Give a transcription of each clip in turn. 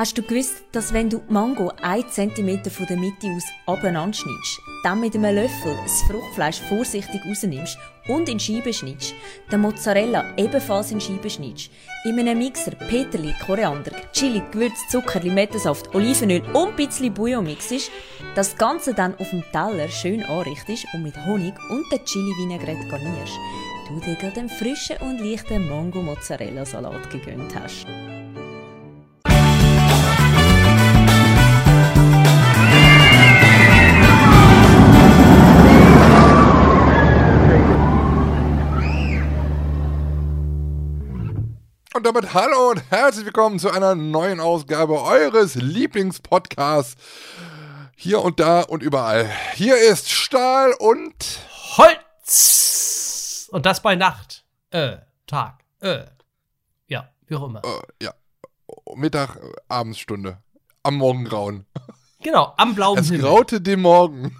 Hast du gewusst, dass wenn du Mango 1 cm von der Mitte aus abeinander schneidest, dann mit einem Löffel das Fruchtfleisch vorsichtig rausnimmst und in Scheiben schneidest, den Mozzarella ebenfalls in Scheiben schneidest, in einem Mixer Peterli, Koriander, Chili, Gewürz, Zucker, Limettensaft, Olivenöl und ein bisschen Bouillon mixest, das Ganze dann auf dem Teller schön anrichtest und mit Honig und der Chili-Vinaigrette garnierst, du dir gerade einen frischen und leichten Mango-Mozzarella-Salat gegönnt hast. Und damit hallo und herzlich willkommen zu einer neuen Ausgabe eures Lieblingspodcasts. Hier und da und überall. Hier ist Stahl und Holz! Und das bei Nacht. Äh, Tag. Äh. Ja, wie auch immer. äh, ja, Mittag, äh, Abendsstunde. Am Morgengrauen. Genau, am blauen Es Himmel. graute dem Morgen.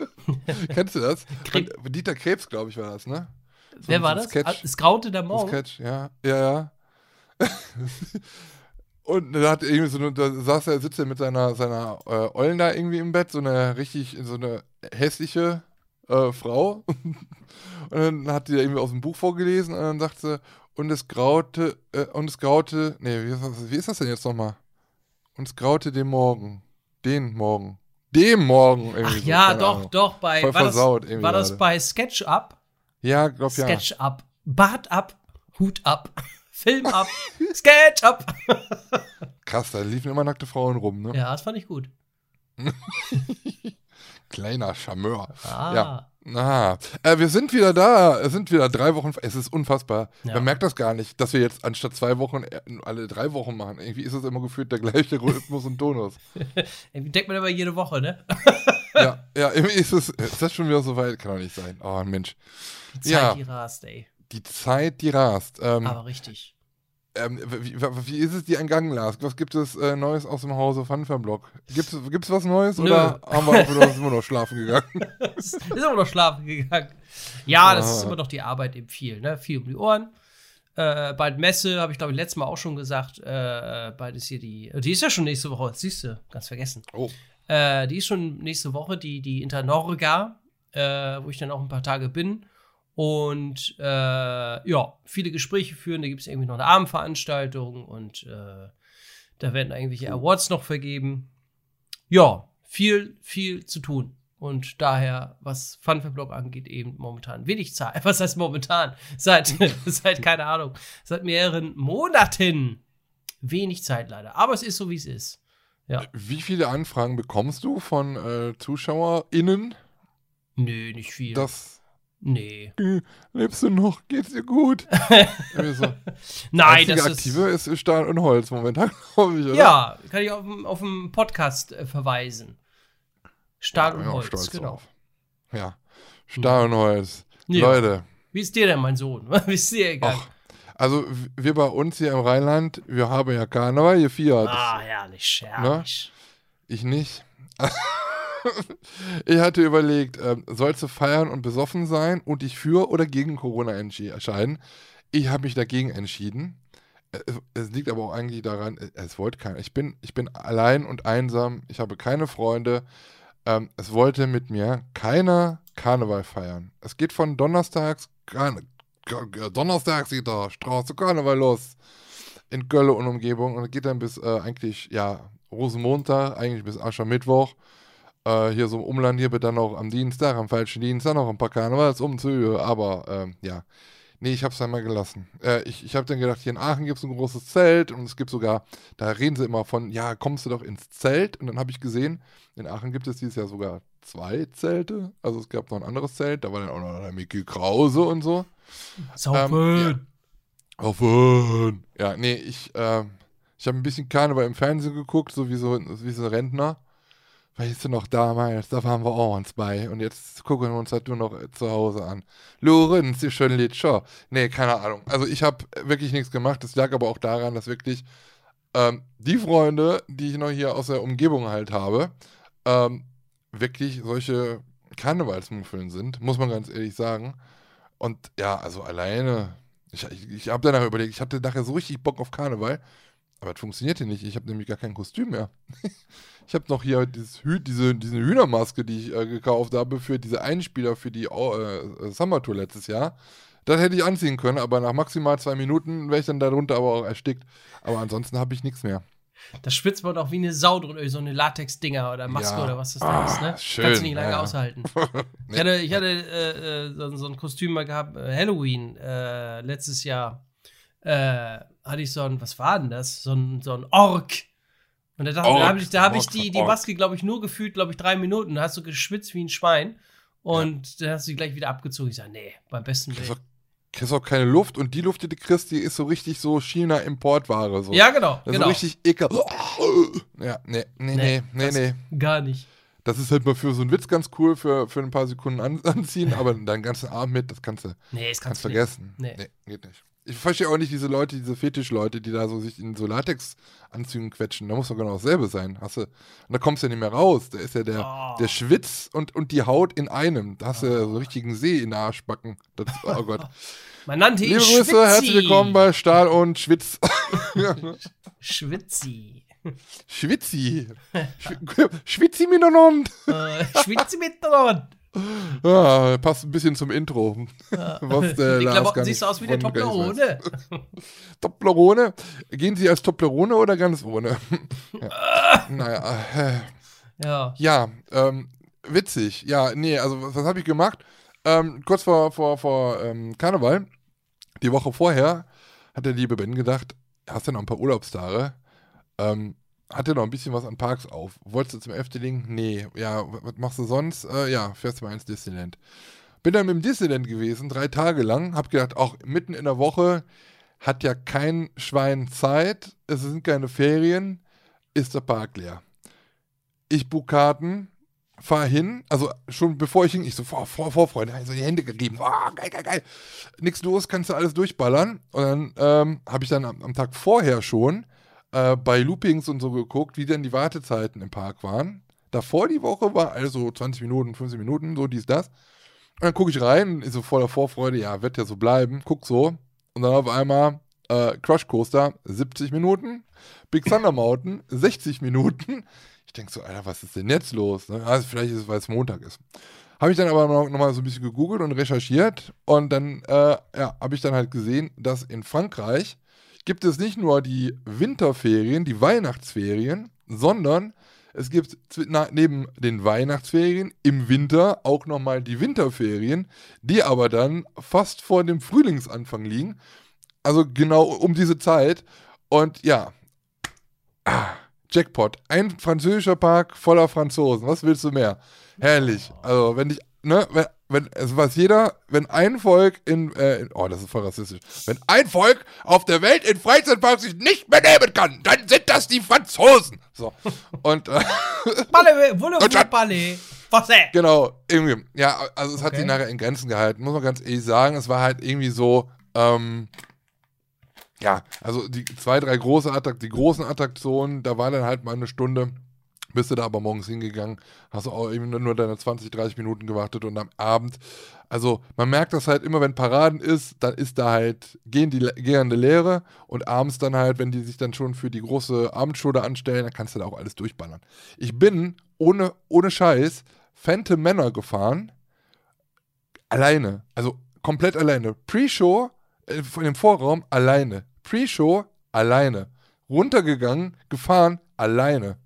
Kennst du das? Krebs. Dieter Krebs, glaube ich, war das, ne? So Wer war das? Sketch. Ah, Es graute der Morgen. Sketch, ja, ja, ja. Und da hat er irgendwie so eine, da saß er, sitzt er mit seiner, seiner äh, Ollen da irgendwie im Bett, so eine richtig, so eine hässliche äh, Frau. und dann hat die da irgendwie aus dem Buch vorgelesen und dann sagt sie, und es graute, äh, und es graute, nee, wie ist das, wie ist das denn jetzt nochmal? Und es graute dem Morgen. Den Morgen. Dem Morgen irgendwie. Ach so, ja, doch, Ahnung. doch, bei. Voll war das, versaut irgendwie war das bei SketchUp? Ja, glaub ja. SketchUp. Bart ab, Hut ab, Film ab, SketchUp. Krass, da liefen immer nackte Frauen rum, ne? Ja, das fand ich gut. Kleiner Charmeur. Ah. Ja. Na, äh, wir sind wieder da. Es sind wieder drei Wochen. Es ist unfassbar. Ja. Man merkt das gar nicht, dass wir jetzt anstatt zwei Wochen äh, alle drei Wochen machen. Irgendwie ist es immer gefühlt der gleiche Rhythmus und Tonus. Irgendwie denkt man immer jede Woche, ne? ja, ja, irgendwie ist es. Ist das schon wieder so weit? Kann doch nicht sein. Oh, Mensch. Die Zeit, Ja. die rast, ey. Die Zeit, die rast. Ähm, Aber richtig. ähm, wie, wie, ist es dir entgangen, Lars? Was gibt es äh, Neues aus dem Hause Funfair-Blog? Gibt es was Neues Nö. oder haben wir sind wir noch schlafen gegangen? ist immer noch schlafen gegangen. Ja, das Ah. ist immer noch die Arbeit eben viel, ne? Viel um die Ohren. Äh, bald Messe, habe ich glaube ich letztes Mal auch schon gesagt. Äh, bald ist hier die. Die ist ja schon nächste Woche, siehst du, ganz vergessen. Oh. Äh, die ist schon nächste Woche, die, die Internorga, äh, wo ich dann auch ein paar Tage bin. Und äh, ja, viele Gespräche führen. Da gibt es irgendwie noch eine Abendveranstaltung und äh, da werden irgendwelche Awards noch vergeben. Ja, viel, viel zu tun. Und daher, was Funfair-Blog angeht, eben momentan wenig Zeit. Was heißt momentan? Seit, seit, keine Ahnung, seit mehreren Monaten wenig Zeit leider. Aber es ist so, wie es ist. Ja. Wie viele Anfragen bekommst du von äh, ZuschauerInnen? Nö, nicht viel. Das nee. lebst du noch? Geht's dir gut? So. Nein, das Aktive ist. ist, Stahl und Holz momentan, glaube ich, oder? Ja, kann ich auf, dem- auf dem Podcast äh, verweisen. Stahl bin und Holz, stolz genau. drauf. Ja. Stahl und Holz. Ja. Leute, Wie ist dir denn, mein Sohn? Wie ist dir egal? ach, also wir bei uns hier im Rheinland, wir haben ja Karneval gefeiert. ah, herrlich, herrlich. Ich nicht. ich hatte überlegt, ähm, sollst du feiern und besoffen sein und dich für oder gegen Corona entscheiden? Ich habe mich dagegen entschieden. Äh, Es liegt aber auch eigentlich daran, äh, es wollte keiner. Ich bin, ich bin allein und einsam. Ich habe keine Freunde. Ähm, es wollte mit mir keiner Karneval feiern. Es geht von Donnerstags, Donnerstags geht da Straße Karneval los in Gölle und Umgebung und es geht dann bis äh, eigentlich, ja, Rosenmontag, eigentlich bis Aschermittwoch. Äh, hier so im Umland, hier dann noch am Dienstag, am falschen Dienstag noch ein paar Karnevalsumzüge, aber ähm, ja. Nee, ich hab's dann mal gelassen. Äh, ich ich habe dann gedacht, hier in Aachen gibt es ein großes Zelt und es gibt sogar, da reden sie immer von, ja, kommst du doch ins Zelt? Und dann habe ich gesehen, in Aachen gibt es dieses Jahr sogar zwei Zelte. Also es gab noch ein anderes Zelt, da war dann auch noch der Mickey Krause und so. Saufen. Auf Wahn. Ja, nee, ich, ähm, ich habe ein bisschen Karneval im Fernsehen geguckt, so wie so, wie so ein Rentner. Weißt du noch, damals, da waren wir auch uns bei. Und jetzt gucken wir uns das nur noch zu Hause an. Lorenz, die schön Litscher. Nee, keine Ahnung. Also ich habe wirklich nichts gemacht. Das lag aber auch daran, dass wirklich ähm, die Freunde, die ich noch hier aus der Umgebung halt habe, ähm, wirklich solche Karnevalsmuffeln sind, muss man ganz ehrlich sagen. Und ja, also alleine, ich, ich, ich habe danach überlegt, ich hatte nachher so richtig Bock auf Karneval. Aber das funktioniert hier nicht. Ich habe nämlich gar kein Kostüm mehr. ich habe noch hier dieses Hü diese, diese Hühnermaske, die ich äh, gekauft habe für diese Einspieler für die äh, Summer Tour letztes Jahr. Das hätte ich anziehen können, aber nach maximal zwei Minuten wäre ich dann darunter aber auch erstickt. Aber ansonsten habe ich nichts mehr. Da schwitzt man auch wie eine Sau drunter, so eine Latex-Dinger oder Maske Ja. oder was das da Ah, ist, ne? schön, Kannst du nicht lange ja. aushalten. Ich hatte, ich hatte äh, äh, so, so ein Kostüm mal gehabt, äh, Halloween, äh, letztes Jahr. Äh, hatte ich so ein, was war denn das? So ein, so ein Ork. Und da, dachte- Ork, da habe ich, da hab ich die, die Ork. Maske, glaube ich, nur gefühlt, glaube ich, drei Minuten. Da hast du geschwitzt wie ein Schwein. Und dann hast du die gleich wieder abgezogen. Ich sage, nee, beim besten Kriegst Willen. auch, kriegst auch keine Luft und die Luft, die du kriegst, die ist so richtig so China-Importware. So. Ja, genau, Das genau. ist richtig ekel. Ja, nee, nee, nee, nee, nee. Gar nicht. Das ist halt mal für so einen Witz ganz cool, für, für ein paar Sekunden an, anziehen, aber deinen ganzen Abend mit, das kannst du Nee, das kannst kannst vergessen. Nee. geht nicht. Ich verstehe auch nicht diese Leute, diese Fetischleute, die da so sich in so Latex-Anzügen quetschen. Da muss doch genau dasselbe sein. Hast du, und da kommst du ja nicht mehr raus. Da ist ja der, Oh. der Schwitz und, und die Haut in einem. Da hast du ja so einen richtigen See in den Arschbacken. Das, oh Gott. Man nannte ihn Liebe Grüße, Schwitzi. herzlich willkommen bei Stahl und Schwitz. Schwitzi. Schwitzi. Schw- Schwitzi miteinander. äh, Schwitzi miteinander. Ja, passt ein bisschen zum Intro. Was der Die Klamotten siehst aus wie der. Toblerone. Toblerone? Gehen Sie als Toblerone oder ganz ohne? ja. naja, äh, Ja. ja, ähm, witzig. Ja, nee, also was, was habe ich gemacht? Ähm, kurz vor, vor, vor ähm, Karneval, die Woche vorher, hat der liebe Ben gedacht, hast du noch ein paar Urlaubstage? Ähm, hat er noch ein bisschen was an Parks auf? Wolltest du zum Efteling? Nee. Ja, wa- was machst du sonst? Äh, ja, fährst du mal ins Disneyland. Bin dann mit dem Disneyland gewesen, drei Tage lang. Hab gedacht, auch mitten in der Woche hat ja kein Schwein Zeit. Es sind keine Ferien. Ist der Park leer. Ich buch Karten, fahr hin. Also schon bevor ich hin, ich so vor, vor, Vorfreude, also die Hände gegeben. Oh, geil, geil, geil. Nix los, kannst du alles durchballern. Und dann ähm, habe ich dann am, am Tag vorher schon äh, bei Loopings und so geguckt, wie denn die Wartezeiten im Park waren. Davor die Woche war also 20 Minuten, 15 Minuten, so dies, das. Und dann gucke ich rein, ist so voller Vorfreude, ja, wird ja so bleiben, guck so. Und dann auf einmal äh, Crush Coaster, 70 Minuten. Big Thunder Mountain, 60 Minuten. Ich denke so, Alter, was ist denn jetzt los? Ne? Also vielleicht ist es, weil es Montag ist. Habe ich dann aber noch, noch so ein bisschen gegoogelt und recherchiert. Und dann äh, ja, habe ich dann halt gesehen, dass in Frankreich gibt es nicht nur die Winterferien, die Weihnachtsferien, sondern es gibt neben den Weihnachtsferien im Winter auch nochmal die Winterferien, die aber dann fast vor dem Frühlingsanfang liegen. Also genau um diese Zeit. Und ja, ah, Jackpot. Ein französischer Park voller Franzosen. Was willst du mehr? Herrlich. Also, wenn ich, ne, wenn, wenn, es weiß jeder, wenn ein Volk in, äh, in, oh, das ist voll rassistisch. Wenn ein Volk auf der Welt in Freizeitparks sich nicht benehmen kann, dann sind das die Franzosen. So. Und, äh? Français. Genau, irgendwie. Ja, also es hat Okay. sich nachher in Grenzen gehalten, muss man ganz ehrlich sagen. Es war halt irgendwie so, ähm, ja, also die zwei, drei große Attrakt die großen Attraktionen, da war dann halt mal eine Stunde, bist du da aber morgens hingegangen, hast du auch eben nur deine 20, 30 Minuten gewartet und am Abend, also man merkt das halt immer, wenn Paraden ist, dann ist da halt, gehen die gehende Lehre und abends dann halt, wenn die sich dann schon für die große Abendshow da anstellen, dann kannst du da auch alles durchballern. Ich bin ohne, ohne Scheiß Phantom Männer gefahren, alleine, also komplett alleine. Pre-Show, äh, von dem Vorraum, alleine. Pre-Show, alleine. Runtergegangen, gefahren, alleine.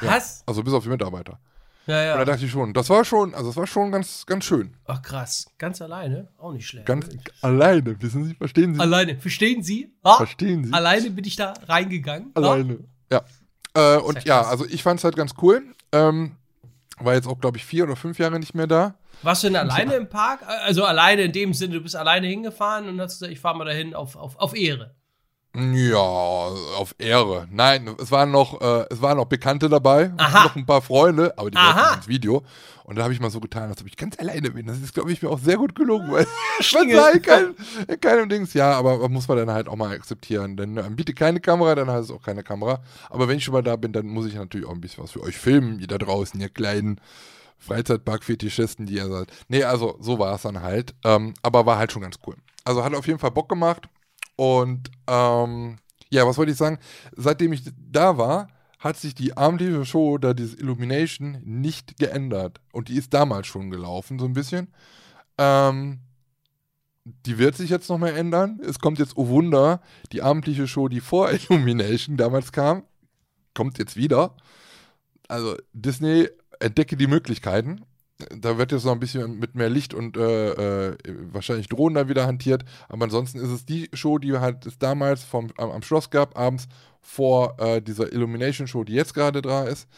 Ja, Was? Also bis auf die Mitarbeiter. Ja, Und da ja. dachte ich schon, das war schon, also das war schon ganz, ganz schön. Ach krass. Ganz alleine? Auch nicht schlecht. Ganz alleine, wissen Sie, verstehen Sie? Alleine. Verstehen Sie? Ah, Verstehen Sie? Alleine bin ich da reingegangen. Ah, Alleine. Ja. Äh, und ja, also ich fand es halt ganz cool. Ähm, war jetzt auch, glaube ich, vier oder fünf Jahre nicht mehr da. Warst du denn alleine im Park? Also alleine in dem Sinne, du bist alleine hingefahren und hast gesagt, ich fahre mal dahin auf, auf, auf Ehre. Ja, auf Ehre. Nein, es waren noch, äh, es waren noch Bekannte dabei, Aha. noch ein paar Freunde, aber die wollten ins Video. Und da habe ich mal so getan, als ob ich ganz alleine bin. Das ist, glaube ich, mir auch sehr gut gelungen, weil man Schinge. sah in keinem, in keinem Dings. Ja, aber muss man dann halt auch mal akzeptieren. Denn äh, biete keine Kamera, dann heißt es auch keine Kamera. Aber wenn ich schon mal da bin, dann muss ich natürlich auch ein bisschen was für euch filmen, ihr da draußen, ihr kleinen Freizeitpark-Fetischisten, die ihr seid. Nee, also so war es dann halt. Ähm, aber war halt schon ganz cool. Also hat auf jeden Fall Bock gemacht. Und ähm, Ja, was wollte ich sagen? Seitdem ich da war, hat sich die abendliche Show, da dieses Illumination, nicht geändert. Und die ist damals schon gelaufen, so ein bisschen. Ähm, die wird sich jetzt nochmal ändern. Es kommt jetzt, oh Wunder, die abendliche Show, die vor Illumination damals kam, kommt jetzt wieder. Also Disney entdecke die Möglichkeiten. Da wird jetzt noch ein bisschen mit mehr Licht und äh, äh, wahrscheinlich Drohnen da wieder hantiert. Aber ansonsten ist es die Show, die halt es damals vom, am, am Schloss gab, abends vor äh, dieser Illumination Show, die jetzt gerade da ist.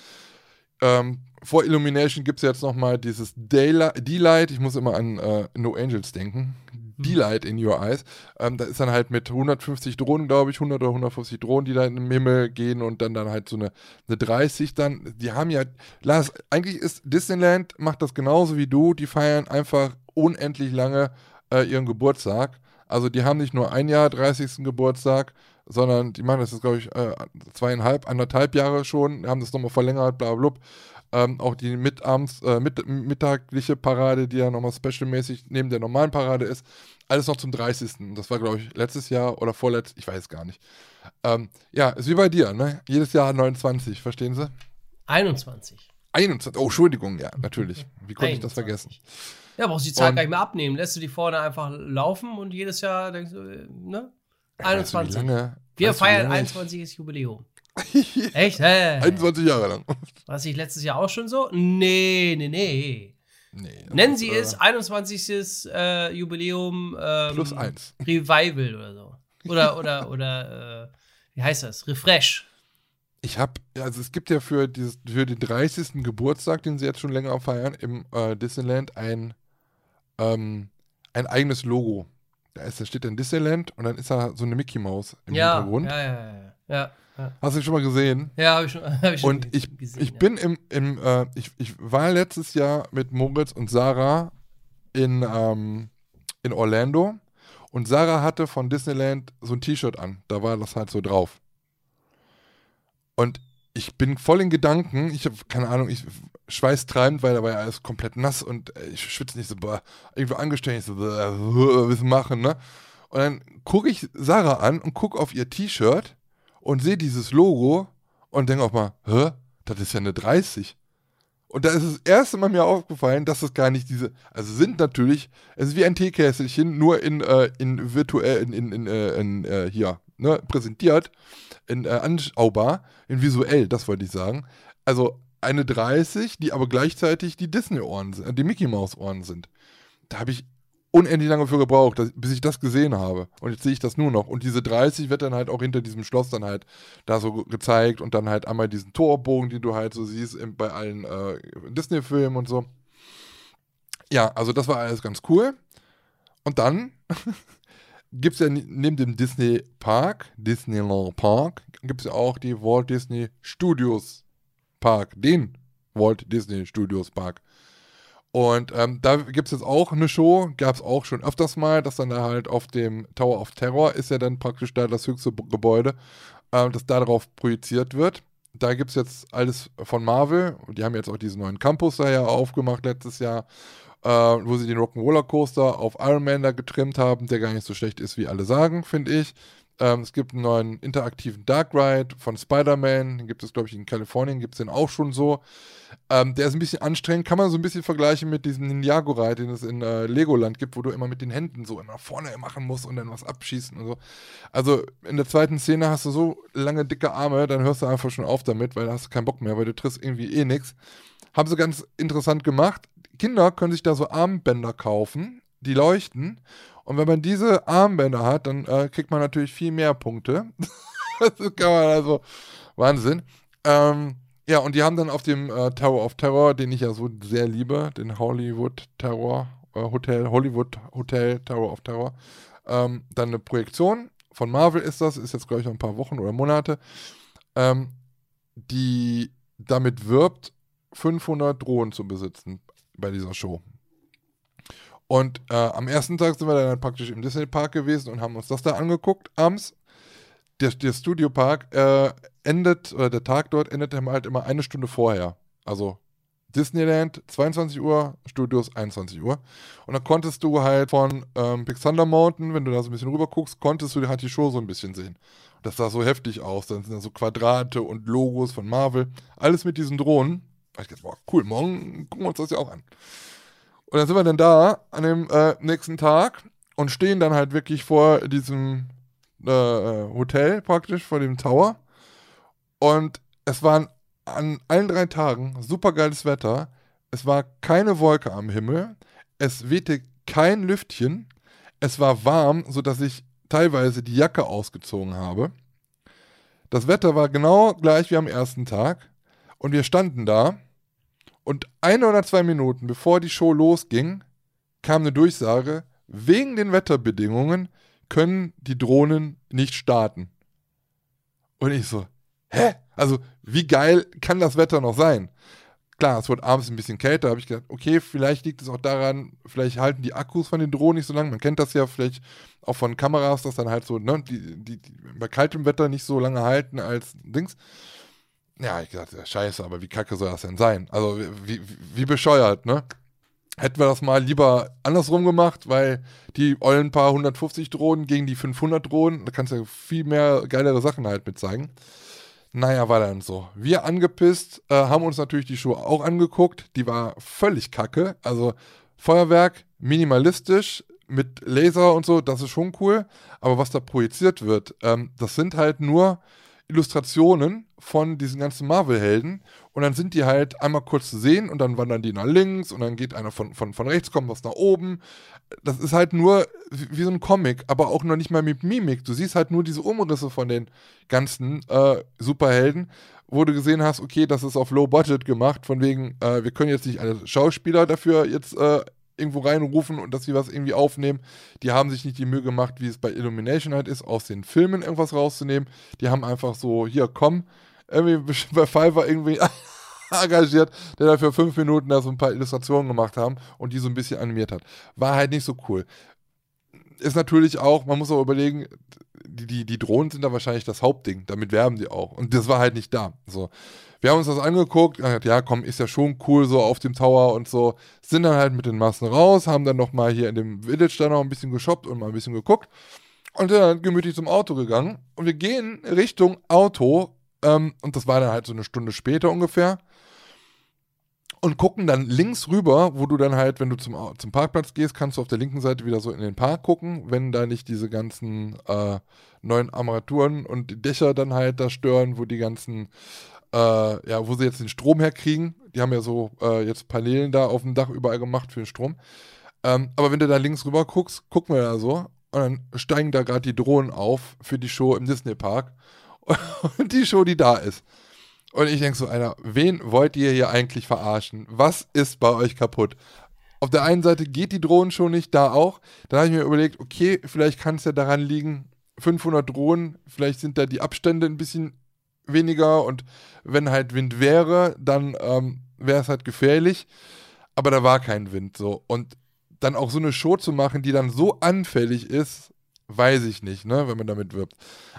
Ähm, vor Illumination gibt es jetzt nochmal dieses D-Light. Ich muss immer an äh, No Angels denken. D-Light in Your Eyes. Ähm, da ist dann halt mit 150 Drohnen, glaube ich, 100 oder 150 Drohnen, die da in den Himmel gehen und dann dann halt so eine, eine 30 dann. Die haben ja, Lars, eigentlich ist Disneyland, macht das genauso wie du, die feiern einfach unendlich lange äh, ihren Geburtstag. Also die haben nicht nur ein Jahr 30. Geburtstag, sondern die machen das jetzt, glaube ich, äh, zweieinhalb, anderthalb Jahre schon, haben das nochmal verlängert, bla bla. Ähm, auch die mitabends, äh, mit, mittagliche Parade, die ja nochmal specialmäßig neben der normalen Parade ist, alles noch zum 30. Das war, glaube ich, letztes Jahr oder vorletztes, ich weiß gar nicht. Ähm, ja, ist wie bei dir, ne? Jedes Jahr 29, verstehen Sie? 21. 21, oh, Entschuldigung, ja, natürlich. Wie konnte 21. ich das vergessen? Ja, brauchst du die und, gar nicht mehr abnehmen. Lässt du die vorne einfach laufen und jedes Jahr denkst du, äh, ne? 21. Weißt du, lange, Wir feiern 21. Jubiläum. Echt? Hä? 21 Jahre lang. War das nicht letztes Jahr auch schon so? Nee, nee, nee. Nee Nennen Sie es 21. Äh, Jubiläum ähm, Plus 1. Revival oder so. Oder, oder, oder, äh, wie heißt das? Refresh. Ich habe, also es gibt ja für, dieses, für den 30. Geburtstag, den sie jetzt schon länger feiern, im äh, Disneyland ein, ähm, ein eigenes Logo. Da, ist, da steht dann Disneyland und dann ist da so eine Mickey Maus im ja, Hintergrund. Ja, ja, ja. ja. Hast du schon mal gesehen? Ja, habe ich schon. Hab ich schon und ich, gesehen, ich ja. bin im, im äh, ich, ich war letztes Jahr mit Moritz und Sarah in, ähm, in Orlando und Sarah hatte von Disneyland so ein T-Shirt an. Da war das halt so drauf. Und ich bin voll in Gedanken. Ich habe keine Ahnung, ich schweißtreibend, weil da war ja alles komplett nass und äh, ich schwitze nicht so, boah, irgendwo angestellt, ich so, boah, was machen, ne? Und dann gucke ich Sarah an und gucke auf ihr T-Shirt und sehe dieses Logo und denke auch mal, hä, das ist ja eine 30. Und da ist das erste Mal mir aufgefallen, dass es gar nicht diese, also sind natürlich, es ist wie ein Teekässelchen, nur in, äh, in virtuell, in, in, in, äh, in äh, hier, ne, präsentiert, in äh, anschaubar, in visuell, das wollte ich sagen. Also eine 30, die aber gleichzeitig die Disney-Ohren sind, äh, die Mickey-Maus-Ohren sind. Da habe ich unendlich lange für gebraucht, dass, bis ich das gesehen habe. Und jetzt sehe ich das nur noch. Und diese 30 wird dann halt auch hinter diesem Schloss dann halt da so gezeigt und dann halt einmal diesen Torbogen, den du halt so siehst in, bei allen äh, Disney-Filmen und so. Ja, also das war alles ganz cool. Und dann gibt es ja neben dem Disney Park, Disneyland Park, gibt es ja auch die Walt Disney Studios Park, den Walt Disney Studios Park. Und ähm, da gibt es jetzt auch eine Show, gab es auch schon öfters mal, dass dann da halt auf dem Tower of Terror ist ja dann praktisch da das höchste Gebäude, äh, das da darauf projiziert wird. Da gibt es jetzt alles von Marvel die haben jetzt auch diesen neuen Campus da ja aufgemacht letztes Jahr, äh, wo sie den Rock'n'Roller Coaster auf Iron Man da getrimmt haben, der gar nicht so schlecht ist, wie alle sagen, finde ich. Ähm, es gibt einen neuen interaktiven Dark Ride von Spider-Man, den gibt es, glaube ich, in Kalifornien, gibt es den auch schon so. Ähm, der ist ein bisschen anstrengend, kann man so ein bisschen vergleichen mit diesem Ninjago-Ride, den es in äh, Legoland gibt, wo du immer mit den Händen so immer vorne machen musst und dann was abschießen und so. Also in der zweiten Szene hast du so lange, dicke Arme, dann hörst du einfach schon auf damit, weil da hast du keinen Bock mehr, weil du triffst irgendwie eh nichts. Haben sie ganz interessant gemacht. Kinder können sich da so Armbänder kaufen, die leuchten. Und wenn man diese Armbänder hat, dann äh, kriegt man natürlich viel mehr Punkte. das kann man also, Wahnsinn. Ähm, ja, und die haben dann auf dem äh, Tower of Terror, den ich ja so sehr liebe, den Hollywood Terror äh, Hotel, Hollywood Hotel Tower of Terror, ähm, dann eine Projektion von Marvel ist das, ist jetzt glaube ich noch ein paar Wochen oder Monate, ähm, die damit wirbt, 500 Drohnen zu besitzen bei dieser Show. Und äh, am ersten Tag sind wir dann praktisch im Disney Park gewesen und haben uns das da angeguckt abends der, der Studiopark äh, endet, oder der Tag dort endet halt immer eine Stunde vorher. Also Disneyland 22 Uhr, Studios 21 Uhr. Und dann konntest du halt von ähm, Big Thunder Mountain, wenn du da so ein bisschen rüber guckst, konntest du halt die Show so ein bisschen sehen. Das sah so heftig aus. Dann sind da so Quadrate und Logos von Marvel. Alles mit diesen Drohnen. Da ich gedacht, boah, cool, morgen gucken wir uns das ja auch an. Und dann sind wir dann da an dem äh, nächsten Tag und stehen dann halt wirklich vor diesem äh, Hotel praktisch, vor dem Tower. Und es waren an allen drei Tagen super geiles Wetter. Es war keine Wolke am Himmel. Es wehte kein Lüftchen. Es war warm, sodass ich teilweise die Jacke ausgezogen habe. Das Wetter war genau gleich wie am ersten Tag. Und wir standen da. Und eine oder zwei Minuten bevor die Show losging, kam eine Durchsage, wegen den Wetterbedingungen können die Drohnen nicht starten. Und ich so, hä? Also, wie geil kann das Wetter noch sein? Klar, es wird abends ein bisschen kälter, habe ich gedacht, okay, vielleicht liegt es auch daran, vielleicht halten die Akkus von den Drohnen nicht so lange. Man kennt das ja vielleicht auch von Kameras, dass dann halt so, ne, die, die, die bei kaltem Wetter nicht so lange halten als Dings. Ja, ich dachte, ja, scheiße, aber wie kacke soll das denn sein? Also, wie, wie, wie bescheuert, ne? Hätten wir das mal lieber andersrum gemacht, weil die ollen paar 150 Drohnen gegen die 500 Drohnen, da kannst du ja viel mehr geilere Sachen halt mit zeigen. Naja, war dann so. Wir angepisst, äh, haben uns natürlich die Show auch angeguckt. Die war völlig kacke. Also Feuerwerk, minimalistisch, mit Laser und so, das ist schon cool. Aber was da projiziert wird, ähm, das sind halt nur Illustrationen von diesen ganzen Marvel-Helden. Und dann sind die halt einmal kurz zu sehen und dann wandern die nach links und dann geht einer von, von, von rechts, kommt was nach oben. Das ist halt nur wie, wie so ein Comic, aber auch noch nicht mal mit Mimik. Du siehst halt nur diese Umrisse von den ganzen äh, Superhelden, wo du gesehen hast, okay, das ist auf Low Budget gemacht, von wegen, äh, wir können jetzt nicht alle Schauspieler dafür jetzt äh, irgendwo reinrufen und dass sie was irgendwie aufnehmen. Die haben sich nicht die Mühe gemacht, wie es bei Illumination halt ist, aus den Filmen irgendwas rauszunehmen. Die haben einfach so, hier, komm, irgendwie bei Fiverr irgendwie engagiert, der dafür fünf Minuten da so ein paar Illustrationen gemacht haben und die so ein bisschen animiert hat. War halt nicht so cool. Ist natürlich auch, man muss auch überlegen, die, die, die Drohnen sind da wahrscheinlich das Hauptding, damit werben die auch. Und das war halt nicht da. So. Wir haben uns das angeguckt, ja komm, ist ja schon cool so auf dem Tower und so. Sind dann halt mit den Massen raus, haben dann nochmal hier in dem Village da noch ein bisschen geshoppt und mal ein bisschen geguckt. Und sind dann gemütlich zum Auto gegangen. Und wir gehen Richtung Auto, ähm, und das war dann halt so eine Stunde später ungefähr und gucken dann links rüber, wo du dann halt, wenn du zum, zum Parkplatz gehst, kannst du auf der linken Seite wieder so in den Park gucken, wenn da nicht diese ganzen äh, neuen Armaturen und die Dächer dann halt da stören, wo die ganzen, äh, ja, wo sie jetzt den Strom herkriegen. Die haben ja so äh, jetzt Paneelen da auf dem Dach überall gemacht für den Strom. Ähm, aber wenn du da links rüber guckst, gucken wir da so und dann steigen da gerade die Drohnen auf für die Show im Disney Park und die Show, die da ist. Und ich denke so, Alter, wen wollt ihr hier eigentlich verarschen? Was ist bei euch kaputt? Auf der einen Seite geht die Drohnen schon nicht, da auch. Dann habe ich mir überlegt, okay, vielleicht kann es ja daran liegen, 500 Drohnen, vielleicht sind da die Abstände ein bisschen weniger und wenn halt Wind wäre, dann ähm, wäre es halt gefährlich. Aber da war kein Wind so. Und dann auch so eine Show zu machen, die dann so anfällig ist, weiß ich nicht, ne, wenn man damit wirbt.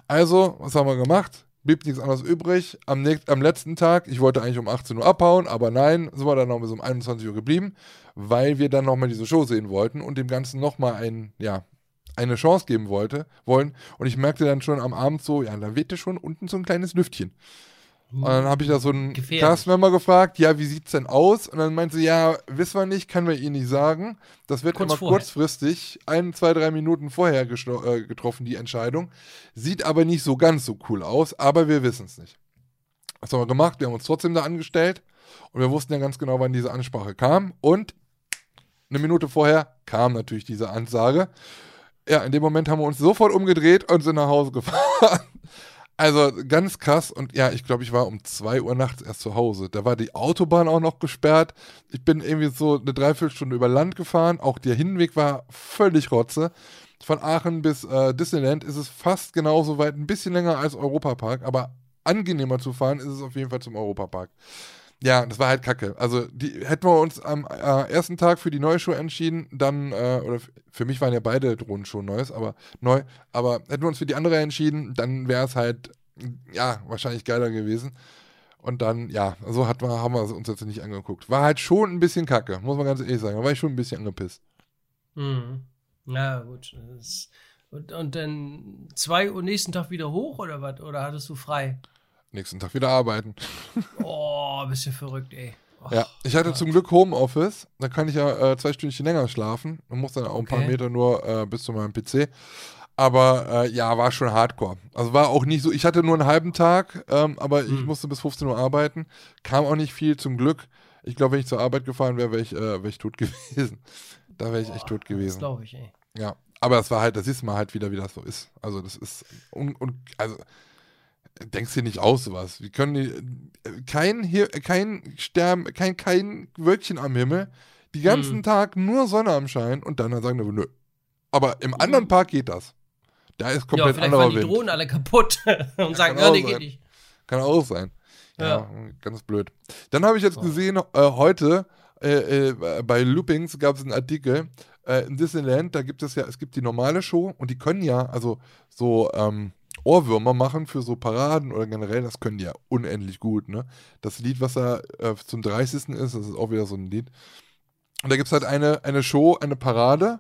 Also, was haben wir gemacht? blieb nichts anderes übrig. Am, nächsten, am letzten Tag, ich wollte eigentlich um 18 Uhr abhauen, aber nein, sind wir dann noch bis um 21 Uhr geblieben, weil wir dann nochmal diese Show sehen wollten und dem Ganzen nochmal ein, ja, eine Chance geben wollte, wollen. Und ich merkte dann schon am Abend so, ja, da wehte schon unten so ein kleines Lüftchen. Und dann habe ich da so einen Castmember gefragt, ja, wie sieht's denn aus? Und dann meinte sie, ja, wissen wir nicht, können wir Ihnen nicht sagen. Das wird Kurz immer vorher. kurzfristig, ein, zwei, drei Minuten vorher äh, getroffen, die Entscheidung. Sieht aber nicht so ganz so cool aus, aber wir wissen es nicht. Was haben wir gemacht? Wir haben uns trotzdem da angestellt und wir wussten ja ganz genau, wann diese Ansprache kam. Und eine Minute vorher kam natürlich diese Ansage. Ja, in dem Moment haben wir uns sofort umgedreht und sind nach Hause gefahren. Also ganz krass und ja, ich glaube, ich war um 2 Uhr nachts erst zu Hause. Da war die Autobahn auch noch gesperrt. Ich bin irgendwie so eine Dreiviertelstunde über Land gefahren. Auch der Hinweg war völlig rotze. Von Aachen bis äh, Disneyland ist es fast genauso weit, ein bisschen länger als Europapark, aber angenehmer zu fahren ist es auf jeden Fall zum Europapark. Ja, das war halt kacke. Also die, hätten wir uns am äh, ersten Tag für die neue Show entschieden, dann, äh, oder für mich waren ja beide Drohnen schon neues, aber neu, aber hätten wir uns für die andere entschieden, dann wäre es halt, ja, wahrscheinlich geiler gewesen. Und dann, ja, so hat man, haben wir uns jetzt nicht angeguckt. War halt schon ein bisschen kacke, muss man ganz ehrlich sagen. Da war ich schon ein bisschen angepisst. Mhm. Ja, gut. Und, und dann zwei Uhr nächsten Tag wieder hoch oder was? Oder hattest du frei? Nächsten Tag wieder arbeiten. Oh, bist du verrückt, ey. Oh, Ja, ich hatte Gott. zum Glück Homeoffice. Da kann ich ja äh, zwei Stündchen länger schlafen. Man muss dann auch ein paar Okay. Meter nur äh, bis zu meinem PC. Aber äh, ja, war schon hardcore. Also war auch nicht so, ich hatte nur einen halben Tag, ähm, aber ich Hm. musste bis 15 Uhr arbeiten. Kam auch nicht viel, zum Glück. Ich glaube, wenn ich zur Arbeit gefahren wäre, wäre ich, äh, wär ich tot gewesen. Da wäre ich echt tot Das gewesen. glaube ich, ey. Ja, aber das war halt, das ist mal halt wieder, wie das so ist. Also das ist und, und also denkst dir nicht aus sowas. Wir können die, kein hier kein Stern, kein kein Wölkchen am Himmel, die ganzen Mhm. Tag nur Sonne am Schein und dann sagen wir nö. Aber im anderen Park geht das. Da ist Ja, komplett vielleicht anderer waren die Wind. Drohnen alle kaputt und sagen, kann ja, nee, geht nicht. Kann auch sein. Ja, Ja. ganz blöd. Dann habe ich jetzt So. gesehen, äh, heute äh, äh, bei Loopings gab es einen Artikel äh, in Disneyland, da gibt es ja, es gibt die normale Show und die können ja, also so ähm, Ohrwürmer machen für so Paraden oder generell, das können die ja unendlich gut, ne? Das Lied, was da äh, zum 30. ist, das ist auch wieder so ein Lied. Und da gibt es halt eine, eine Show, eine Parade.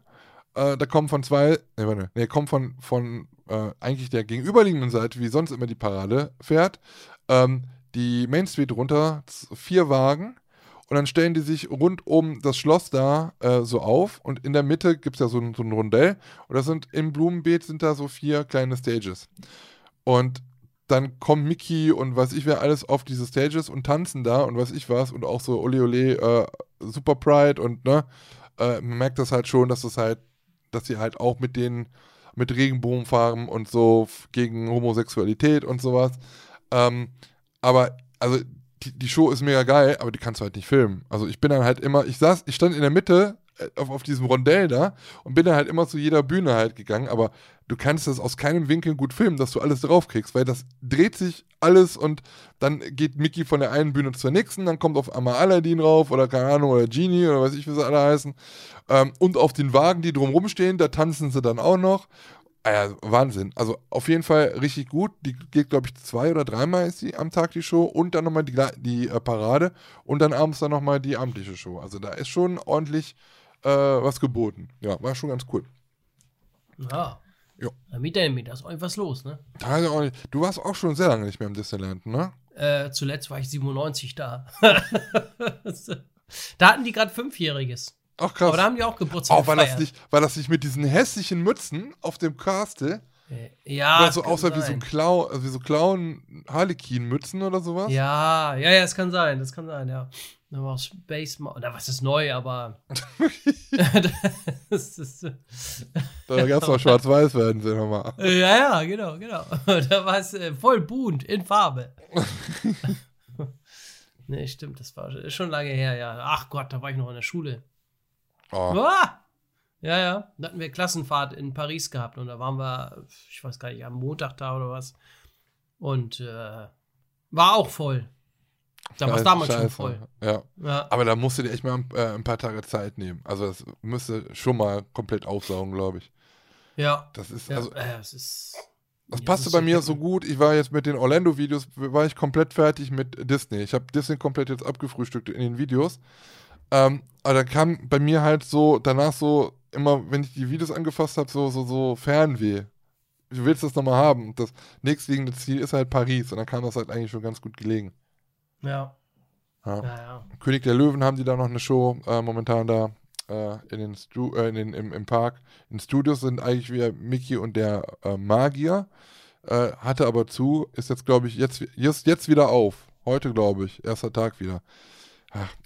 Äh, da kommen von zwei, nee, warte, nee, kommen von, von äh, eigentlich der gegenüberliegenden Seite, wie sonst immer die Parade fährt, ähm, die Main Street runter, vier Wagen. Und dann stellen die sich rund um das Schloss da äh, so auf. Und in der Mitte gibt es ja so ein, so ein Rondell. Und das sind im Blumenbeet sind da so vier kleine Stages. Und dann kommen Mickey und weiß ich wer alles auf diese Stages und tanzen da und weiß ich was. Und auch so Ole Ole, äh, Super Pride und ne, äh, man merkt das halt schon, dass das halt, dass sie halt auch mit den, mit Regenbogenfarben und so gegen Homosexualität und sowas. Ähm, aber, also, die, die Show ist mega geil, aber die kannst du halt nicht filmen. Also ich bin dann halt immer, ich saß, ich stand in der Mitte äh, auf, auf diesem Rondell da und bin dann halt immer zu jeder Bühne halt gegangen, aber du kannst das aus keinem Winkel gut filmen, dass du alles draufkriegst, weil das dreht sich alles und dann geht Mickey von der einen Bühne zur nächsten, dann kommt auf einmal Aladdin rauf oder keine Ahnung, oder Genie oder weiß ich, wie sie alle heißen. Ähm, und auf den Wagen, die drumrum stehen, da tanzen sie dann auch noch. Ah ja, Wahnsinn. Also auf jeden Fall richtig gut. Die geht, glaube ich, zwei oder dreimal ist die am Tag die Show und dann nochmal die, die äh, Parade und dann abends dann nochmal die amtliche Show. Also da ist schon ordentlich äh, was geboten. Ja, war schon ganz cool. Ja. Ja, Mit dem, da ist irgendwas los, ne? Da ist auch nicht, du warst auch schon sehr lange nicht mehr im Disneyland, ne? Äh, zuletzt war ich 97 da. da hatten die gerade Fünfjähriges. Ach krass. Aber da haben die auch Geburtstag Oh, war das, nicht, war das nicht mit diesen hässlichen Mützen auf dem Castle? Äh, Ja, Oder es so aussah wie so. Clown, also wie so Clown-Harlequin-Mützen oder sowas? Ja, ja, ja, das kann sein, das kann sein, ja. Da war auch Space Mountain, oder was ist neu, aber. das ist, Da gab es noch schwarz-weiß werden sie nochmal. ja, ja, genau, genau. Da war es äh, voll bunt, in Farbe. nee, stimmt, das war schon lange her, ja. Ach Gott, da war ich noch in der Schule. Oh. Ah! Ja, ja. Da hatten wir Klassenfahrt in Paris gehabt und da waren wir, ich weiß gar nicht, am Montag da oder was. Und äh, war auch voll. Da war es Scheiße, damals schon scheiße. voll. Ja. Ja. Aber da musst du dir echt mal ein, äh, ein paar Tage Zeit nehmen. Also das müsste schon mal komplett aufsaugen, glaube ich. Ja. Das ist, ja also, äh, es ist. das ja, passte das bei mir so gut. Ich war jetzt mit den Orlando-Videos, war ich komplett fertig mit Disney. Ich habe Disney komplett jetzt abgefrühstückt in den Videos. Ähm, aber da kam bei mir halt so, danach so, immer, wenn ich die Videos angefasst habe, so, so, so Fernweh. Du willst das nochmal haben. Das nächstliegende Ziel ist halt Paris. Und dann kam das halt eigentlich schon ganz gut gelegen. Ja. Ja. Ja, ja. König der Löwen haben die da noch eine Show äh, momentan da äh, in den Stu äh, in den, im, im Park. In Studios sind eigentlich wieder Mickey und der äh, Magier. Äh, hatte aber zu, ist jetzt, glaube ich, jetzt, jetzt, jetzt wieder auf. Heute, glaube ich, erster Tag wieder.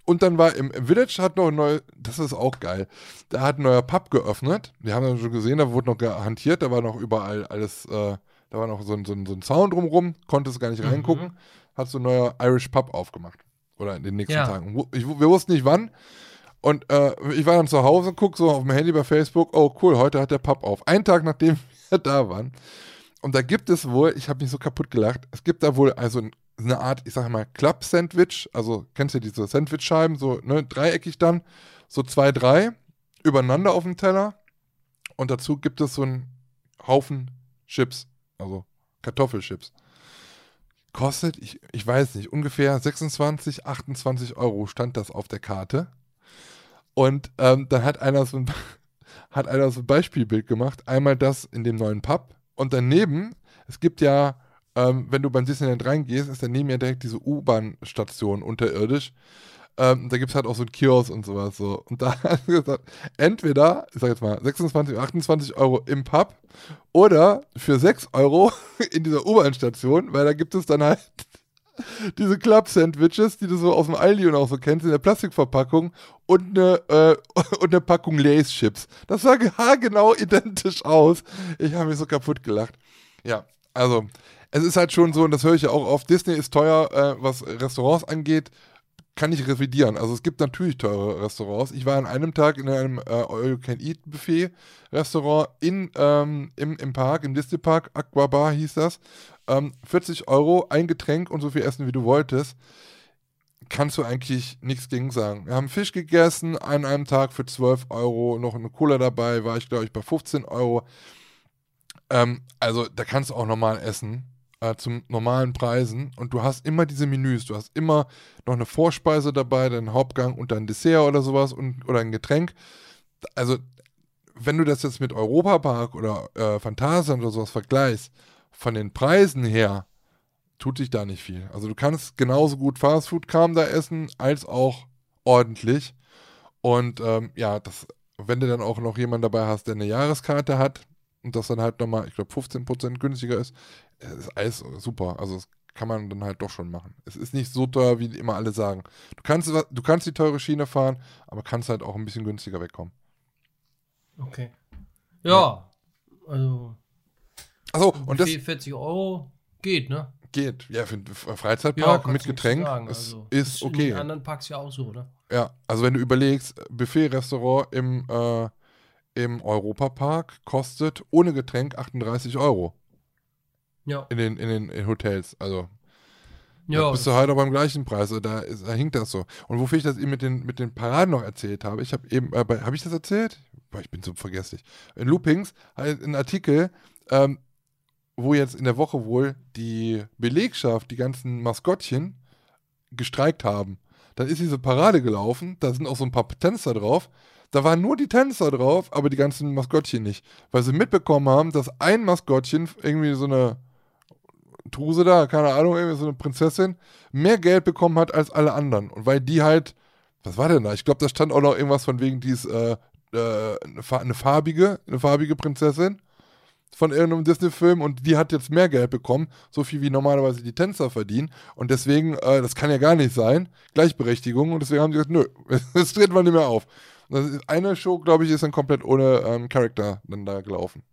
Und dann war im, Village hat noch ein neues, das ist auch geil. Da hat ein neuer Pub geöffnet. Wir haben das schon gesehen, da wurde noch gehantiert, da war noch überall alles, äh, da war noch so ein, so ein, so ein Sound drumrum, konntest gar nicht Mhm. reingucken. Hat so ein neuer Irish Pub aufgemacht. Oder in den nächsten Ja. Tagen. Ich, wir wussten nicht wann. Und äh, ich war dann zu Hause, guck so auf dem Handy bei Facebook, oh cool, heute hat der Pub auf. Einen Tag nachdem wir da waren. Und da gibt es wohl, ich habe mich so kaputt gelacht, es gibt da wohl also ein- eine Art, ich sage mal, Club-Sandwich. Also kennst du diese Sandwich-Scheiben, so ne, dreieckig dann, so zwei, drei, übereinander auf dem Teller. Und dazu gibt es so einen Haufen Chips, also Kartoffelchips. kostet, ich, ich weiß nicht, ungefähr 26, 28 Euro stand das auf der Karte. Und ähm, dann hat einer, so ein, hat einer so ein Beispielbild gemacht. Einmal das in dem neuen Pub und daneben, es gibt ja, ähm, wenn du beim Disneyland reingehst, ist daneben ja direkt diese U-Bahn-Station unterirdisch. Ähm, da gibt es halt auch so ein Kiosk und sowas. So. Und da hat gesagt, entweder, ich sag jetzt mal, 26, 28 Euro im Pub oder für 6 Euro in dieser U-Bahn-Station, weil da gibt es dann halt diese Club-Sandwiches, die du so aus dem Aldi und auch so kennst, in der Plastikverpackung und eine, äh, und eine Packung Lace-Chips. Das sah genau identisch aus. Ich habe mich so kaputt gelacht. Ja, also, es ist halt schon so, und das höre ich ja auch oft, Disney ist teuer, äh, was Restaurants angeht kann ich revidieren. Also es gibt natürlich teure Restaurants. Ich war an einem Tag in einem äh, All-You-Can-Eat-Buffet-Restaurant in, ähm, im, im Park, im Disney Park, Aquabar hieß das. Ähm, 40 Euro, ein Getränk und so viel essen, wie du wolltest. Kannst du eigentlich nichts gegen sagen. Wir haben Fisch gegessen, an einem Tag für 12 Euro, noch eine Cola dabei, war ich glaube ich bei 15 Euro. Ähm, also da kannst du auch normal essen äh, zum normalen Preisen und du hast immer diese Menüs. Du hast immer noch eine Vorspeise dabei, deinen Hauptgang und dein Dessert oder sowas und, oder ein Getränk. Also, wenn du das jetzt mit Europapark oder äh, oder sowas vergleichst, von den Preisen her, tut sich da nicht viel. Also, du kannst genauso gut Fastfood-Kram da essen, als auch ordentlich. Und ähm, ja, das, wenn du dann auch noch jemanden dabei hast, der eine Jahreskarte hat, und das dann halt nochmal, ich glaube, 15% günstiger ist, ist alles super. Also das kann man dann halt doch schon machen. Es ist nicht so teuer, wie immer alle sagen. Du kannst, du kannst die teure Schiene fahren, aber kannst halt auch ein bisschen günstiger wegkommen. Okay. Ja, also. Achso, und das. 40 Euro geht, ne? Geht. Ja, für einen Freizeitpark ja, mit Getränk ist, also, ist, okay. In anderen Parks ja auch so, oder? Ja, also wenn du überlegst, Buffet-Restaurant im, äh, im Europapark kostet ohne Getränk 38 Euro. Ja. In den, in den in Hotels. Also. Ja. Bist du halt auch beim gleichen Preis. Also da, ist, da hinkt das so. Und wofür ich das eben mit den, mit den Paraden noch erzählt habe, ich habe eben, äh, habe ich das erzählt? Boah, ich bin so vergesslich. In Loopings halt ein Artikel, ähm, wo jetzt in der Woche wohl die Belegschaft, die ganzen Maskottchen, gestreikt haben. Dann ist diese Parade gelaufen, da sind auch so ein paar Tänzer drauf. Da waren nur die Tänzer drauf, aber die ganzen Maskottchen nicht. Weil sie mitbekommen haben, dass ein Maskottchen irgendwie so eine Truse da, keine Ahnung, irgendwie so eine Prinzessin, mehr Geld bekommen hat als alle anderen. Und weil die halt, was war denn da? Ich glaube, da stand auch noch irgendwas von wegen, die äh, äh, eine farbige, eine farbige Prinzessin von irgendeinem Disney-Film und die hat jetzt mehr Geld bekommen, so viel wie normalerweise die Tänzer verdienen. Und deswegen, äh, das kann ja gar nicht sein, Gleichberechtigung. Und deswegen haben sie gesagt, nö, das dreht man nicht mehr auf. Eine Show, glaube ich, ist dann komplett ohne ähm, Charakter dann da gelaufen.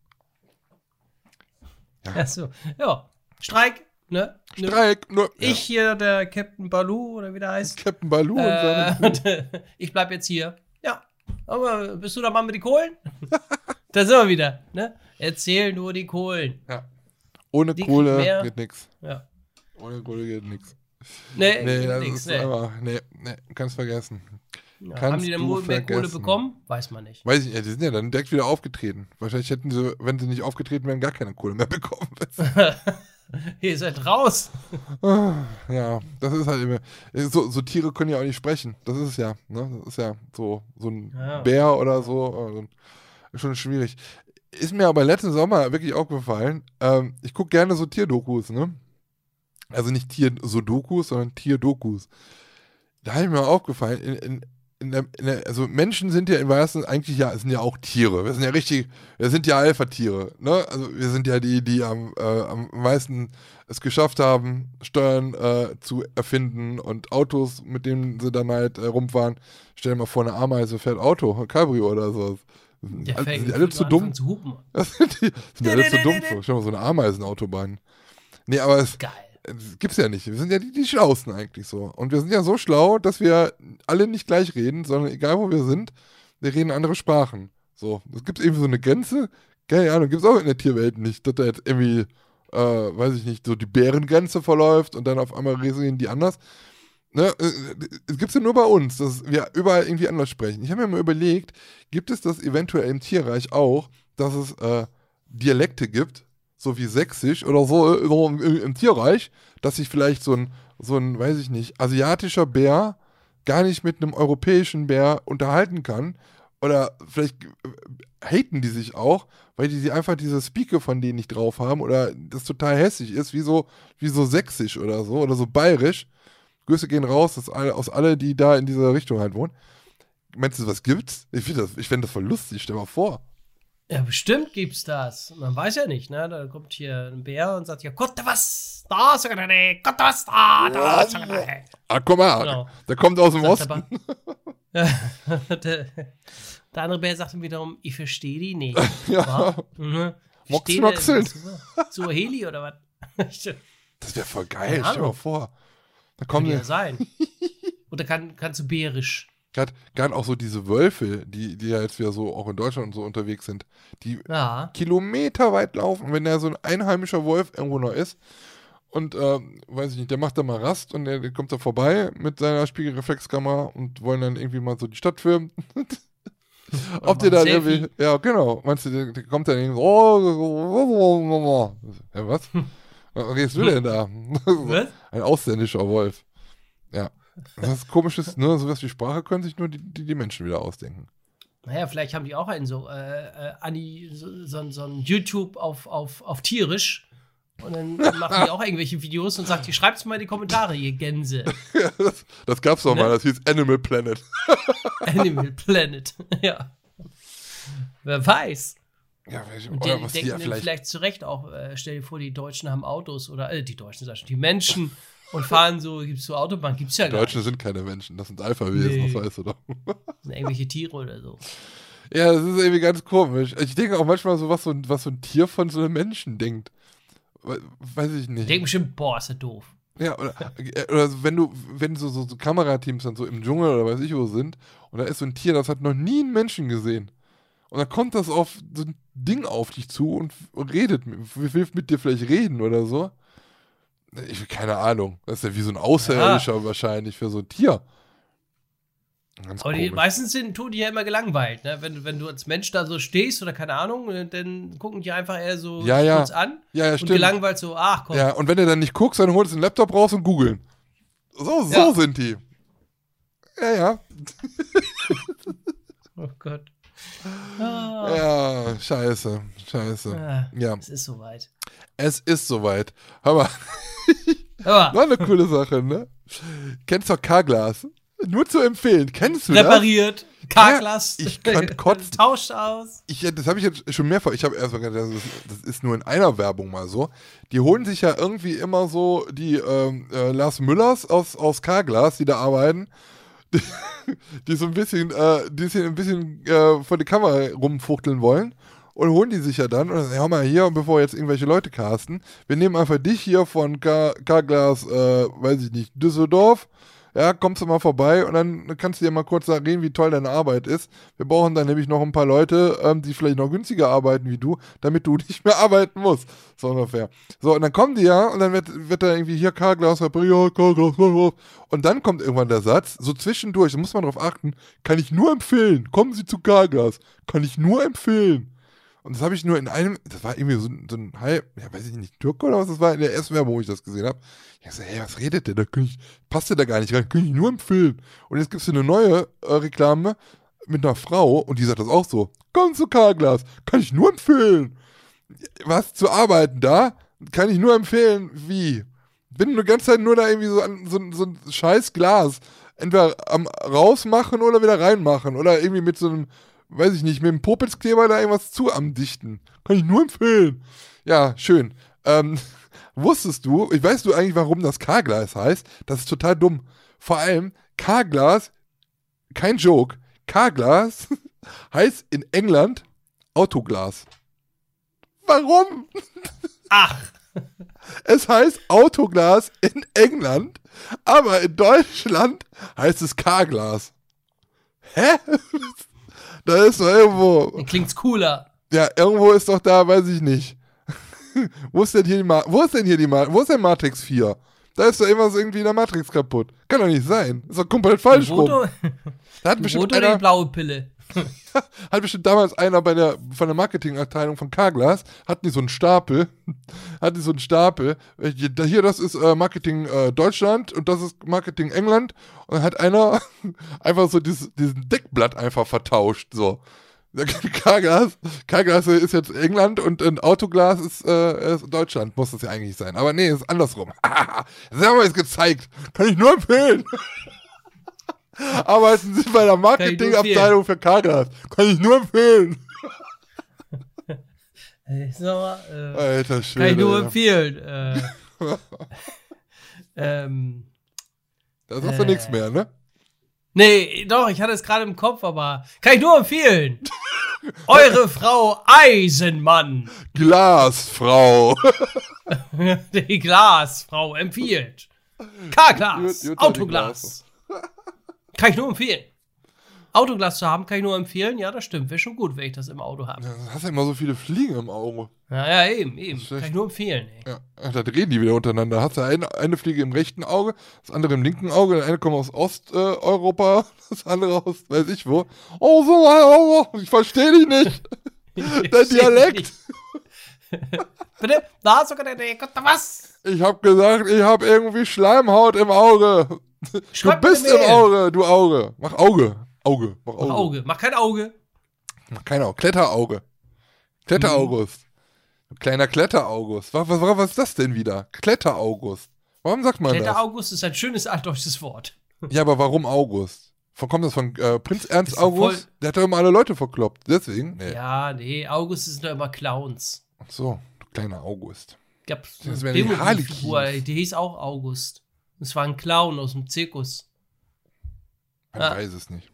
Ja. Achso, ja. Streik, ne? Streik, nur. Ich hier, der Captain Baloo, oder wie der heißt. Captain Baloo äh, und Ich bleib jetzt hier. Ja. Aber bist du der Mann mit den Kohlen? da sind wir wieder, ne? Erzähl nur die Kohlen. Ja. Ohne die Kohle geht nix. Ja. Ohne Kohle geht nix. Nee, nee das nix, ist nee. einfach, nee, nee, kannst vergessen. Ja, haben die denn mehr Kohle bekommen? Weiß man nicht. Weiß ich nicht, ja, die sind ja dann direkt wieder aufgetreten. Wahrscheinlich hätten sie, wenn sie nicht aufgetreten wären, gar keine Kohle mehr bekommen. Ihr seid raus. Ja, das ist halt immer. So, so, Tiere können ja auch nicht sprechen. Das ist ja. Ne? Das ist ja so, so ein ja. Bär oder so. Also, schon schwierig. Ist mir aber letzten Sommer wirklich aufgefallen. Ähm, ich gucke gerne so Tierdokus, ne? Also nicht Tier-Sudokus, sondern Tierdokus. Da habe ich mir aufgefallen, in, in, in der, in der, also Menschen sind ja im wahrsten eigentlich ja, sind ja auch Tiere. Wir sind ja richtig, wir sind ja Alpha-Tiere. Ne? Also wir sind ja die, die am, äh, am meisten es geschafft haben, Steuern äh, zu erfinden und Autos, mit denen sie dann halt äh, rumfahren. Stell dir mal vor, eine Ameise fährt Auto, ein Cabrio oder so. Ja, also, sind die alle zu dumm? Zu hupen. sind die, sind die alle zu dumm. Stell dir mal so eine Ameisenautobahn. Nee, aber es, Geil gibt's ja nicht. Wir sind ja die, die Schlausten eigentlich so. Und wir sind ja so schlau, dass wir alle nicht gleich reden, sondern egal wo wir sind, wir reden andere Sprachen. So, es gibt irgendwie so eine Grenze, keine Ahnung, gibt es auch in der Tierwelt nicht, dass da jetzt irgendwie, äh, weiß ich nicht, so die Bärengrenze verläuft und dann auf einmal reden die anders. Ne, äh, es gibt es ja nur bei uns, dass wir überall irgendwie anders sprechen. Ich habe mir mal überlegt, gibt es das eventuell im Tierreich auch, dass es äh, Dialekte gibt, so wie Sächsisch oder so, so im, im Tierreich, dass sich vielleicht so ein, so ein, weiß ich nicht, asiatischer Bär gar nicht mit einem europäischen Bär unterhalten kann. Oder vielleicht äh, haten die sich auch, weil die, die einfach diese Speake von denen nicht drauf haben oder das total hässlich ist, wie so, wie so sächsisch oder so oder so bayerisch. Grüße gehen raus aus alle, aus alle, die da in dieser Richtung halt wohnen. Meinst du, was gibt's? Ich finde das, find das voll lustig, stell mal vor. Ja, bestimmt gibt's das. Man weiß ja nicht, ne? Da kommt hier ein Bär und sagt ja, Gott, was? Da, Sekretär, Gott, was? Da, da. Ah, guck mal, Genau. der kommt aus dem Sagt Osten. der, der andere Bär sagt dann wiederum, ich verstehe die nicht. Ja. Mhm. So Heli oder was? Das wäre voll geil, stell mal Ahnung. vor. Da Kann kommen ja ja sein. Oder kann, kannst du bärisch? Gerade auch so diese Wölfe, die, die ja jetzt wieder so auch in Deutschland und so unterwegs sind, die Ja. kilometerweit laufen. Und wenn da so ein einheimischer Wolf irgendwo noch ist und, ähm, weiß ich nicht, der macht da mal Rast und der, der kommt da vorbei mit seiner Spiegelreflexkamera und wollen dann irgendwie mal so die Stadt filmen. Ob der dann Selfie. irgendwie, ja genau, meinst du, der, der kommt dann irgendwie so, oh, ja, was? Was redest du denn da? Was? Ein ausländischer Wolf. Ja. Das ist komisches, ne? Sowas wie Sprache können sich nur die, die, die Menschen wieder ausdenken. Naja, vielleicht haben die auch einen so, äh, äh, Anni, so, so, so ein YouTube auf, auf, auf tierisch. Und dann machen die auch irgendwelche Videos und sagt, ihr schreibt's mal in die Kommentare, ihr Gänse. Ja, das, das gab's doch Ne? mal, das hieß Animal Planet. Animal Planet. ja. Wer weiß. Ja, welche, Und oder die was denken vielleicht. vielleicht zu Recht auch, äh, stell dir vor, die Deutschen haben Autos oder, äh, die Deutschen, sag schon, die Menschen und fahren so, gibt's so Autobahn, gibt's ja gar Deutsche nicht. sind keine Menschen, das sind Alpha-Wesen, Nee. das weißt du doch. Sind Irgendwelche Tiere oder so. Ja, das ist irgendwie ganz komisch. Ich denke auch manchmal so, was so, ein- was so ein Tier von so einem Menschen denkt. We- Weiß ich nicht. denken bestimmt, boah, ist das doof. Ja, oder, äh, oder wenn du, wenn so, so, so Kamerateams dann so im Dschungel oder weiß ich wo sind und da ist so ein Tier, das hat noch nie einen Menschen gesehen. Und dann kommt das auf so ein Ding auf dich zu und, und redet, mit, will mit dir vielleicht reden oder so. Ich keine Ahnung. Das ist ja wie so ein Außerirdischer wahrscheinlich für so ein Tier. Ganz Aber die komisch. meisten sind, tun die ja immer gelangweilt, ne? Wenn, du- wenn du als Mensch da so stehst oder keine Ahnung, äh, dann gucken die einfach eher so Ja, ja. kurz an Ja, ja, und stimmt. gelangweilt so, ach komm. Ja, und wenn du dann nicht guckst, dann holst du den Laptop raus und googeln. So, so Ja. sind die. Ja, ja. Oh Gott. Ah, Ja, scheiße, scheiße. ah, Ja, Es ist soweit. es ist soweit. Hör mal, Aber war eine coole Sache, ne? Kennst du Carglass? Nur zu empfehlen. Kennst du das? repariert, Karglas, Ja, ich kann kotzen. tauscht aus. Ich, das habe ich jetzt schon mehrfach. Ich habe erst mal gedacht, das ist, nur in einer Werbung mal so. Die holen sich ja irgendwie immer so die ähm, äh, Lars Müllers aus, aus Carglass, die da arbeiten, die, die so ein bisschen, äh, die sich ein bisschen äh, vor die Kamera rumfuchteln wollen. Und holen die sich ja dann und sagen, hör mal hier, bevor jetzt irgendwelche Leute casten, wir nehmen einfach dich hier von Car Carglass, äh, weiß ich nicht, Düsseldorf. Ja, kommst du mal vorbei und dann kannst du dir mal kurz reden, wie toll deine Arbeit ist. Wir brauchen dann nämlich noch ein paar Leute, ähm, die vielleicht noch günstiger arbeiten wie du, damit du nicht mehr arbeiten musst. So ungefähr. So, und dann kommen die ja und dann wird, wird da irgendwie hier repariert, Carglass, Carglass. Und dann kommt irgendwann der Satz, so zwischendurch, da muss man drauf achten, kann ich nur empfehlen, kommen Sie zu Carglass, kann ich nur empfehlen. Und das habe ich nur in einem, das war irgendwie so, ein- so ein halb, ja, weiß ich nicht, Türke oder was das war, in der ersten Werbung, wo ich das gesehen habe. Ich so, hey, was redet der? Da ich, passt der da gar nicht rein, kann ich nur empfehlen. Und jetzt gibt es eine neue äh, Reklame mit einer Frau und die sagt das auch so. Komm zu Carglass, kann ich nur empfehlen. Was zu arbeiten da, kann ich nur empfehlen, wie? Bin die ganze Zeit nur da irgendwie so an so, so ein scheiß Glas. Entweder am rausmachen oder wieder reinmachen. Oder irgendwie mit so einem, weiß ich nicht, mit einem Popitzkleber da irgendwas zu am Dichten. Kann ich nur empfehlen. Ja, schön. Ähm, wusstest du, ich weißt du eigentlich, warum das Carglass heißt? Das ist total dumm. Vor allem, Carglass, kein Joke, Carglass heißt in England Autoglas. Warum? Ach, Es heißt Autoglas in England, aber in Deutschland heißt es Carglass. Hä? Da ist doch irgendwo, dann klingt's cooler. ja, irgendwo ist doch da, weiß ich nicht. wo ist denn hier die Ma wo ist denn hier die Ma wo ist denn Matrix 4? Da ist doch immer so irgendwie in der Matrix kaputt. Kann doch nicht sein. Ist doch komplett falsch rum. Rote, Da hat die bestimmt rote oder die blaue Pille? Hat bestimmt damals einer bei der, von der Marketingabteilung von Carglass, hatten die so einen Stapel, hatten die so einen Stapel, äh, hier, das ist äh, Marketing äh, Deutschland und das ist Marketing England und dann hat einer einfach so dieses, diesen Deckblatt einfach vertauscht, so. Carglass, Carglass ist jetzt England und ein Autoglas ist, äh, ist Deutschland, muss das ja eigentlich sein. Aber nee, ist andersrum. das haben wir jetzt gezeigt. Kann ich nur empfehlen. Arbeiten Sie bei der Marketingabteilung für Carglass. Kann ich nur empfehlen. So, äh, Alter, schön. kann ich nur empfehlen. Äh, ähm, Da sagst du Äh. nichts mehr, ne? nee, doch, ich hatte es gerade im Kopf, aber kann ich nur empfehlen. Eure Frau Eisenmann, Glasfrau. die Glasfrau, empfiehlt. K-Glas, Autoglas. Kann ich nur empfehlen. Autoglas zu haben, kann ich nur empfehlen. Ja, das stimmt. Wäre schon gut, wenn ich das im Auto habe. Du hast ja immer so viele Fliegen im Auge. Ja, ja, eben, eben. Kann ich nur empfehlen. Ey. Ja, da drehen die wieder untereinander. Hast du eine, eine Fliege im rechten Auge, das andere im linken Auge, der eine kommt aus Osteuropa, äh, das andere aus weiß ich wo. Oh, so, oh, oh, ich verstehe dich nicht. Der Dialekt. Bitte? Da sogar der Gott, was? Ich hab gesagt, ich hab irgendwie Schleimhaut im Auge. Schreib du bist eine im. Auge, du Auge. Mach Auge. Auge. Mach Auge. Mach Auge. Mach kein Auge. Mach kein Auge. Kletterauge. Kletteraugust. Du kleiner Kletteraugust. Was, was, was ist das denn wieder? Kletteraugust. Warum sagt man Kletter das? August ist ein schönes altdeutsches Wort. Ja, aber warum August? Von, kommt das von äh, Prinz Ernst August? Der hat doch immer alle Leute verkloppt. Deswegen? Nee. Ja, nee, August sind doch immer Clowns. Ach so, du kleiner August. Gab Das eine wären die Demo-Figur, die hieß auch August. Das war ein Clown aus dem Zirkus. Man Ah. weiß es nicht.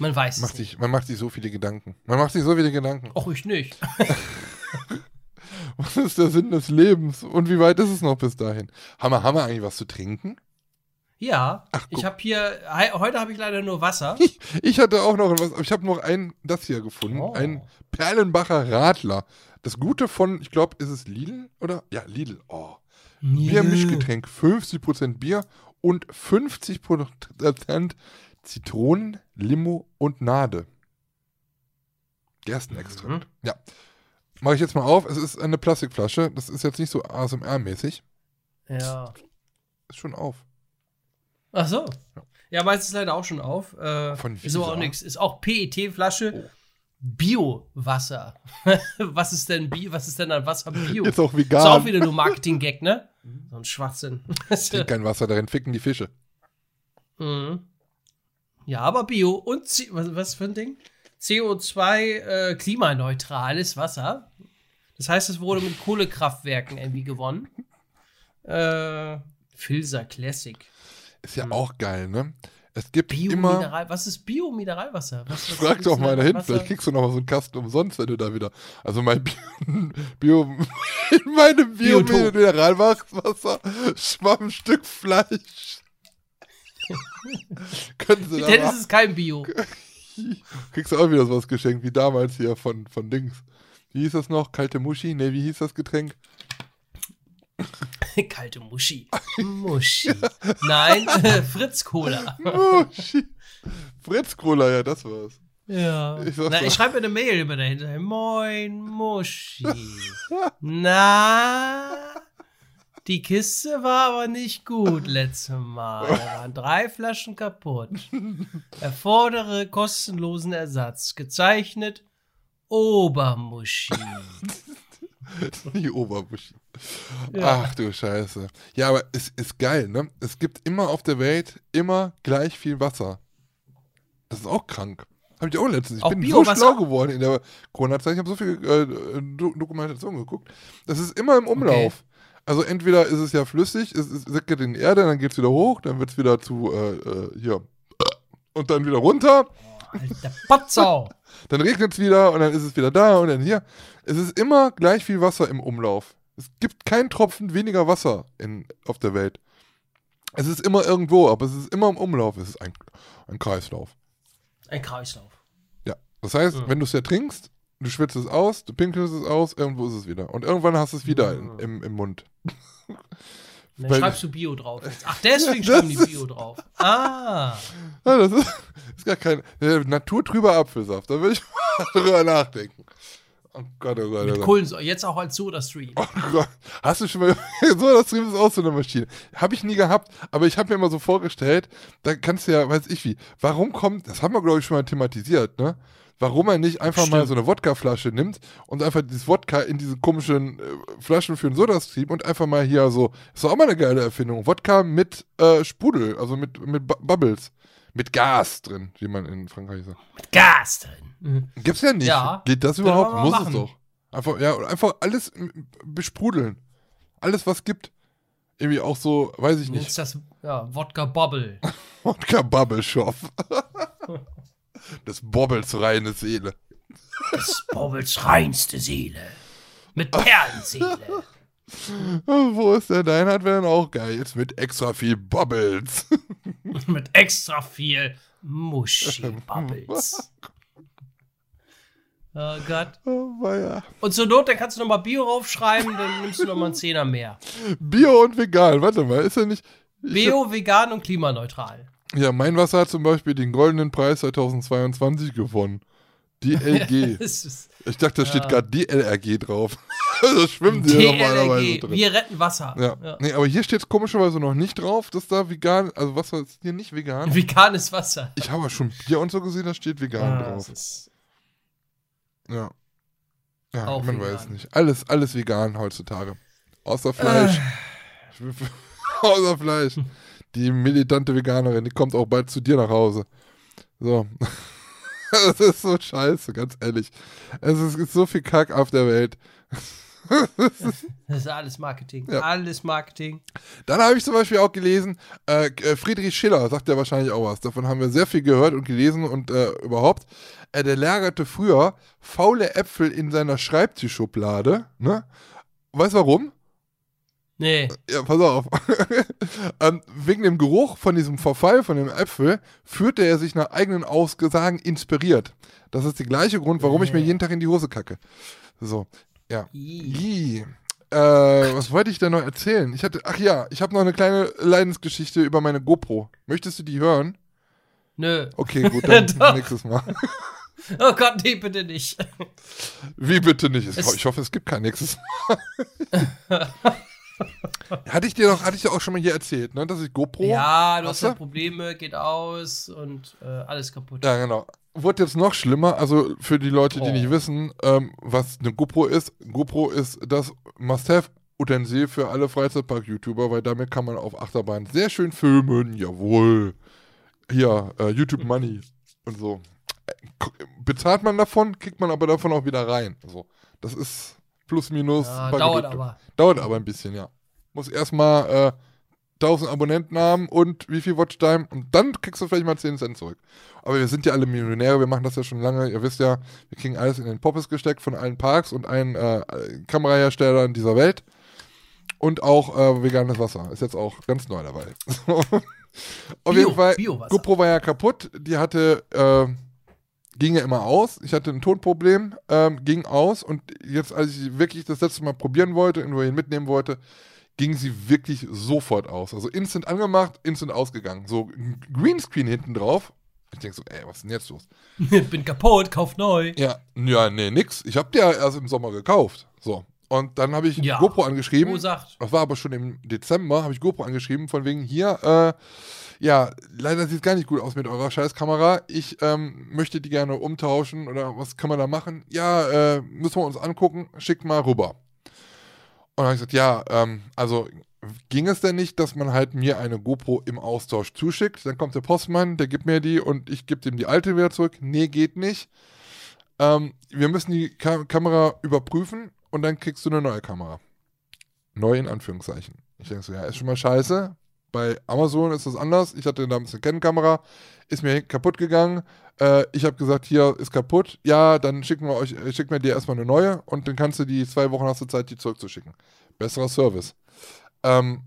Man weiß Macht es nicht. sich, man macht sich so viele Gedanken. Man macht sich so viele Gedanken. Och, ich nicht. Was ist der Sinn des Lebens? Und wie weit ist es noch bis dahin? Haben wir, haben wir eigentlich was zu trinken? Ja, Ach, ich habe hier, he- heute habe ich leider nur Wasser. Ich hatte auch noch was, ich habe noch ein, das hier gefunden. Oh. Ein Perlenbacher Radler. Das Gute von, ich glaube, ist es Lidl? Oder? Ja, Lidl. Oh. Bier-Mischgetränk. 50% Bier und 50% Zitronen, Limo und Nade. Gerstenextrakt. Ja. Mache ich jetzt mal auf. Es ist eine Plastikflasche. Das ist jetzt nicht so ASMR-mäßig. Ja. Ist schon auf. Ach so. Ja, meins ist leider auch schon auf. Äh, Von ist aber auch Visa? nichts. Ist auch PET-Flasche. Oh. Bio-Wasser. was ist denn Bio? Was ist denn an Wasser Bio? Jetzt auch ist auch vegan. wieder nur Marketing-Gag, ne? So ein Schwachsinn. Trink kein Wasser, darin ficken die Fische. Mhm. Ja, aber Bio und C was, was für ein Ding? CO2 äh, klimaneutrales Wasser. Das heißt, es wurde mit Kohlekraftwerken irgendwie gewonnen. Äh, Filzer Classic. Ist ja auch geil, ne? Es gibt immer. Bio-Mineral. Was ist Bio-Mineralwasser? Was, was Frag doch mal dahin, vielleicht kriegst du noch mal so einen Kasten umsonst, wenn du da wieder. Also mein Bio, Bio in meinem Bio Biotop. Mineralwasser schwamm ein Stück Fleisch. Können sie da Denn es ist kein Bio. Kriegst du auch wieder sowas geschenkt, wie damals hier von, von Dings. Wie hieß das noch? Kalte Muschi? Ne, wie hieß das Getränk? Kalte Muschi. Muschi. Nein, Fritz Cola. Muschi. Fritz Cola, ja, das war's. Ja. Ich Na, ich schreibe mir eine Mail immer dahinter. Moin, Muschi. Na, die Kiste war aber nicht gut letztes Mal. Da waren drei Flaschen kaputt. Erfordere kostenlosen Ersatz. Gezeichnet Obermuschi. Die Obermuschi. Ja. Ach du Scheiße. Ja, aber es ist geil, ne? Es gibt immer auf der Welt immer gleich viel Wasser. Das ist auch krank. Hab ich auch letztens. Ich Auch bin so schlau geworden in der Corona-Zeit. Ich habe so viel äh, Do Dokumentation geguckt. Das ist immer im Umlauf. Also entweder ist es ja flüssig, es, es sickert in die Erde, dann geht es wieder hoch, dann wird es wieder zu äh, äh, hier und dann wieder runter, Alter Potzau. dann regnet es wieder und dann ist es wieder da und dann hier. Es ist immer gleich viel Wasser im Umlauf. Es gibt keinen Tropfen weniger Wasser in, auf der Welt. Es ist immer irgendwo, aber es ist immer im Umlauf. Es ist ein, ein Kreislauf. Ein Kreislauf. Ja. Das heißt, Mhm. wenn du es ja trinkst, du schwitzt es aus, du pinkelst es aus, irgendwo ist es wieder. Und irgendwann hast du es wieder Mhm. in, im, im Mund. Und dann Weil- schreibst du Bio drauf. Ach, deswegen Das schreiben die ist- Bio drauf. Ah. Ja, das ist, es gar kein äh, naturtrüber Apfelsaft. Da würde ich mal drüber nachdenken. Oh Gott, oh Gott, oh Mit Gott. Kohlensäure. Jetzt auch als Soda-Stream. Oh Gott. Hast du schon mal so das Stream ist auch so eine Maschine. Habe ich nie gehabt, aber ich habe mir immer so vorgestellt, da kannst du ja, weiß ich wie, warum kommt, das haben wir glaube ich schon mal thematisiert, ne? Warum er nicht einfach mal Stimmt. so eine Wodkaflasche nimmt und einfach dieses Wodka in diese komischen äh, Flaschen für den Sodastream und einfach mal hier so, ist doch auch mal eine geile Erfindung. Wodka mit äh, Sprudel, also mit, mit Bu- Bubbles. Mit Gas drin, wie man in Frankreich sagt. Mit Gas drin. Mhm. Gibt's ja nicht. Ja. Geht das überhaupt? Muss machen. es doch. Einfach, ja, einfach alles besprudeln. Alles, was gibt. Irgendwie auch so, weiß ich nicht. das ja, Wodka Bobble. Wodka Bubble Shop. das Bobbles reine Seele. Das Bobbles reinste Seele. Mit Perlenseele. Wo ist der dein hat, wäre dann auch geil. Jetzt mit extra viel Bubbles. Mit extra viel Muschi-Bubbles. Oh Gott. oh, weia. Und zur Not, dann kannst du nochmal Bio raufschreiben, dann nimmst du nochmal einen Zehner mehr. Bio und vegan. Warte mal, ist ja nicht. Ich Bio, vegan und klimaneutral. ja, mein Wasser hat zum Beispiel den goldenen Preis 2022 gewonnen. Die LG. Das ist Ich dachte, da steht Ja. gerade DLRG drauf. das schwimmt hier normalerweise DLRG. drin. Wir retten Wasser. Ja. Ja. Nee, aber hier steht es komischerweise noch nicht drauf, dass da vegan, also Wasser ist hier nicht vegan. Veganes Wasser. Ich habe schon Bier und so gesehen, da steht vegan Ah, drauf. Ja. Ja, Auch man vegan. weiß nicht. Alles, alles vegan heutzutage. Außer Fleisch. Außer Fleisch. Die militante Veganerin, die kommt auch bald zu dir nach Hause. So. Das ist so scheiße, ganz ehrlich. Es ist, ist so viel Kack auf der Welt. Das ist alles Marketing. Ja. Alles Marketing. Dann habe ich zum Beispiel auch gelesen, äh, äh, Friedrich Schiller sagt ja wahrscheinlich auch was. Davon haben wir sehr viel gehört und gelesen und äh, überhaupt. Äh, der lagerte früher faule Äpfel in seiner Schreibtischschublade. Ne? Weißt du warum? Nee. Ja, pass auf. ähm, wegen dem Geruch von diesem Verfall von dem Äpfel fühlte er sich nach eigenen Aussagen inspiriert. Das ist der gleiche Grund, warum ich mir jeden Tag in die Hose kacke. So, ja. Ih. Äh, was wollte ich denn noch erzählen? Ich hatte, ach ja, ich habe noch eine kleine Leidensgeschichte über meine GoPro. Möchtest du die hören? Nö. Okay, gut, dann nächstes Mal. Oh Gott, nee, bitte nicht. Wie bitte nicht? Ich hoffe, es gibt kein nächstes Mal. Hatte ich dir doch, hatte ich dir auch schon mal hier erzählt, ne, dass ich GoPro. ja, du Hast ja? Probleme, geht aus und äh, alles kaputt. Ja, genau. Wurde jetzt noch schlimmer, also für die Leute, die Oh. nicht wissen, ähm, was eine GoPro ist. GoPro ist das Must-Have-Utensil für alle Freizeitpark-YouTuber, weil damit kann man auf Achterbahn sehr schön filmen. Jawohl. Hier, äh, YouTube Money und so. Äh, Bezahlt man davon, kriegt man aber davon auch wieder rein. Also, das ist plus minus. Ja, dauert aber. Dauert aber ein bisschen, ja. Muss erstmal äh, 1000 Abonnenten haben und wie viel Watchtime und dann kriegst du vielleicht mal 10 Cent zurück. Aber wir sind ja alle Millionäre, wir machen das ja schon lange. Ihr wisst ja, wir kriegen alles in den Poppes gesteckt von allen Parks und allen äh, Kameraherstellern dieser Welt. Und auch äh, veganes Wasser. Ist jetzt auch ganz neu dabei. Auf Bio- jeden Fall. GoPro war ja kaputt. Die hatte, äh, ging ja immer aus. Ich hatte ein Tonproblem, ähm, ging aus. Und jetzt, als ich wirklich das letzte Mal probieren wollte, irgendwo hin mitnehmen wollte, ging sie wirklich sofort aus. Also instant angemacht, instant ausgegangen. So ein Greenscreen hinten drauf. Ich denke so, ey, was ist denn jetzt los? Bin kaputt, kauf neu. Ja, ja, nee, nix. Ich habe die ja erst im Sommer gekauft. So. Und dann habe ich Ja. GoPro angeschrieben. Wo sagt? Das war aber schon im Dezember, habe ich GoPro angeschrieben, von wegen hier, äh, ja, leider sieht es gar nicht gut aus mit eurer Scheißkamera. Ich ähm, möchte die gerne umtauschen oder was kann man da machen? Ja, äh, müssen wir uns angucken, schickt mal rüber. Und dann habe ich gesagt, ja, ähm, also ging es denn nicht, dass man halt mir eine GoPro im Austausch zuschickt? Dann kommt der Postmann, der gibt mir die und ich gebe ihm die alte wieder zurück. Nee, geht nicht. Ähm, wir müssen die Ka Kamera überprüfen und dann kriegst du eine neue Kamera. Neu in Anführungszeichen. Ich denke so, ja, ist schon mal scheiße. Bei Amazon ist das anders. Ich hatte damals eine Canon-Kamera, ist mir kaputt gegangen. Äh, ich habe gesagt, hier ist kaputt. Ja, dann schicken wir euch, äh, schicken wir dir erstmal eine neue und dann kannst du die zwei Wochen hast du Zeit, die zurückzuschicken. Besserer Service. Ähm,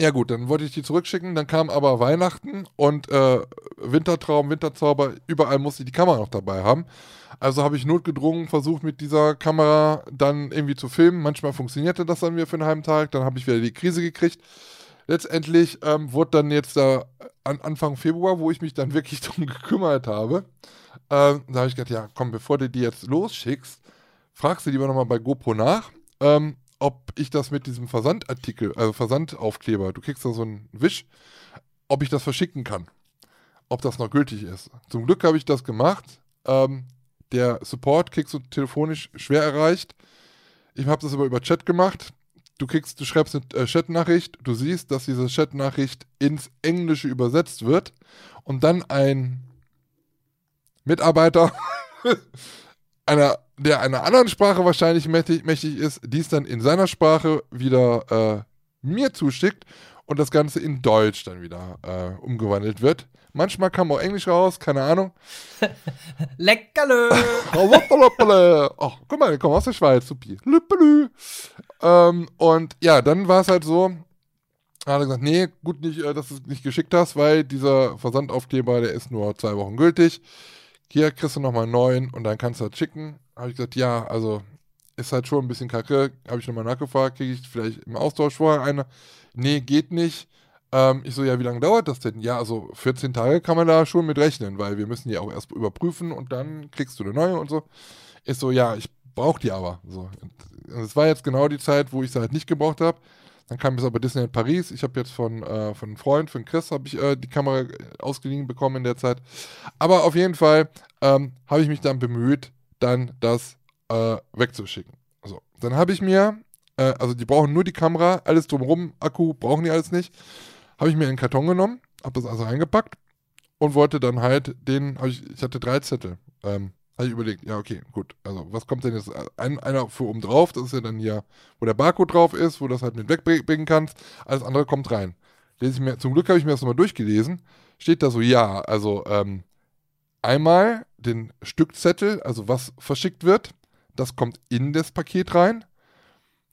ja gut, dann wollte ich die zurückschicken, dann kam aber Weihnachten und äh, Wintertraum, Winterzauber, überall musste ich die Kamera noch dabei haben. Also habe ich notgedrungen versucht, mit dieser Kamera dann irgendwie zu filmen. Manchmal funktionierte das dann wieder für einen halben Tag, dann habe ich wieder die Krise gekriegt. Letztendlich ähm, wurde dann jetzt da an Anfang Februar, wo ich mich dann wirklich drum gekümmert habe. Ähm, da habe ich gedacht, ja, komm, bevor du die jetzt losschickst, fragst du lieber nochmal bei GoPro nach, ähm, ob ich das mit diesem Versandartikel, also Versandaufkleber, du kriegst da so einen Wisch, ob ich das verschicken kann. Ob das noch gültig ist. Zum Glück habe ich das gemacht. Ähm, der Support kriegst du telefonisch schwer erreicht. Ich habe das aber über Chat gemacht. Du kriegst, du schreibst eine äh, Chatnachricht, du siehst, dass diese Chatnachricht ins Englische übersetzt wird und dann ein Mitarbeiter einer, der einer anderen Sprache wahrscheinlich mächtig, mächtig ist, dies dann in seiner Sprache wieder äh, mir zuschickt und das Ganze in Deutsch dann wieder äh, umgewandelt wird. Manchmal kam auch Englisch raus, keine Ahnung. Leckerlö! oh, guck mal, wir kommen aus der Schweiz, supi. Ähm, und ja, dann war es halt so, er hat gesagt, nee, gut, nicht, äh, dass du es nicht geschickt hast, weil dieser Versandaufkleber, der ist nur zwei Wochen gültig. Hier kriegst du nochmal einen neuen und dann kannst du das schicken. Habe ich gesagt, ja, also ist halt schon ein bisschen kacke. Habe ich nochmal nachgefragt, kriege ich vielleicht im Austausch vorher eine? Nee, geht nicht. Ähm, ich so, ja, wie lange dauert das denn? Ja, also 14 Tage kann man da schon mit rechnen, weil wir müssen die auch erst überprüfen und dann kriegst du eine neue und so. Ist so, ja, ich brauche die aber. So. Es war jetzt genau die Zeit, wo ich sie halt nicht gebraucht habe. Dann kam es aber Disneyland Paris. Ich habe jetzt von, äh, von einem Freund, von Chris, habe ich äh, die Kamera ausgeliehen bekommen in der Zeit. Aber auf jeden Fall ähm, habe ich mich dann bemüht, dann das äh, wegzuschicken. So, dann habe ich mir, äh, also die brauchen nur die Kamera, alles drumherum, Akku brauchen die alles nicht. Habe ich mir einen Karton genommen, habe das also eingepackt und wollte dann halt den, ich, ich hatte drei Zettel. Ähm, habe ich überlegt, ja, okay, gut. Also, was kommt denn jetzt? Ein, einer für oben drauf, das ist ja dann hier, wo der Barcode drauf ist, wo du das halt mit wegbringen kannst. Alles andere kommt rein. Lese ich mir, zum Glück habe ich mir das nochmal durchgelesen. Steht da so, ja, also ähm, einmal den Stückzettel, also was verschickt wird, das kommt in das Paket rein.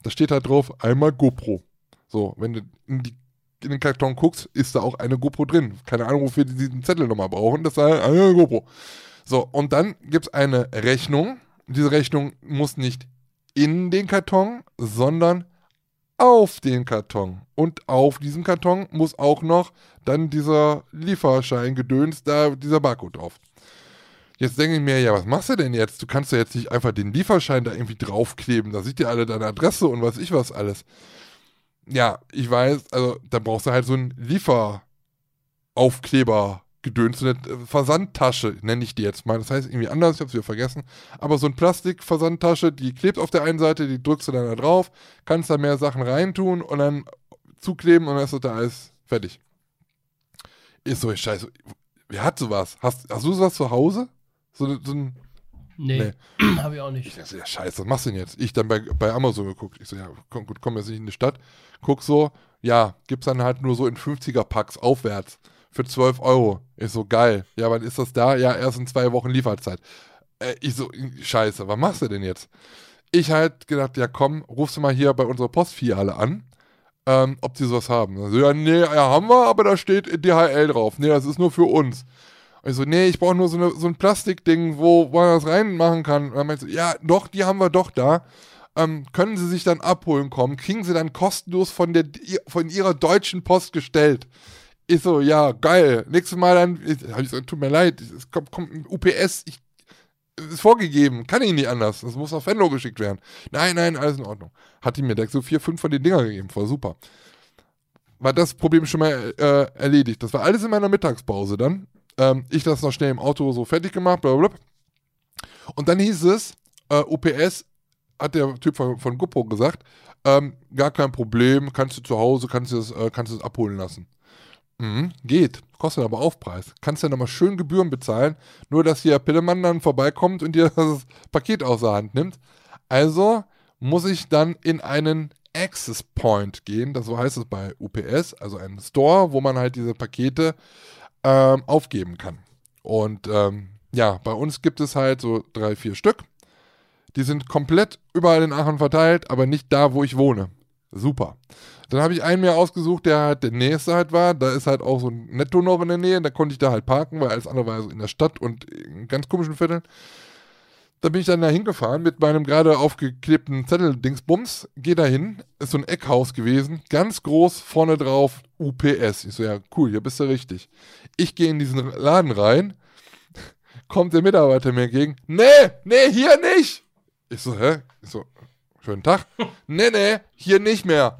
Da steht halt drauf, einmal GoPro. So, wenn du in, die, in den Karton guckst, ist da auch eine GoPro drin. Keine Ahnung, wofür die diesen Zettel nochmal brauchen. Das ist eine GoPro. So, und dann gibt es eine Rechnung. Diese Rechnung muss nicht in den Karton, sondern auf den Karton. Und auf diesem Karton muss auch noch dann dieser Lieferschein gedöns, da dieser Barcode drauf. Jetzt denke ich mir, ja, was machst du denn jetzt? Du kannst ja jetzt nicht einfach den Lieferschein da irgendwie draufkleben. Da sieht ja alle deine Adresse und was ich was alles. Ja, ich weiß, also da brauchst du halt so einen Lieferaufkleber Gedöns, so eine Versandtasche, nenne ich die jetzt mal. Das heißt irgendwie anders, ich habe es wieder vergessen. Aber so eine Plastikversandtasche, die klebt auf der einen Seite, die drückst du dann da drauf, kannst da mehr Sachen reintun und dann zukleben und dann ist da alles fertig. Ist so, scheiße. Wer hat sowas? Hast, hast du sowas zu Hause? So, so ein. Nee, nee. habe ich auch nicht. Ich dachte, ja, scheiße, was machst du denn jetzt? Ich dann bei, bei Amazon geguckt. Ich so, ja, komm, gut, komm jetzt nicht in die Stadt. Guck so, ja, gibt's dann halt nur so in 50er-Packs aufwärts für 12 Euro. Ich so, geil. Ja, wann ist das da? Ja, erst in zwei Wochen Lieferzeit. Äh, ich so, scheiße, was machst du denn jetzt? Ich halt gedacht, ja komm, rufst du mal hier bei unserer Postfiliale an, ähm, ob die sowas haben. Also, ja, nee, ja, haben wir, aber da steht DHL drauf. Nee, das ist nur für uns. Und ich so, nee, ich brauche nur so, eine, so ein Plastikding, wo, wo man das reinmachen kann. Und dann meinte so, ja, doch, die haben wir doch da. Ähm, können Sie sich dann abholen kommen, kriegen Sie dann kostenlos von, der, von Ihrer deutschen Post gestellt. Ich so, ja, geil. Nächstes Mal dann, hab ich so, tut mir leid, es kommt, kommt ein UPS, ich, ist vorgegeben, kann ich nicht anders. Das muss auf Venlo geschickt werden. Nein, nein, alles in Ordnung. Hat die mir direkt so vier, fünf von den Dinger gegeben, voll super. War das Problem schon mal äh, erledigt. Das war alles in meiner Mittagspause dann. Ähm, ich das noch schnell im Auto so fertig gemacht, blablabla. Und dann hieß es, äh, UPS, hat der Typ von, von GoPro gesagt, ähm, gar kein Problem, kannst du zu Hause, kannst du es äh, kannst du abholen lassen. Mhm, geht. Kostet aber Aufpreis. Kannst ja nochmal schön Gebühren bezahlen, nur dass hier Pillemann dann vorbeikommt und dir das Paket aus der Hand nimmt. Also muss ich dann in einen Access Point gehen, das so heißt es bei UPS, also einen Store, wo man halt diese Pakete ähm, aufgeben kann. Und ähm, ja, bei uns gibt es halt so drei, vier Stück. Die sind komplett überall in Aachen verteilt, aber nicht da, wo ich wohne. Super. Dann habe ich einen mir ausgesucht, der halt der nächste halt war. Da ist halt auch so ein Netto noch in der Nähe. Da konnte ich da halt parken, weil alles andere war so in der Stadt und in ganz komischen Vierteln. Da bin ich dann da hingefahren mit meinem gerade aufgeklebten Zettel-Dingsbums. Geh da hin, ist so ein Eckhaus gewesen, ganz groß, vorne drauf UPS. Ich so, ja, cool, hier bist du richtig. Ich gehe in diesen Laden rein, kommt der Mitarbeiter mir entgegen. Nee, nee, hier nicht. Ich so, hä? Ich so, schönen Tag. nee, nee, hier nicht mehr.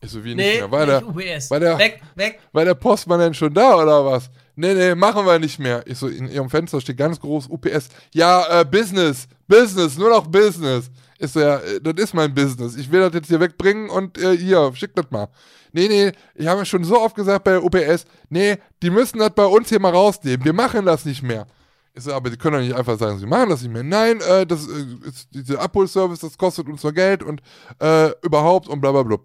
Ich so, wie nicht mehr? War der, UBS. war der, weg, weg. war der Postmann denn schon da oder was? Nee, nee, machen wir nicht mehr. Ich so, in ihrem Fenster steht ganz groß UPS. Ja, äh, Business, Business, nur noch Business. Ich so, ja, äh, das ist mein Business. Ich will das jetzt hier wegbringen und äh, hier, schick das mal. Nee, nee, ich habe schon so oft gesagt bei der UPS, nee, die müssen das bei uns hier mal rausnehmen. Wir machen das nicht mehr. Ich so, aber die können doch nicht einfach sagen, sie machen das nicht mehr. Nein, äh, das äh, ist dieser Abholservice, das kostet uns nur Geld und äh, überhaupt und bla bla bla.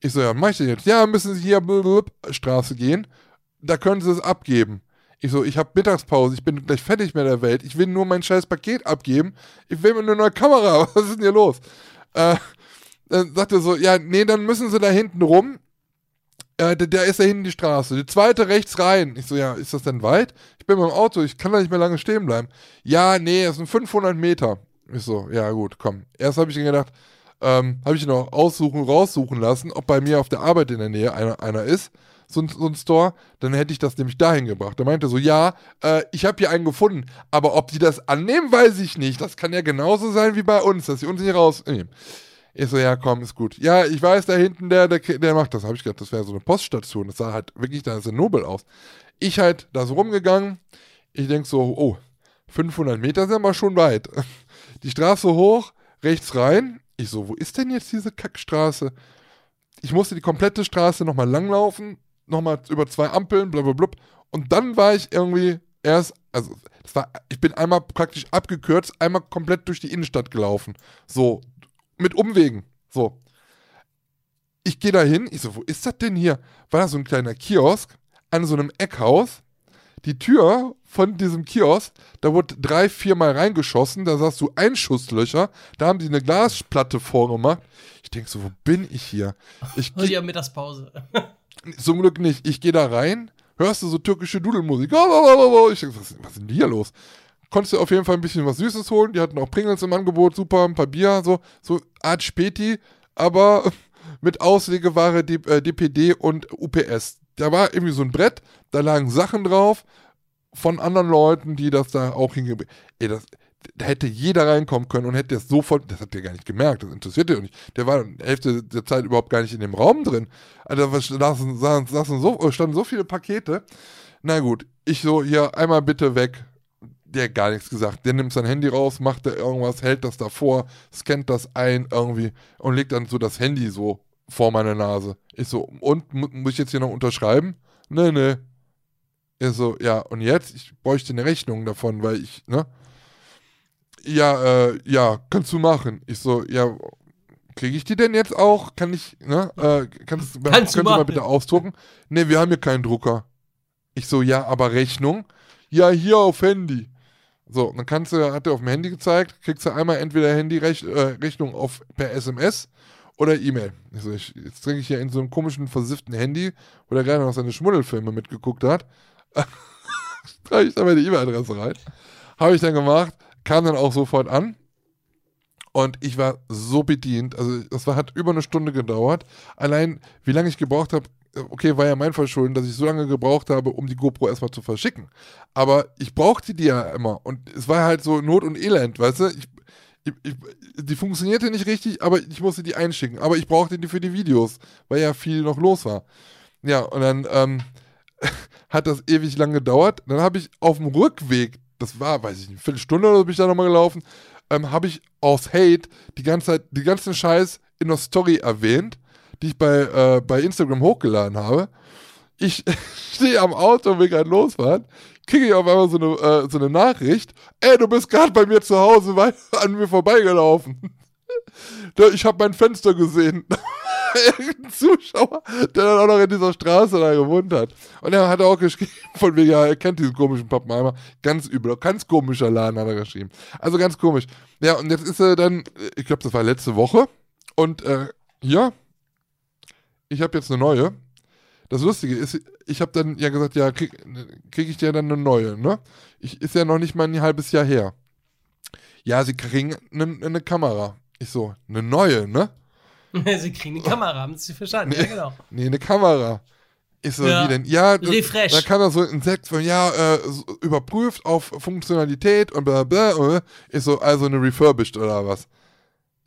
Ich so, ja, mach ich denn jetzt? Ja, müssen Sie hier blub, Straße gehen. Da können Sie es abgeben. Ich so, ich habe Mittagspause, ich bin gleich fertig mit der Welt. Ich will nur mein scheiß Paket abgeben. Ich will mir eine neue Kamera. Was ist denn hier los? Äh, dann sagt er so, ja, nee, dann müssen Sie da hinten rum. Äh, der, der ist da hinten die Straße. Die zweite rechts rein. Ich so, ja, ist das denn weit? Ich bin dem Auto, ich kann da nicht mehr lange stehen bleiben. Ja, nee, es sind 500 Meter. Ich so, ja gut, komm. Erst habe ich gedacht, ähm, habe ich auch aussuchen, raussuchen lassen, ob bei mir auf der Arbeit in der Nähe einer, einer ist, so ein, so ein Store, dann hätte ich das nämlich dahin gebracht. Er meinte so, ja, äh, ich habe hier einen gefunden, aber ob die das annehmen, weiß ich nicht. Das kann ja genauso sein wie bei uns, dass sie uns nicht rausnehmen. Ich so, ja, komm, ist gut. Ja, ich weiß, da hinten, der, der, der macht das. Habe ich gedacht, das wäre so eine Poststation. Das sah halt wirklich da sehr nobel aus. Ich halt da so rumgegangen. Ich denk so, oh, 500 Meter sind wir schon weit. Die Straße hoch, rechts rein. Ich so, wo ist denn jetzt diese Kackstraße? Ich musste die komplette Straße nochmal langlaufen, nochmal über zwei Ampeln, blablabla. Und dann war ich irgendwie erst, also, das war, ich bin einmal praktisch abgekürzt, einmal komplett durch die Innenstadt gelaufen. So, mit Umwegen. So. Ich gehe da hin, ich so, wo ist das denn hier? War da so ein kleiner Kiosk an so einem Eckhaus. Die Tür von diesem Kiosk, da wurde drei, viermal reingeschossen, da sahst du Einschusslöcher, da haben die eine Glasplatte vorgemacht. Ich denk so, wo bin ich hier? Ich geh, ja, Mittagspause. zum Glück nicht. Ich gehe da rein, hörst du so türkische Dudelmusik. Ich denk, was, was ist denn hier los? Konntest du auf jeden Fall ein bisschen was Süßes holen. Die hatten auch Pringles im Angebot, super, ein paar Bier, so, so Art Späti, aber mit Auslegeware D- äh, DPD und UPS. Da war irgendwie so ein Brett, da lagen Sachen drauf von anderen Leuten, die das da auch hingebracht da hätte jeder reinkommen können und hätte das sofort, das hat der gar nicht gemerkt, das interessiert der nicht. Der war die Hälfte der Zeit überhaupt gar nicht in dem Raum drin. Also da saßen, so, standen so viele Pakete. Na gut, ich so, hier einmal bitte weg. Der hat gar nichts gesagt. Der nimmt sein Handy raus, macht da irgendwas, hält das davor, scannt das ein irgendwie und legt dann so das Handy so vor meine Nase. Ich so, und mu- muss ich jetzt hier noch unterschreiben? Nee, nee. Er so, ja, und jetzt? Ich bräuchte eine Rechnung davon, weil ich, ne? Ja, äh, ja, kannst du machen. Ich so, ja, kriege ich die denn jetzt auch? Kann ich, ne? Äh, kannst, Kannst du mal bitte ausdrucken? Nee, wir haben hier keinen Drucker. Ich so, ja, aber Rechnung? Ja, hier auf Handy. So, dann kannst du, hat er auf dem Handy gezeigt, kriegst du einmal entweder Handy-Rechnung auf per SMS oder E-Mail. Ich so, ich, jetzt trinke ich hier in so einem komischen, versifften Handy, wo der gerade noch seine Schmuddelfilme mitgeguckt hat. Trage ich da meine E-Mail-Adresse rein. Habe ich dann gemacht, kam dann auch sofort an. Und ich war so bedient. Also, das war, hat über eine Stunde gedauert. Allein, wie lange ich gebraucht habe, okay, war ja mein Verschulden, dass ich so lange gebraucht habe, um die GoPro erstmal zu verschicken. Aber ich brauchte die ja immer. Und es war halt so Not und Elend, weißt du? Ich, ich, ich, die funktionierte nicht richtig, aber ich musste die einschicken. Aber ich brauchte die für die Videos, weil ja viel noch los war. Ja, und dann ähm, hat das ewig lang gedauert. Dann habe ich auf dem Rückweg, das war, weiß ich nicht, eine Viertelstunde oder so bin ich da nochmal gelaufen, ähm, habe ich aus Hate die ganze Zeit, die ganzen Scheiß in der Story erwähnt, die ich bei, äh, bei Instagram hochgeladen habe. Ich stehe am Auto will gerade losfahren, kriege ich auf einmal so eine, äh, so eine Nachricht, ey, du bist gerade bei mir zu Hause weit an mir vorbeigelaufen. Ich habe mein Fenster gesehen. Irgendein Zuschauer, der dann auch noch in dieser Straße da gewohnt hat. Und er hat auch geschrieben, von wegen, ja, er kennt diesen komischen Pappenheimer. Ganz übel, ganz komischer Laden hat er geschrieben. Also ganz komisch. Ja, und jetzt ist er dann, ich glaube, das war letzte Woche. Und äh, ja, ich habe jetzt eine neue. Das Lustige ist, ich habe dann ja gesagt, ja, krieg, krieg ich dir dann eine neue, ne? Ich, ist ja noch nicht mal ein halbes Jahr her. ja, sie kriegen eine ne Kamera. Ich so, eine neue, ne? Sie kriegen eine Kamera, haben Sie verstanden? Ja, genau. Nee, eine Kamera. Ich so, Ja. wie denn? Ja, das- Refresh. Da kam da so ein Sekt von, ja, äh, überprüft auf Funktionalität und bla bla. bla. Ich so, also eine refurbished oder was?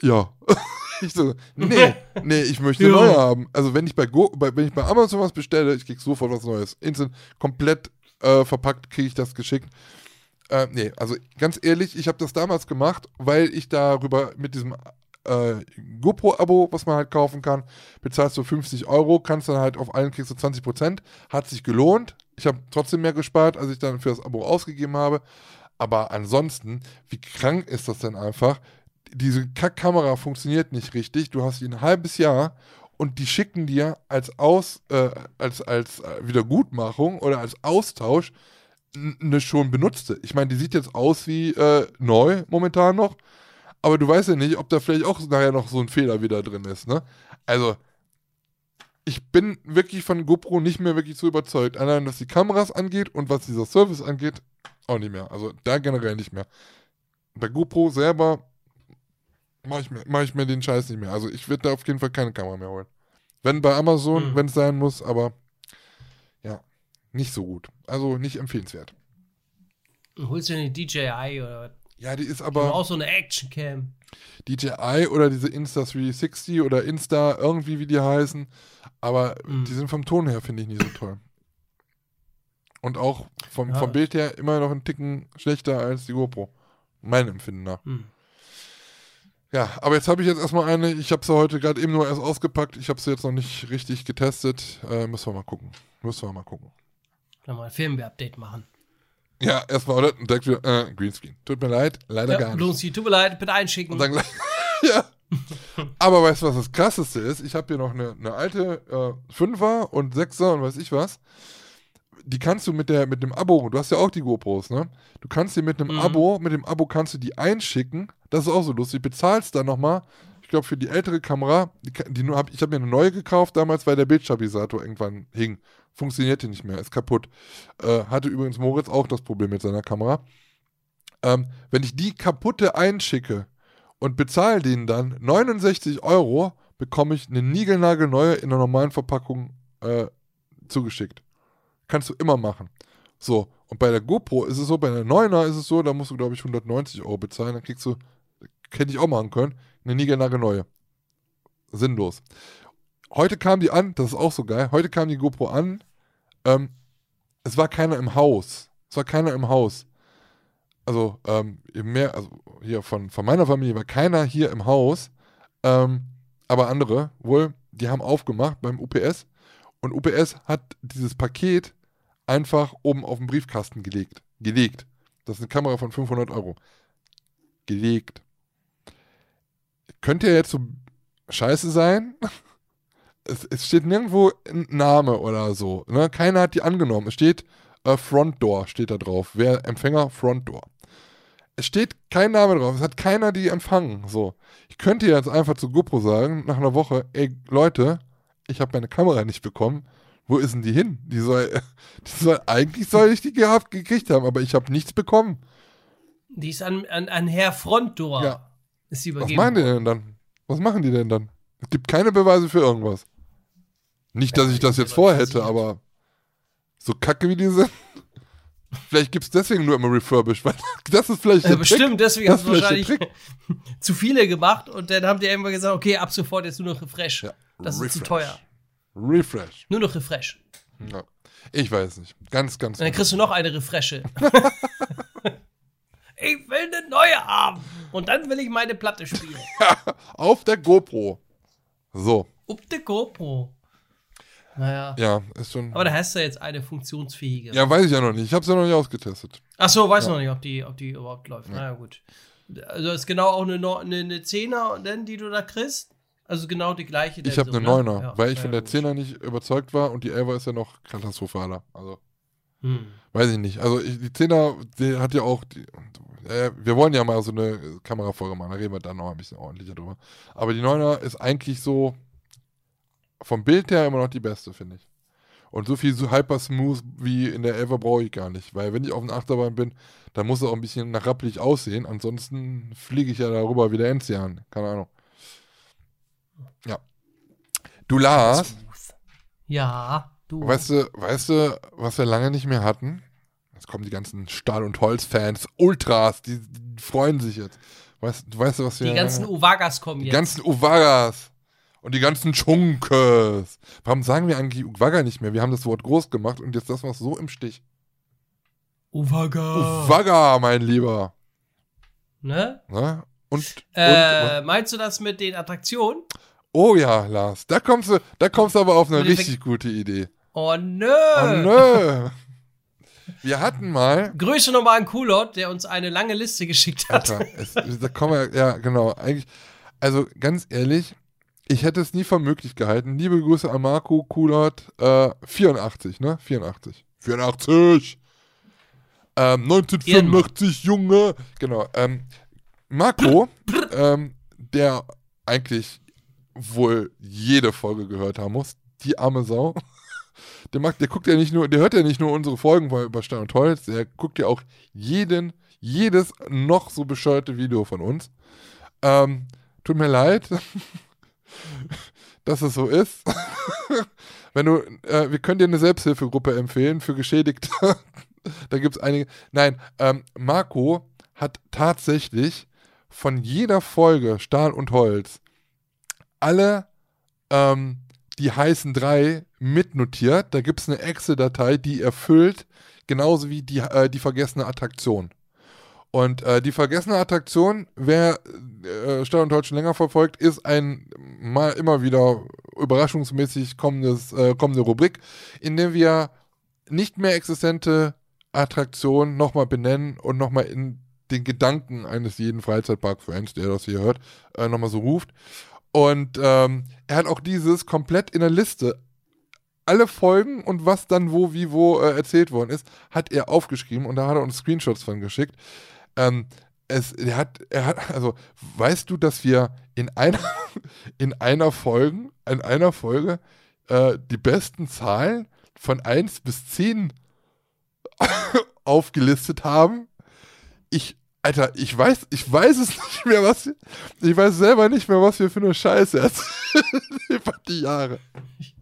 Ja. ich so, nee, nee, ich möchte Ja. neue haben. Also wenn ich bei, Go, bei wenn ich bei Amazon was bestelle, ich krieg sofort was Neues. Instant, komplett äh, verpackt kriege ich das geschickt. Äh, nee, also ganz ehrlich, ich habe das damals gemacht, weil ich darüber mit diesem äh, GoPro-Abo, was man halt kaufen kann, bezahlst du 50 Euro, kannst dann halt auf allen kriegst du 20%. Hat sich gelohnt. Ich habe trotzdem mehr gespart, als ich dann für das Abo ausgegeben habe. Aber ansonsten, wie krank ist das denn einfach? Diese Kackkamera funktioniert nicht richtig. Du hast die ein halbes Jahr und die schicken dir als Aus, äh, als, als äh, Wiedergutmachung oder als Austausch eine schon benutzte. Ich meine, die sieht jetzt aus wie äh, neu momentan noch, aber du weißt ja nicht, ob da vielleicht auch nachher noch so ein Fehler wieder drin ist, ne? Also, ich bin wirklich von GoPro nicht mehr wirklich so überzeugt. Allein was die Kameras angeht und was dieser Service angeht, auch nicht mehr. Also da generell nicht mehr. Bei GoPro selber mache ich, mir- mach ich mir den Scheiß nicht mehr. Also ich würde da auf jeden Fall keine Kamera mehr holen. Wenn bei Amazon, Hm. wenn es sein muss, aber ja, nicht so gut. Also nicht empfehlenswert. Holst du eine DJI oder was? Ja, die ist Aber aber auch so eine Actioncam. DJI oder diese Insta360 oder Insta, irgendwie wie die heißen. Aber Mhm. die sind vom Ton her, finde ich, nicht so toll. Und auch vom, Ja. vom Bild her immer noch einen Ticken schlechter als die GoPro. Mein Empfinden nach. Hm. Ja, aber jetzt habe ich jetzt erstmal eine. Ich habe sie heute gerade eben nur erst ausgepackt. Ich habe sie jetzt noch nicht richtig getestet. Äh, müssen wir mal gucken. Müssen wir mal gucken. Dann mal ein Firmware-Update machen. Ja, erstmal oder? Und direkt wieder äh, Greenscreen. Tut mir leid, leider Ja, gar nicht. Lucy, tut mir leid, bitte einschicken. Und dann gleich. ja. Aber weißt du, was das krasseste ist? Ich habe hier noch eine, eine alte äh, Fünfer und Sechser und weiß ich was. Die kannst du mit der mit dem Abo, du hast ja auch die GoPros, ne? Du kannst die mit einem Mhm. Abo, mit dem Abo kannst du die einschicken. Das ist auch so lustig. Bezahlst dann nochmal, glaube für die ältere Kamera, die, die nur hab, ich habe mir eine neue gekauft damals, weil der Bildstabilisator irgendwann hing. Funktionierte nicht mehr, ist kaputt. Äh, hatte übrigens Moritz auch das Problem mit seiner Kamera. Ähm, wenn ich die kaputte einschicke und bezahle denen dann 69 Euro, bekomme ich eine niegelnagelneue in der normalen Verpackung äh, zugeschickt. Kannst du immer machen. So, und bei der GoPro ist es so, bei der 9er ist es so, da musst du, glaube ich, 190 Euro bezahlen, dann kriegst du, hätte ich auch machen können, eine niegelnagelneue. Sinnlos. Heute kam die an, das ist auch so geil, heute kam die GoPro an, ähm, es war keiner im Haus. Es war keiner im Haus also ähm, mehr, also hier von, von meiner Familie war keiner hier im Haus, ähm, aber andere wohl, die haben aufgemacht beim UPS und UPS hat dieses Paket einfach oben auf den Briefkasten gelegt. Gelegt. Das ist eine Kamera von 500 Euro. Gelegt. Könnte ja jetzt so scheiße sein. Es, es steht nirgendwo ein Name oder so. Ne? Keiner hat die angenommen. Es steht äh, Front Door, steht da drauf. Wer Empfänger Front Door. Es steht kein Name drauf. Es hat keiner die empfangen. So. Ich könnte jetzt einfach zu GoPro sagen, nach einer Woche, ey Leute, ich habe meine Kamera nicht bekommen. Wo ist denn die hin? Die soll, die soll eigentlich soll ich die gehabt gekriegt haben, aber ich habe nichts bekommen. Die ist an, an, an Herr Frontdoor. Ja. Ist sie Was übergeben. meinen die worden. denn dann? Was machen die denn dann? Es gibt keine Beweise für irgendwas. Nicht, dass ich das jetzt was vorhätte, aber so kacke wie die sind. Vielleicht gibt es deswegen nur immer refurbished, weil das ist vielleicht der Trick. bestimmt, deswegen Das haben sie wahrscheinlich zu viele gemacht und dann haben die irgendwann gesagt, okay, ab sofort jetzt nur noch Refresh. Ja, Das ist zu Refresh. teuer. Refresh. Nur noch Refresh. Ja. Ich weiß nicht. Ganz, ganz. Und dann kriegst du noch eine Refresche. Will eine neue haben. Und dann will ich meine Platte spielen. Auf der GoPro. So, Up de GoPro. Naja. ja, ist schon. Aber da hast du jetzt eine funktionsfähige. ja, weiß ich ja noch nicht. Ich habe es ja noch nicht ausgetestet. Ach so, weiß noch nicht, ob die, ob die überhaupt läuft. Naja, gut. Also ist genau auch eine, eine, eine Zehner, denn, die du da kriegst. Also genau die gleiche. Ich habe so, eine ne? Neuner, Ja, weil ich ja, von der gut. Zehner nicht überzeugt war und die Elfer ist ja noch katastrophaler. Also, Hm. weiß ich nicht. Also, ich, die Zehner, die hat ja auch. Die, äh, wir wollen ja mal so eine Kamerafolge machen, da reden wir dann noch ein bisschen ordentlicher drüber. Aber die Neuner ist eigentlich so vom Bild her immer noch die beste, finde ich. Und so viel so hyper smooth wie in der Elfer brauche ich gar nicht. Weil wenn ich auf einer Achterbahn bin, dann muss es auch ein bisschen nach rappelig aussehen. Ansonsten fliege ich ja darüber wie der Enzian. Keine Ahnung. Ja. Du Lars. Ja, du. weißt du, weißt du, was wir lange nicht mehr hatten? Jetzt kommen die ganzen Stahl- und Holz-Fans, Ultras, die, die freuen sich jetzt. Weißt, du weißt was wir die ganzen Uwagas kommen die jetzt. ganzen Uwagas und die ganzen Chunkes. Warum sagen wir eigentlich Uwaga nicht mehr? Wir haben das Wort groß gemacht und jetzt lassen wir es so im Stich. Uwaga. Uwaga, mein Lieber. Ne? Ne? Und, Äh, und meinst du das mit den Attraktionen? oh ja, Lars, da kommst du, da kommst du aber auf eine richtig gute Idee. Oh nö. Oh nö. Wir hatten mal, Grüße nochmal an Kulot, der uns eine lange Liste geschickt hat. Alter, es, da kommen wir, ja, genau. Eigentlich, also ganz ehrlich, ich hätte es nie für möglich gehalten. Liebe Grüße an Marco Kulot, äh, 84, ne? 84. 84! Ähm, 1985, Junge! Genau. Ähm, Marco, ähm, der eigentlich wohl jede Folge gehört haben muss, die arme Sau. Der, macht, der guckt ja nicht nur, der hört ja nicht nur unsere Folgen bei- über Stein und Holz, der guckt ja auch jeden, jedes noch so bescheuerte Video von uns. Ähm, tut mir leid, dass es so ist. Wenn du, äh, wir können dir eine Selbsthilfegruppe empfehlen für Geschädigte. da gibt es einige. Nein, ähm, Marco hat tatsächlich von jeder Folge Stahl und Holz alle ähm, die heißen drei mitnotiert. Da gibt es eine Excel-Datei, die erfüllt, genauso wie die, äh, die vergessene Attraktion. Und äh, die vergessene Attraktion, wer äh, und schon länger verfolgt, ist ein mal immer wieder überraschungsmäßig kommendes, äh, kommende Rubrik, in der wir nicht mehr existente Attraktionen nochmal benennen und nochmal in den Gedanken eines jeden Freizeitpark-Fans, der das hier hört, äh, nochmal so ruft. Und ähm, er hat auch dieses komplett in der Liste. Alle Folgen und was dann wo, wie, wo äh, erzählt worden ist, hat er aufgeschrieben und da hat er uns Screenshots von geschickt. Ähm, es, er hat, er hat, also, weißt du, dass wir in einer, in einer Folge, in einer Folge äh, die besten Zahlen von 1 bis 10 aufgelistet haben? Ich, Alter, ich weiß, ich weiß es nicht mehr, was wir, ich weiß selber nicht mehr, was wir für eine Scheiße erzählen über die Jahre. Ich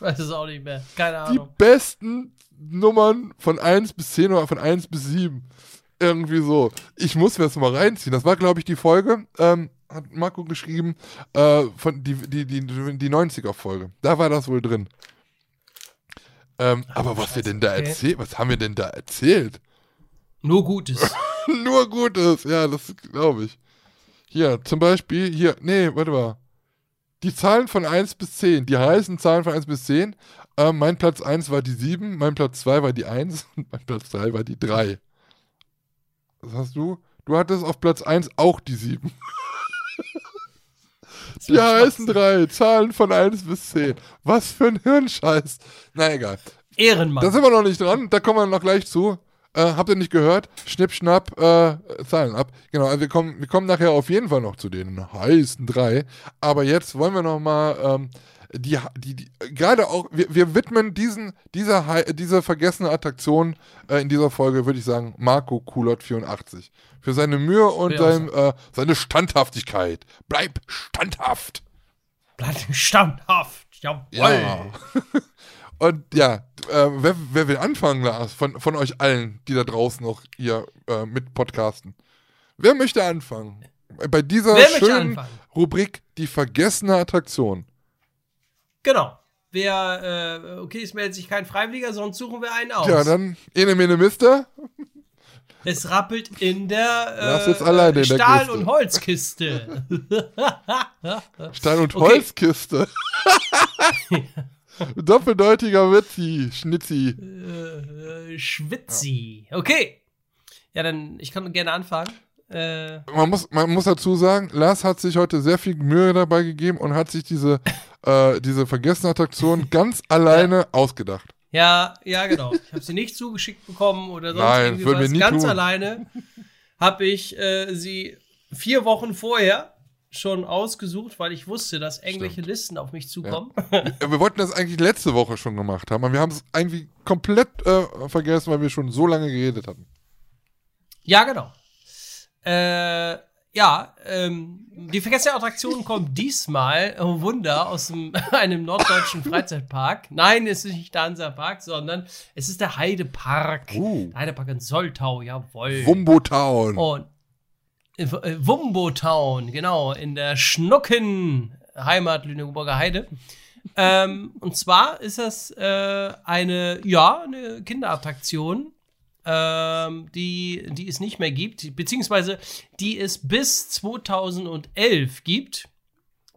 weiß es auch nicht mehr. Keine Die Ahnung. besten Nummern von 1 bis 10 oder von 1 bis 7. Irgendwie so. Ich muss mir das mal reinziehen. Das war, glaube ich, die Folge, ähm, hat Marco geschrieben, äh, von die, die, die, die 90er-Folge. Da war das wohl drin. Ähm, aber was wir denn da okay. erzählt, was haben wir denn da erzählt? Nur Gutes. Nur Gutes, ja, das glaube ich. Hier, zum Beispiel, hier, nee, warte mal. Die Zahlen von 1 bis 10, die heißen Zahlen von 1 bis 10. Ähm, mein Platz 1 war die 7, mein Platz 2 war die 1 und mein Platz 3 war die 3. Was hast du? Du hattest auf Platz 1 auch die 7. Die heißen 3, Zahlen von 1 bis 10. Was für ein Hirnscheiß. Na egal. Ehrenmann. Da sind wir noch nicht dran, da kommen wir noch gleich zu. Äh, habt ihr nicht gehört? Schnipp, schnapp, äh, Zahlen ab. Genau, also wir kommen, wir kommen nachher auf jeden Fall noch zu den heißen drei. Aber jetzt wollen wir noch mal ähm, die, die, die gerade auch, wir, wir widmen diesen, dieser, diese vergessene Attraktion äh, in dieser Folge, würde ich sagen, Marco Kulot 84. Für seine Mühe und sein, äh, seine Standhaftigkeit. Bleib standhaft. Bleib standhaft. Jawohl. Ja. Und ja, äh, wer, wer will anfangen, Lars? Von, von euch allen, die da draußen noch hier äh, mit podcasten. Wer möchte anfangen? Bei dieser Wer schönen? Rubrik Die vergessene Attraktion. Genau. Wer, äh, okay, es meldet sich kein Freiwilliger, sonst suchen wir einen aus. Ja, dann, ene, mene, mister. Es rappelt in der äh, in der Stahl- Kiste. und Holzkiste. Stein- und Okay. Holzkiste. Doppeldeutiger Witzi, Schnitzi. äh, Schwitzi. Okay. Ja, dann, ich kann gerne anfangen. Äh, Man muss, man muss dazu sagen, Lars hat sich heute sehr viel Mühe dabei gegeben und hat sich diese, äh, diese vergessene Attraktion ganz alleine ausgedacht. ja, ja, genau. Ich habe sie nicht zugeschickt bekommen oder sonst Nein, irgendwie würden wir was. nie Ganz tun. alleine habe ich äh, sie vier Wochen vorher schon ausgesucht, weil ich wusste, dass irgendwelche Stimmt. Listen auf mich zukommen. Ja, wir wollten das eigentlich letzte Woche schon gemacht haben, aber wir haben es irgendwie komplett äh, vergessen, weil wir schon so lange geredet hatten. Ja, genau. Äh, ja, ähm, die vergessene Attraktion kommt diesmal, oh Wunder, aus dem, einem norddeutschen Freizeitpark. Nein, es ist nicht der Hansa-Park, sondern es ist der Heidepark. Uh. Der Heidepark in Soltau, jawohl. Wumbo Town. Und äh, äh, Wumbo Town, genau, in der Schnucken Heimat Lüneburger Heide. ähm, und zwar ist das äh, eine, ja, eine Kinderattraktion, ähm, die, die es nicht mehr gibt, beziehungsweise die es bis 2011 gibt,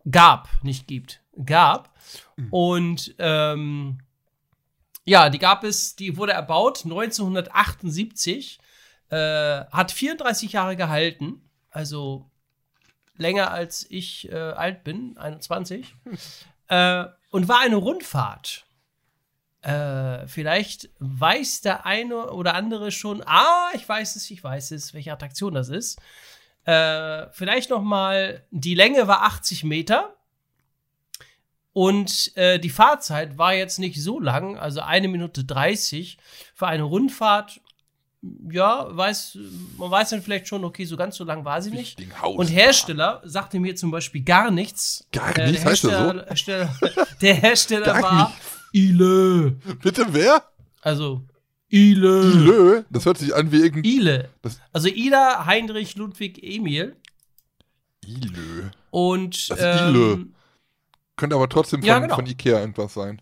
gab, nicht gibt, gab. Und ähm, ja, die gab es, die wurde erbaut 1978, äh, hat 34 Jahre gehalten, also länger als ich äh, alt bin, 21, äh, und war eine Rundfahrt. Äh, vielleicht weiß der eine oder andere schon, ah, ich weiß es, ich weiß es, welche Attraktion das ist. Äh, vielleicht noch mal, die Länge war 80 Meter und äh, die Fahrzeit war jetzt nicht so lang, also eine Minute 30 für eine Rundfahrt. Ja, weiß, man weiß dann vielleicht schon, okay, so ganz so lang war sie nicht. Und Hersteller sagte mir zum Beispiel gar nichts. Gar Äh, nichts, der heißt das so? Der Hersteller Gar war Ile. Bitte wer? Also Ile. Ilö? Das hört sich an wie irgendein. Ile. Also Ida, Heinrich, Ludwig, Emil. Ilö. Und Das ähm, Könnte aber trotzdem von, Ja, genau. von Ikea irgendwas sein.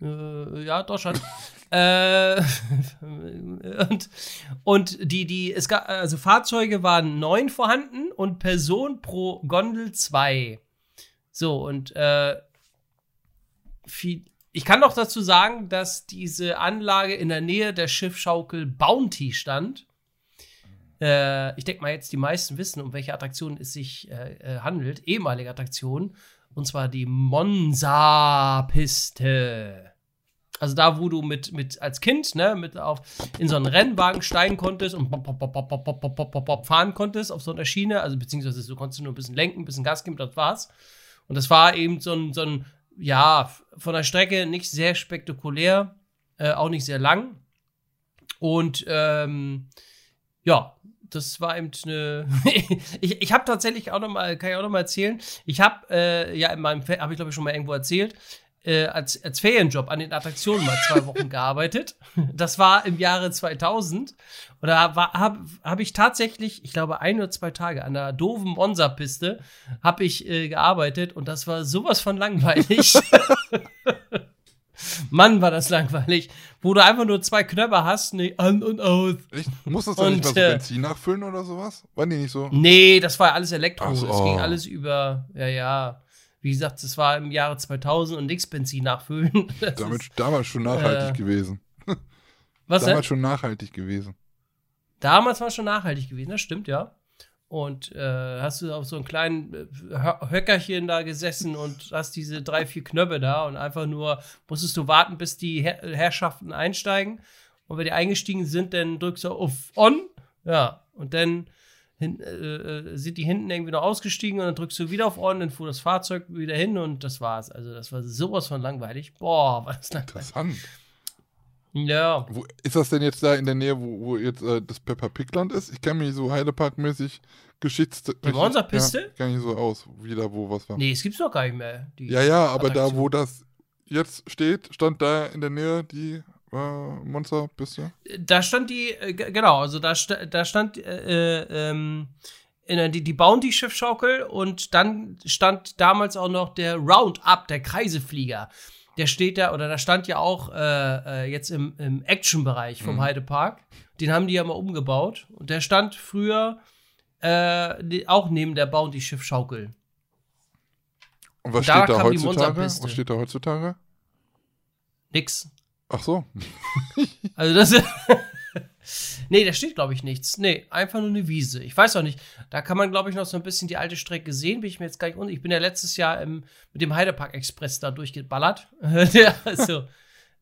Äh, ja, Deutschland. äh, und und die, die, es gab, also Fahrzeuge waren neun vorhanden und Person pro Gondel zwei. So, und äh, viel, ich kann noch dazu sagen, dass diese Anlage in der Nähe der Schiffschaukel Bounty stand. Äh, ich denke mal jetzt, die meisten wissen, um welche Attraktion es sich äh, äh, handelt. Ehemalige Attraktion. Und zwar die Monza-Piste. Also da, wo du mit, mit als Kind, ne, mit auf, in so einen Rennwagen steigen konntest und bop, bop, bop, bop, bop, bop, bop, bop, fahren konntest auf so einer Schiene, also beziehungsweise du konntest nur ein bisschen lenken, ein bisschen Gas geben, das war's. Und das war eben so ein, so ein ja, von der Strecke nicht sehr spektakulär, äh, auch nicht sehr lang. Und ähm, ja, das war eben eine. ich ich habe tatsächlich auch noch mal, kann ich auch noch mal erzählen. Ich habe äh, ja in meinem, habe ich glaube ich schon mal irgendwo erzählt, äh, als, als Ferienjob an den Attraktionen mal zwei Wochen gearbeitet. Das war im Jahre 2000. Und da habe hab ich tatsächlich, ich glaube, ein oder zwei Tage an der doofen Monza-Piste habe ich äh, gearbeitet und das war sowas von langweilig. Mann, war das langweilig. Wo du einfach nur zwei Knöpfe hast, nee, an und aus. Echt? Musstest du nicht Und, mal so äh, Benzin nachfüllen oder sowas? Waren die nicht so? Nee, das war ja alles Elektro. So, Es ging alles über, ja, ja. Wie gesagt, das war im Jahre 2000 und nix Benzin nachfüllen. Das Damit ist, damals schon nachhaltig äh, gewesen. was damals denn? schon nachhaltig gewesen. Damals war es schon nachhaltig gewesen, das stimmt, ja. Und äh, hast du auf so einem kleinen äh, Hö- Höckerchen da gesessen und hast diese drei, vier Knöpfe da und einfach nur musstest du warten, bis die Her Herrschaften einsteigen. Und wenn die eingestiegen sind, dann drückst du auf On. Ja, und dann hin, äh, äh, sind die hinten irgendwie noch ausgestiegen und dann drückst du wieder auf On, dann fuhr das Fahrzeug wieder hin und das war's. Also, das war sowas von langweilig. Boah, war das langweilig. Interessant. Ja. Wo, ist das denn jetzt da in der Nähe, wo, wo jetzt äh, das Peppa Pig-Land ist? Ich kenne mich so Heidepark-mäßig geschützt. Die Monza-Piste? Ja, kenne ich so aus, wie da wo was war. Nee, es gibt's doch gar nicht mehr. Ja, ja, aber da, Attraktion. wo das jetzt steht, stand da in der Nähe die äh, Monza-Piste. Da stand die, äh, genau, also da, da stand äh, äh, ähm, in die, die Bounty-Schiffschaukel und dann stand damals auch noch der Roundup, der Kreiseflieger. Der steht da, oder da stand ja auch äh, äh, jetzt im, im Action-Bereich vom Mhm. Heidepark. Den haben die ja mal umgebaut. Und der stand früher äh, ne- auch neben der Bounty-Schiffschaukel. Und was Da steht da heutzutage? Was steht da heutzutage? Nix. Ach so. Also das Nee, da steht, glaube ich, nichts. Nee, einfach nur eine Wiese. Ich weiß auch nicht. Da kann man, glaube ich, noch so ein bisschen die alte Strecke sehen. Bin ich mir jetzt gar nicht unsicher. Ich bin ja letztes Jahr im, mit dem Heidepark Express da durchgeballert. also,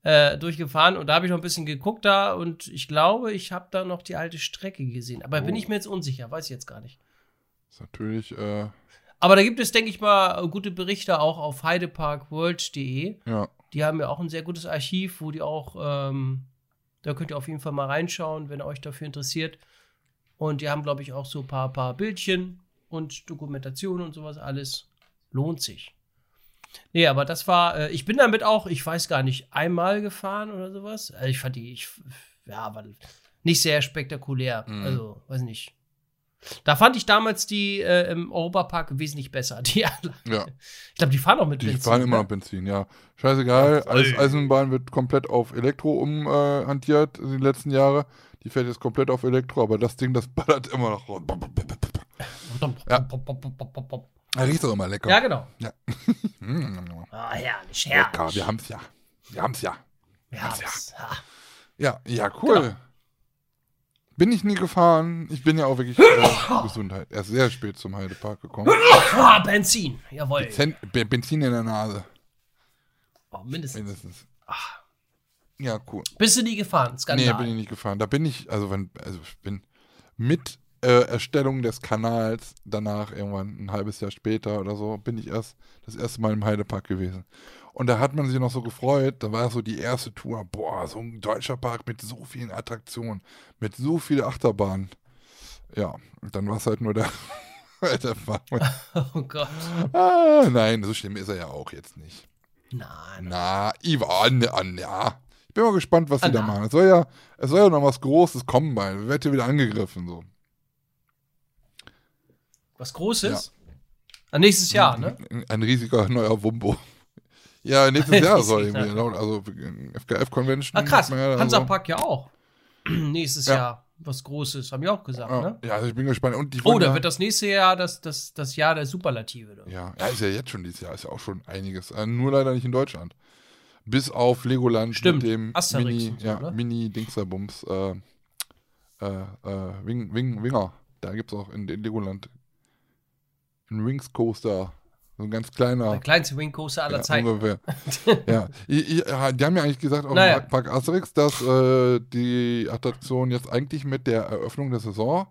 äh, durchgefahren. Und da habe ich noch ein bisschen geguckt da. Und ich glaube, ich habe da noch die alte Strecke gesehen. Aber bin Oh. ich mir jetzt unsicher. Weiß ich jetzt gar nicht. ist natürlich, äh, Aber da gibt es, denke ich mal, gute Berichte auch auf heideparkworld.de. ja. Die haben ja auch ein sehr gutes Archiv, wo die auch, ähm, da könnt ihr auf jeden Fall mal reinschauen, wenn ihr euch dafür interessiert. Und die haben, glaube ich, auch so ein paar, paar Bildchen und Dokumentationen und sowas alles. Lohnt sich. Nee, aber das war, äh, ich bin damit auch, ich weiß gar nicht, einmal gefahren oder sowas. Also ich fand die, ich, ja, war nicht sehr spektakulär. Mhm. Also, weiß nicht. Da fand ich damals die äh, im Europapark wesentlich besser. Die Anlage. Ja. Ich glaube, die fahren auch mit Die Benzin, fahren immer ne? noch Benzin, ja. Scheißegal, Ja, Eis. Eisenbahn wird komplett auf Elektro umhantiert in den letzten Jahren. Die fährt jetzt komplett auf Elektro, aber das Ding, das ballert immer noch raus. Ja. Ja, riecht doch immer lecker. Ja, genau. Mm, Ah, herrlich, lecker, herrlich. wir haben's ja. Wir haben's ja. Wir haben's. Ja. Ja, ja, cool. Genau. Bin ich nie gefahren. Ich bin ja auch wirklich äh, Gesundheit. Erst sehr spät zum Heidepark gekommen. Benzin. Jawohl. Zen Be- Benzin in der Nase, Oh, mindestens. mindestens. Ja, cool. Bist du nie gefahren? Nee, Skandal. bin ich nicht gefahren. Da bin ich, also wenn, also ich bin mit äh, Erstellung des Kanals danach irgendwann ein halbes Jahr später oder so, bin ich erst das erste Mal im Heidepark gewesen. Und da hat man sich noch so gefreut, da war so die erste Tour, boah, so ein deutscher Park mit so vielen Attraktionen, mit so vielen Achterbahnen. Ja, und dann war es halt nur der Heidepark. Oh Gott. ah, nein, so schlimm ist er ja auch jetzt nicht. Nein. Na, Ivan, an, ja. Ich bin mal gespannt, was sie da machen. Es soll ja, es soll ja noch was Großes kommen bei. Wird hier wieder angegriffen, so. Was Großes? Ah, nächstes Jahr, ne? Ein riesiger neuer Wumbo. Ja, nächstes Jahr soll irgendwie, laut- also FKF-Convention. Ah, krass. ja da so- Hansapark ja auch. nächstes Ja. Jahr. Was Großes. Haben die auch gesagt, Ja, ne? ja, also ich bin gespannt. Und Oh, da wird das nächste Jahr das, das, das Jahr der Superlative. Oder? ja, ja, ist ja jetzt schon dieses Jahr, ist ja auch schon einiges. Äh, nur leider nicht in Deutschland. Bis auf Legoland Stimmt, mit dem Asterix Mini, so, ja, ne? Mini Dingsterbums, äh, äh, äh, Wing, Wing, Winger. Da gibt es auch in, in Legoland einen Wings Coaster. So ein ganz kleiner. Der kleinste Wing Coaster aller ja, Zeiten. ungefähr. ja. Ich, ich, die haben ja eigentlich gesagt, auf Naja. dem Park Asterix, dass äh, die Attraktion jetzt eigentlich mit der Eröffnung der Saison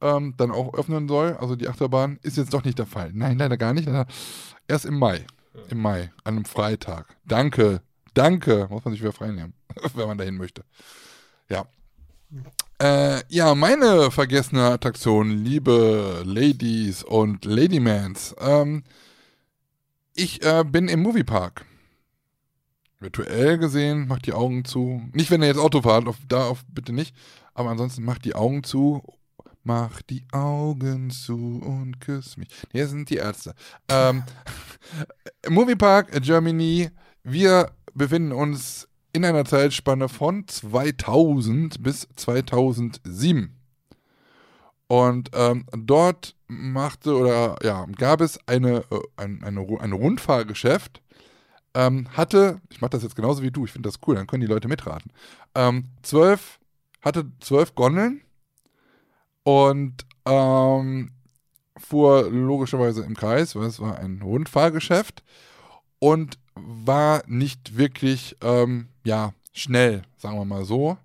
ähm, dann auch öffnen soll. Also die Achterbahn ist jetzt doch nicht der Fall. Nein, leider gar nicht. Erst im Mai. Im Mai, an einem Freitag. Danke, danke. Muss man sich wieder frei nehmen, wenn man dahin möchte. Ja. Äh, ja, meine vergessene Attraktion, liebe Ladies und Ladymans. Ähm, ich äh, bin im Moviepark. Virtuell gesehen, macht die Augen zu. Nicht, wenn ihr jetzt Auto fahrt, auf, da auf, bitte nicht. Aber ansonsten macht die Augen zu. Mach die Augen zu und küss mich. Das sind die Ärzte. Ähm, Moviepark Germany. Wir befinden uns in einer Zeitspanne von 2000 bis 2007. Und ähm, dort machte oder ja, gab es eine, äh, ein, eine, ein Rundfahrgeschäft, ähm, hatte, ich mache das jetzt genauso wie du, ich finde das cool, dann können die Leute mitraten, ähm, zwölf, hatte zwölf Gondeln und ähm, fuhr logischerweise im Kreis, weil es war ein Rundfahrgeschäft und war nicht wirklich, ähm, ja, schnell, sagen wir mal so.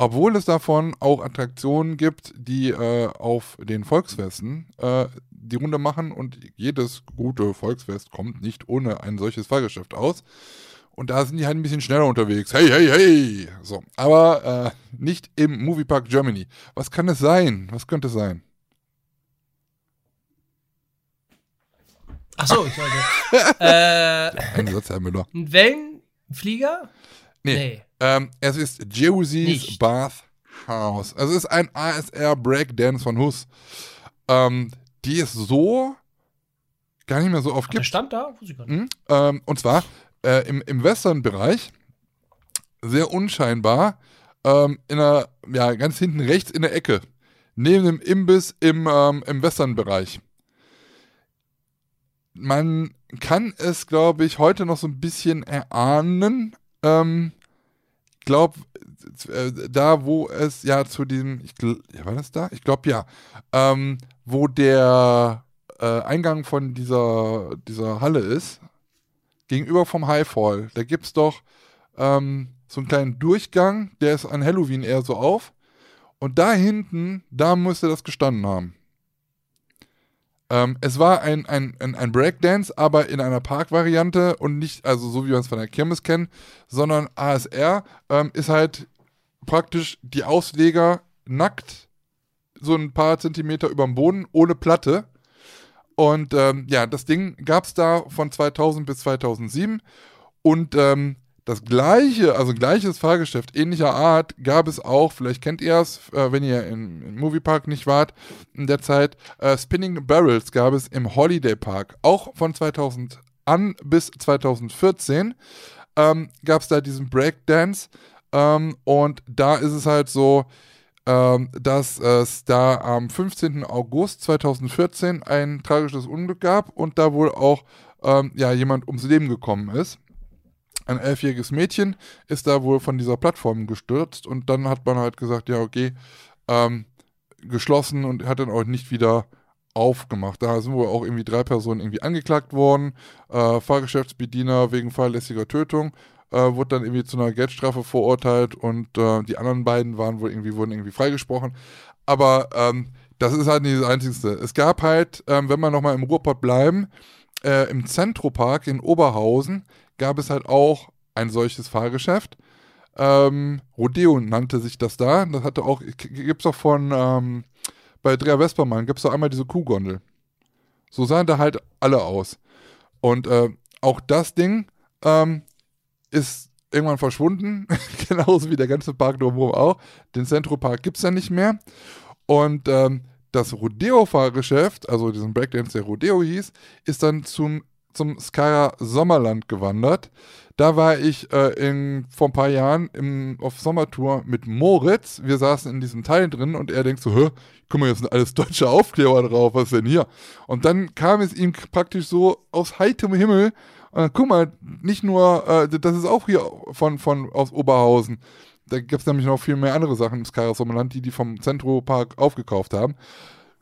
Obwohl es davon auch Attraktionen gibt, die äh, auf den Volksfesten äh, die Runde machen und jedes gute Volksfest kommt nicht ohne ein solches Fahrgeschäft aus. Und da sind die halt ein bisschen schneller unterwegs. Hey, hey, hey! So, aber äh, nicht im Moviepark Germany. Was kann es sein? Was könnte es sein? Achso, ich sollte. äh, Ein Satz, Herr Müller. ein Wellenflieger? Nee. Ähm, es ist Josie's. Bath House. Es ist ein ASR Breakdance von Huss. Ähm, die es so gar nicht mehr so oft Ach, der gibt. stand da? Wusste ich gar nicht. Hm? Ähm, und zwar äh, im, im Western-Bereich, sehr unscheinbar, ähm, in der, ja, ganz hinten rechts in der Ecke, neben dem Imbiss im, ähm, im Western-Bereich. Man kann es, glaube ich, heute noch so ein bisschen erahnen. Ähm, glaube, äh, da, wo es ja zu diesem, ich, ja, war das da? Ich glaube ja, ähm, wo der äh, Eingang von dieser, dieser Halle ist, gegenüber vom Highfall, da gibt es doch ähm, so einen kleinen Durchgang, der ist an Halloween eher so auf. Und da hinten, da müsste das gestanden haben. Ähm, es war ein, ein, ein, ein Breakdance, aber in einer Parkvariante und nicht, also so wie wir es von der Kirmes kennen, sondern ASR ähm, ist halt praktisch die Ausleger nackt, so ein paar Zentimeter über dem Boden, ohne Platte. Und ähm, ja, das Ding gab es da von 2000 bis 2007. Und ähm, das gleiche, also gleiches Fahrgeschäft ähnlicher Art gab es auch, vielleicht kennt ihr es, äh, wenn ihr im, im Moviepark nicht wart in der Zeit, äh, Spinning Barrels gab es im Holiday Park, auch von 2000 an bis 2014 ähm, gab es da diesen Breakdance ähm, und da ist es halt so, ähm, dass es da am 15. August 2014 ein tragisches Unglück gab und da wohl auch ähm, ja, jemand ums Leben gekommen ist ein elfjähriges Mädchen ist da wohl von dieser Plattform gestürzt und dann hat man halt gesagt, ja, okay, ähm, geschlossen und hat dann auch nicht wieder aufgemacht. Da sind wohl auch irgendwie drei Personen irgendwie angeklagt worden. Äh, Fahrgeschäftsbediener wegen fahrlässiger Tötung äh, wurde dann irgendwie zu einer Geldstrafe verurteilt und äh, die anderen beiden waren wohl irgendwie, wurden irgendwie freigesprochen. Aber ähm, das ist halt nicht das Einzige. Es gab halt, ähm, wenn wir nochmal im Ruhrpott bleiben, äh, im Zentropark in Oberhausen gab es halt auch ein solches Fahrgeschäft. Ähm, Rodeo nannte sich das da. Das hatte auch, gibt es auch von, ähm, bei Drea Vespermann gibt es doch einmal diese Kuhgondel. So sahen da halt alle aus. Und äh, auch das Ding ähm, ist irgendwann verschwunden, genauso wie der ganze Park drumherum auch. Den Centro-Park gibt es ja nicht mehr. Und ähm, das Rodeo-Fahrgeschäft, also diesen Breakdance, der Rodeo hieß, ist dann zum zum Skara Sommerland gewandert. Da war ich äh, in, vor ein paar Jahren im, auf Sommertour mit Moritz. Wir saßen in diesem Teil drin und er denkt so, Hä, guck mal, hier sind alles deutsche Aufkleber drauf, was denn hier? Und dann kam es ihm praktisch so aus heiterem Himmel. Und guck mal, nicht nur, äh, das ist auch hier von, von aus Oberhausen. Da gibt es nämlich noch viel mehr andere Sachen im Skara Sommerland, die die vom Zentro Park aufgekauft haben.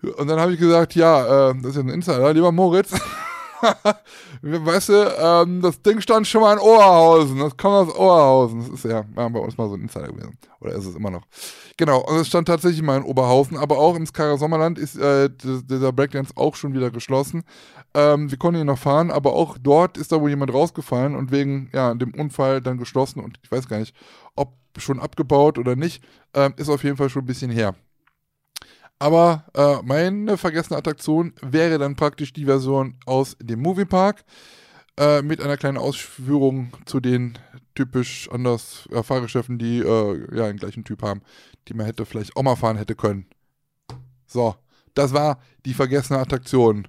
Und dann habe ich gesagt, ja, äh, das ist ja ein Insider, lieber Moritz. weißt du, ähm, das Ding stand schon mal in Oberhausen. Das kommt aus Oberhausen. Das ist ja, ja bei uns mal so ein Insider gewesen. Oder ist es immer noch. Genau, und es stand tatsächlich mal in Oberhausen, aber auch im Skara Sommerland ist äh, dieser Breakdance auch schon wieder geschlossen. Ähm, wir konnten ihn noch fahren, aber auch dort ist da wohl jemand rausgefallen und wegen ja, dem Unfall dann geschlossen und ich weiß gar nicht, ob schon abgebaut oder nicht. Ähm, ist auf jeden Fall schon ein bisschen her. Aber äh, meine vergessene Attraktion wäre dann praktisch die Version aus dem Moviepark äh, mit einer kleinen Ausführung zu den typisch anders äh, Fahrgeschäften, die äh, ja den gleichen Typ haben, die man hätte vielleicht auch mal fahren hätte können. So, das war die vergessene Attraktion.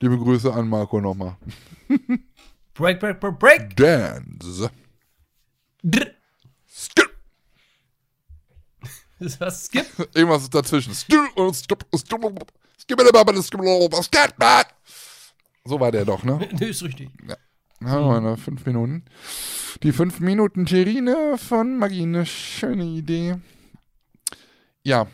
Liebe Grüße an Marco nochmal. break, break, break, break. Dance. Drr. Was Skip? Irgendwas dazwischen. So war der doch, ne? Nö, ist richtig. Ja. Haben wir fünf Minuten. Die fünf Minuten Terrine von Magie, eine schöne Idee. Ja,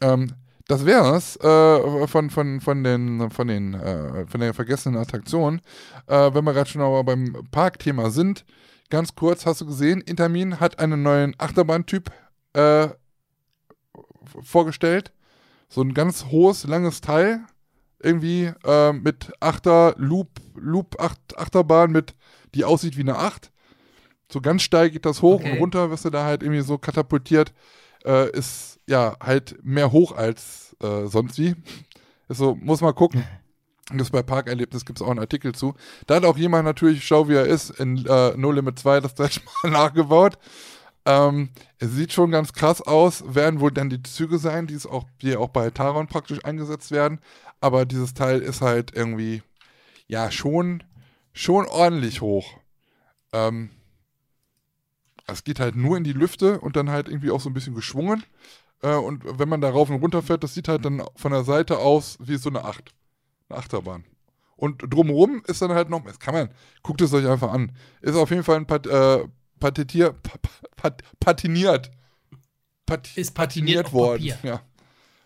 ähm, das wär's äh, von, von, von den, von den, äh, von der vergessenen Attraktion. Äh, wenn wir gerade schon aber beim Parkthema sind, ganz kurz, hast du gesehen, Intermin hat einen neuen Achterbahntyp äh, vorgestellt. So ein ganz hohes, langes Teil. Irgendwie äh, mit Achter, Loop, Loop Acht, Achterbahn mit, die aussieht wie eine Acht. So ganz steil geht das hoch okay. und runter, wirst du da halt irgendwie so katapultiert. Äh, ist ja halt mehr hoch als äh, sonst wie. Ist so, muss mal gucken. Das bei Parkerlebnis gibt es auch einen Artikel zu. Da hat auch jemand natürlich, schau wie er ist, in äh, No Limit 2 das gleich mal nachgebaut. Ähm, es sieht schon ganz krass aus, werden wohl dann die Züge sein, die, auch, die auch bei Taron praktisch eingesetzt werden. Aber dieses Teil ist halt irgendwie, ja, schon, schon ordentlich hoch. Ähm, es geht halt nur in die Lüfte und dann halt irgendwie auch so ein bisschen geschwungen. Äh, und wenn man da rauf und runter fährt, das sieht halt dann von der Seite aus wie so eine Acht. Eine Achterbahn. Und drumherum ist dann halt noch, das kann man, guckt es euch einfach an. Ist auf jeden Fall ein Pat, äh, patetier, pat, patiniert. Pat, ist patiniert, patiniert worden. Ja.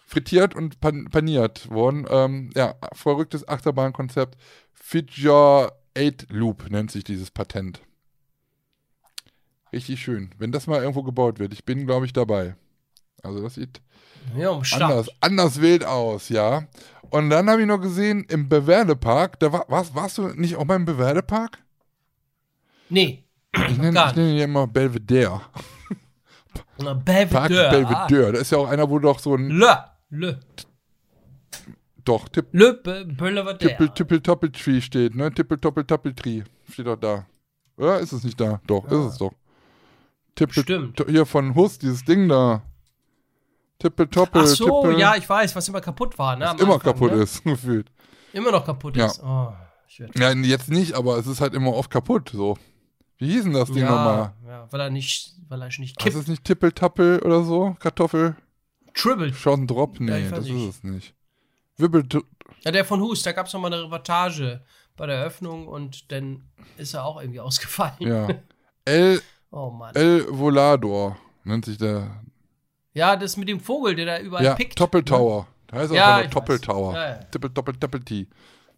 Frittiert und pan, paniert worden. Ähm, ja, verrücktes Achterbahnkonzept. Figure 8 Loop nennt sich dieses Patent. Richtig schön. Wenn das mal irgendwo gebaut wird, ich bin, glaube ich, dabei. Also das sieht ja, anders, anders wild aus, ja. Und dann habe ich noch gesehen, im Bewerdepark, da war, warst, warst du nicht auch beim Bewerdepark? Nee. Ich nenne ich ihn ja immer Belvedere. Na, Park Belvedere. Ah. Belvedere. Da ist ja auch einer, wo doch so ein, Le. Le. doch, Tipp, Le Be- Belvedere. Tippel, Tippel, Toppeltree steht, ne? Tippel, Toppel, Toppeltree. Steht doch da. Oder ist es nicht da? Doch, ist es doch. Tippel, Stimmt. hier von Hus, dieses Ding da. Tippel, Toppel, Ach so, Tippel. ja, ich weiß, was immer kaputt war, ne? immer Anfang, kaputt ne? ist, gefühlt. Immer noch kaputt Ja. ist. Oh, Ja, jetzt nicht, aber es ist halt immer oft kaputt, so. Wie hieß denn das Ding nochmal? ja, ja, weil er nicht, weil er nicht Ist kippt. es nicht Tippel, Tappel oder so? Kartoffel? Tribble. Schon Drop? Nee, weiß das nicht. ist es nicht. Wibbel, Ja, der von Hus, da gab es nochmal eine Reportage bei der Eröffnung und dann ist er auch irgendwie ausgefallen. ja. El, Oh Mann. El Volador nennt sich der. ja, das mit dem Vogel, der da überall Ja, pickt. Doppeltower. Da heißt er Ja, auch weiß. Ja, ja. Tippel, Doppel, Doppel T.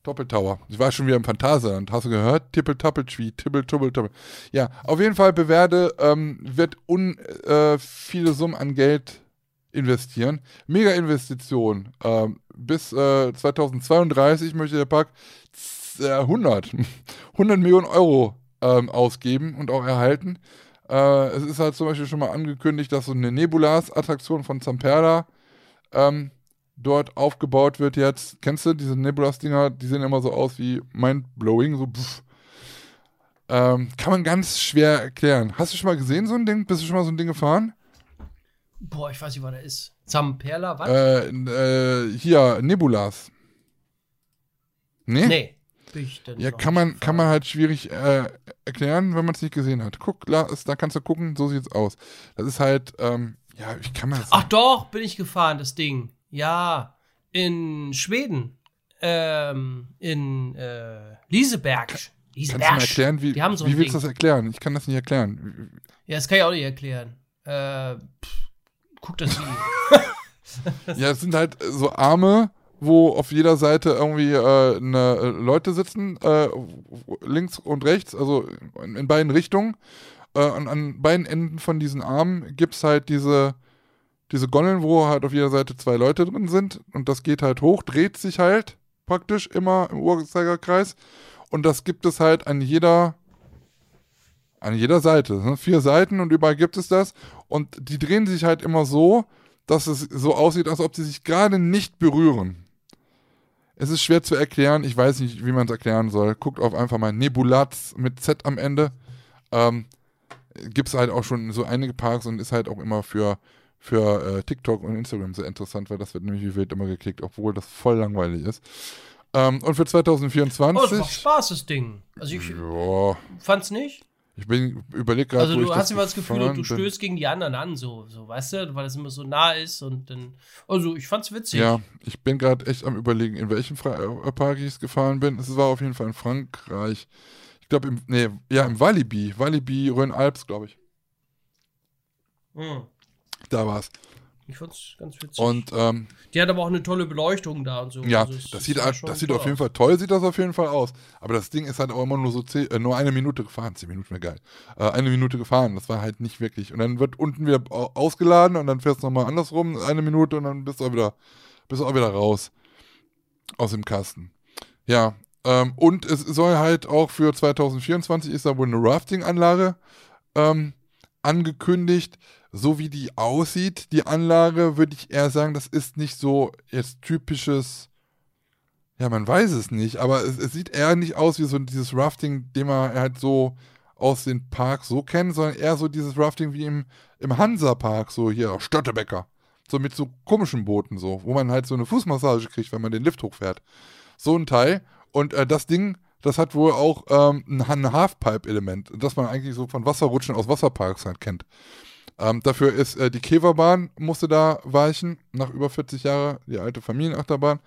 Doppeltower. Ich war schon wieder im Phantasialand. Hast du gehört? Tippel, Tappel, Tree. Tippel, Tuppel, Tuppel. Ja, auf jeden Fall Bewerde ähm, wird un, äh, viele Summen an Geld investieren. Mega Investition. Ähm, bis äh, 2032 möchte der Park z- äh, 100, 100 Millionen Euro ähm, ausgeben und auch erhalten. Äh, es ist halt zum Beispiel schon mal angekündigt, dass so eine Nebulas-Attraktion von Zamperla ähm, dort aufgebaut wird jetzt. Kennst du diese Nebulas-Dinger? Die sehen immer so aus wie mind-blowing, so pff. Ähm, kann man ganz schwer erklären. Hast du schon mal gesehen, so ein Ding? Bist du schon mal so ein Ding gefahren? Boah, ich weiß nicht, was der ist. Zamperla, was? Äh, äh, hier, Nebulas. Nee? nee. Ja, kann man, kann man halt schwierig äh, erklären, wenn man es nicht gesehen hat. Guck, da, ist, da kannst du gucken, so sieht's aus. Das ist halt, ähm, ja, ich kann mal Ach doch, bin ich gefahren, das Ding. Ja, in Schweden. Ähm, in äh, Lieseberg. Kannst Lieseberg. du mir erklären, wie, so wie willst du das erklären? Ich kann das nicht erklären. Ja, das kann ich auch nicht erklären. Äh, pff, guck das Video. Ja, es sind halt so Arme, wo auf jeder Seite irgendwie äh, ne, Leute sitzen, äh, links und rechts, also in, in beiden Richtungen. Äh, und an beiden Enden von diesen Armen gibt es halt diese, diese Gondeln, wo halt auf jeder Seite zwei Leute drin sind. Und das geht halt hoch, dreht sich halt praktisch immer im Uhrzeigerkreis. Und das gibt es halt an jeder, an jeder Seite. Ne? Vier Seiten und überall gibt es das. Und die drehen sich halt immer so, dass es so aussieht, als ob sie sich gerade nicht berühren. Es ist schwer zu erklären. Ich weiß nicht, wie man es erklären soll. Guckt auf einfach mal Nebulatz mit Z am Ende. Ähm, Gibt es halt auch schon so einige Parks und ist halt auch immer für, für äh, TikTok und Instagram sehr interessant, weil das wird nämlich wie wild immer geklickt, obwohl das voll langweilig ist. Ähm, und für Oh, es 2024. macht Spaß, das Ding. Also ich ja, fand's nicht. ich bin überlegt gerade, Also du hast immer das Gefühl, du bin. stößt gegen die anderen an, so, so, weißt du, weil es immer so nah ist und dann. Also ich fand's witzig. Ja, ich bin gerade echt am überlegen, in welchem Fra äh, Park ich gefahren bin. Es war auf jeden Fall in Frankreich. Ich glaube, im, nee, ja, im Walibi. Walibi, Rhône-Alpes, glaube ich. Hm. Da war es. Ich fand's ganz witzig. Und ähm, die hat aber auch eine tolle Beleuchtung da und so. ja, Also das sieht, halt- das sieht toll auf jeden. Fall toll, sieht das auf jeden Fall aus. Aber das Ding ist halt auch immer nur so zehn, äh, nur eine Minute gefahren. Zehn Minuten wäre geil. Äh, eine Minute gefahren, das war halt nicht wirklich. Und dann wird unten wieder au- ausgeladen und dann fährst du nochmal andersrum, eine Minute und dann bist du auch wieder, bist du auch wieder raus aus dem Kasten. Ja, ähm, und es soll halt auch für 2024 ist da wohl eine Rafting-Anlage ähm, angekündigt. So wie die aussieht, die Anlage, würde ich eher sagen, das ist nicht so jetzt typisches, ja, man weiß es nicht, aber es, es sieht eher nicht aus wie so dieses Rafting, den man halt so aus den Parks so kennt, sondern eher so dieses Rafting wie im, im Hansa-Park, so hier, Störtebecker. So mit so komischen Booten so, wo man halt so eine Fußmassage kriegt, wenn man den Lift hochfährt. So ein Teil. Und äh, das Ding, das hat wohl auch ähm, ein, Halfpipe-Element, das man eigentlich so von Wasserrutschen aus Wasserparks halt kennt. Ähm, dafür ist äh, die Keverbahn musste da weichen, nach über 40 Jahren, die alte Familienachterbahn.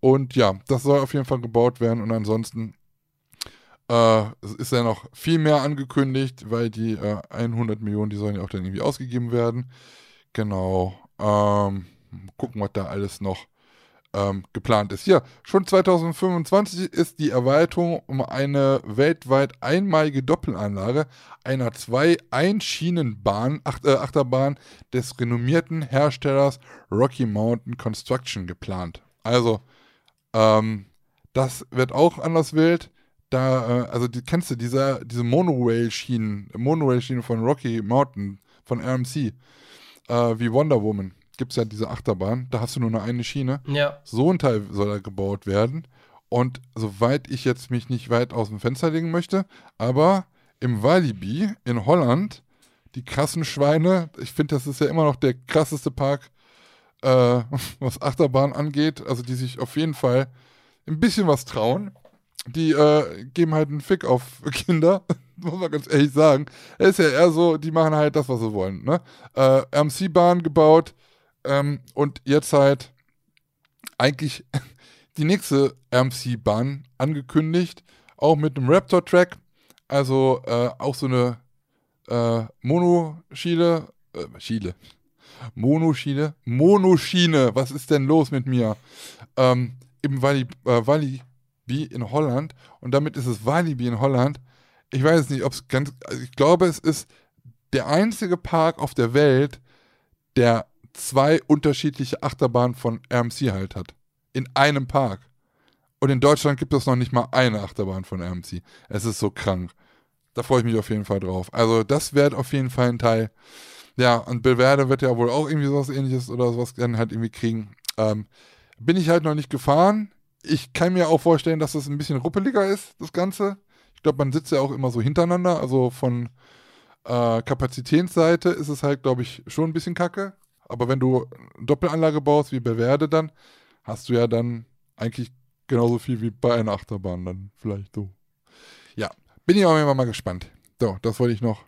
Und ja, das soll auf jeden Fall gebaut werden. Und ansonsten äh, ist ja noch viel mehr angekündigt, weil die äh, 100 Millionen, die sollen ja auch dann irgendwie ausgegeben werden. Genau. Ähm, gucken, was da alles noch ähm, geplant ist. Hier, schon 2025 ist die Erweiterung um eine weltweit einmalige Doppelanlage einer zwei Einschienenbahn, Ach, äh, Achterbahn des renommierten Herstellers Rocky Mountain Construction geplant. Also Ähm, das wird auch anders wild. Da, äh, also die, kennst du diese, diese Monorail-Schienen, Monorail-Schiene von Rocky Mountain, von RMC, äh, wie Wonder Woman. Gibt es ja diese Achterbahn, da hast du nur eine, eine Schiene. Ja. So ein Teil soll da gebaut werden. Und soweit ich jetzt mich nicht weit aus dem Fenster legen möchte, aber im Walibi in Holland, die krassen Schweine, ich finde, das ist ja immer noch der krasseste Park, äh, was Achterbahn angeht, also die sich auf jeden Fall ein bisschen was trauen. Die äh, geben halt einen Fick auf Kinder, muss man ganz ehrlich sagen. Es ist ja eher so, die machen halt das, was sie wollen. Ne? Äh, RMC-Bahn gebaut ähm, und jetzt halt eigentlich die nächste RMC-Bahn angekündigt, auch mit einem Raptor-Track. Also äh, auch so eine äh, Monoschiene, äh, Schiele, Monoschiene, Monoschiene, was ist denn los mit mir? Ähm, Im Walibi, äh, Walibi in Holland und damit ist es Walibi in Holland. Ich weiß nicht, ob es ganz, also ich glaube, es ist der einzige Park auf der Welt, der zwei unterschiedliche Achterbahnen von RMC halt hat. In einem Park. Und in Deutschland gibt es noch nicht mal eine Achterbahn von RMC. Es ist so krank. Da freue ich mich auf jeden Fall drauf. Also, das wird auf jeden Fall ein Teil. Ja, und Belverde wird ja wohl auch irgendwie sowas ähnliches oder sowas dann halt irgendwie kriegen. Ähm, bin ich halt noch nicht gefahren. Ich kann mir auch vorstellen, dass das ein bisschen ruppeliger ist, das Ganze. Ich glaube, man sitzt ja auch immer so hintereinander. Also von äh, Kapazitätsseite ist es halt, glaube ich, schon ein bisschen kacke. Aber wenn du eine Doppelanlage baust wie Belverde dann, hast du ja dann eigentlich genauso viel wie bei einer Achterbahn dann vielleicht so. Ja, bin ich auch immer mal gespannt. So, das wollte ich noch,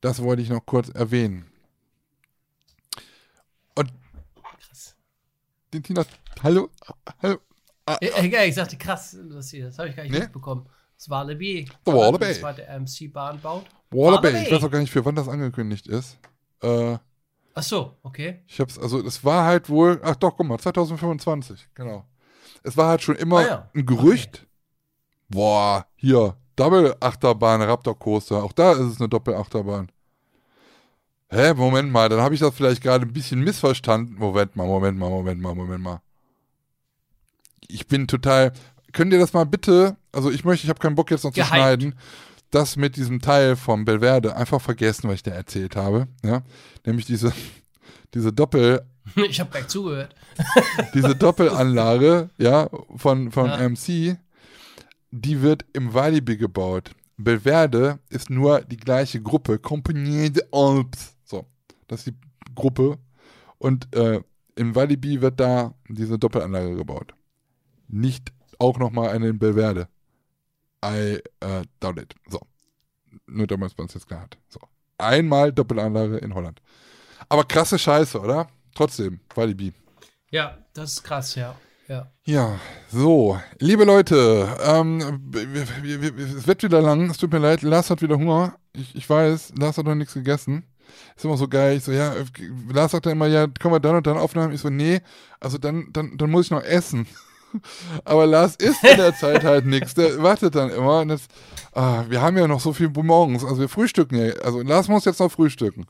das wollte ich noch kurz erwähnen. Und Krass. die Tina, hallo, hallo. Ah, Ja, ja, ich sagte krass, das, hier, das habe ich gar nicht Nee? mitbekommen. Das Walibi. Walibi. Das zweite MC-Bahn baut. Wallaby, ich weiß auch gar nicht, für wann das angekündigt ist. Äh, Ach so, okay. ich hab's, also es war halt wohl, ach doch, guck mal, 2025, genau. Es war halt schon immer Ah ja, ein Gerücht. Boah, hier, Double-Achterbahn, Raptor Coaster, auch da ist es eine Doppel-Achterbahn. Hä, Moment mal, dann habe ich das vielleicht gerade ein bisschen missverstanden. Moment mal, Moment mal, Moment mal, Moment mal. Ich bin total. Könnt ihr das mal bitte, also ich möchte, ich habe keinen Bock jetzt noch zu Gehypt. schneiden, das mit diesem Teil vom Belverde einfach vergessen, was ich da erzählt habe. Ja? Nämlich diese, diese Doppel, Ich habe gleich zugehört. diese Doppelanlage, ja, von, von Ja. MC, die wird im Walibi gebaut. Belverde ist nur die gleiche Gruppe, Compagnie des Alpes. So, das ist die Gruppe. Und äh, im Walibi wird da diese Doppelanlage gebaut. Nicht auch nochmal eine in Belverde. I uh, doubt it. So. Nur damit man es jetzt klar hat. So. Einmal Doppelanlage in Holland. Aber krasse Scheiße, oder? Trotzdem, Walibi. Ja, das ist krass, ja. Ja. Ja, so, liebe Leute, ähm, es wird wieder lang, es tut mir leid, Lars hat wieder Hunger. Ich, ich weiß, Lars hat noch nichts gegessen. Ist immer so geil. Ich so, ja, äh, Lars sagt dann immer, ja, können wir dann und dann aufnehmen? Ich so, nee, also dann, dann, dann muss ich noch essen. Aber Lars isst in der Zeit halt nichts. Der wartet dann immer. Und jetzt, ah, wir haben ja noch so viel morgens. Also wir frühstücken ja. Also Lars muss jetzt noch frühstücken.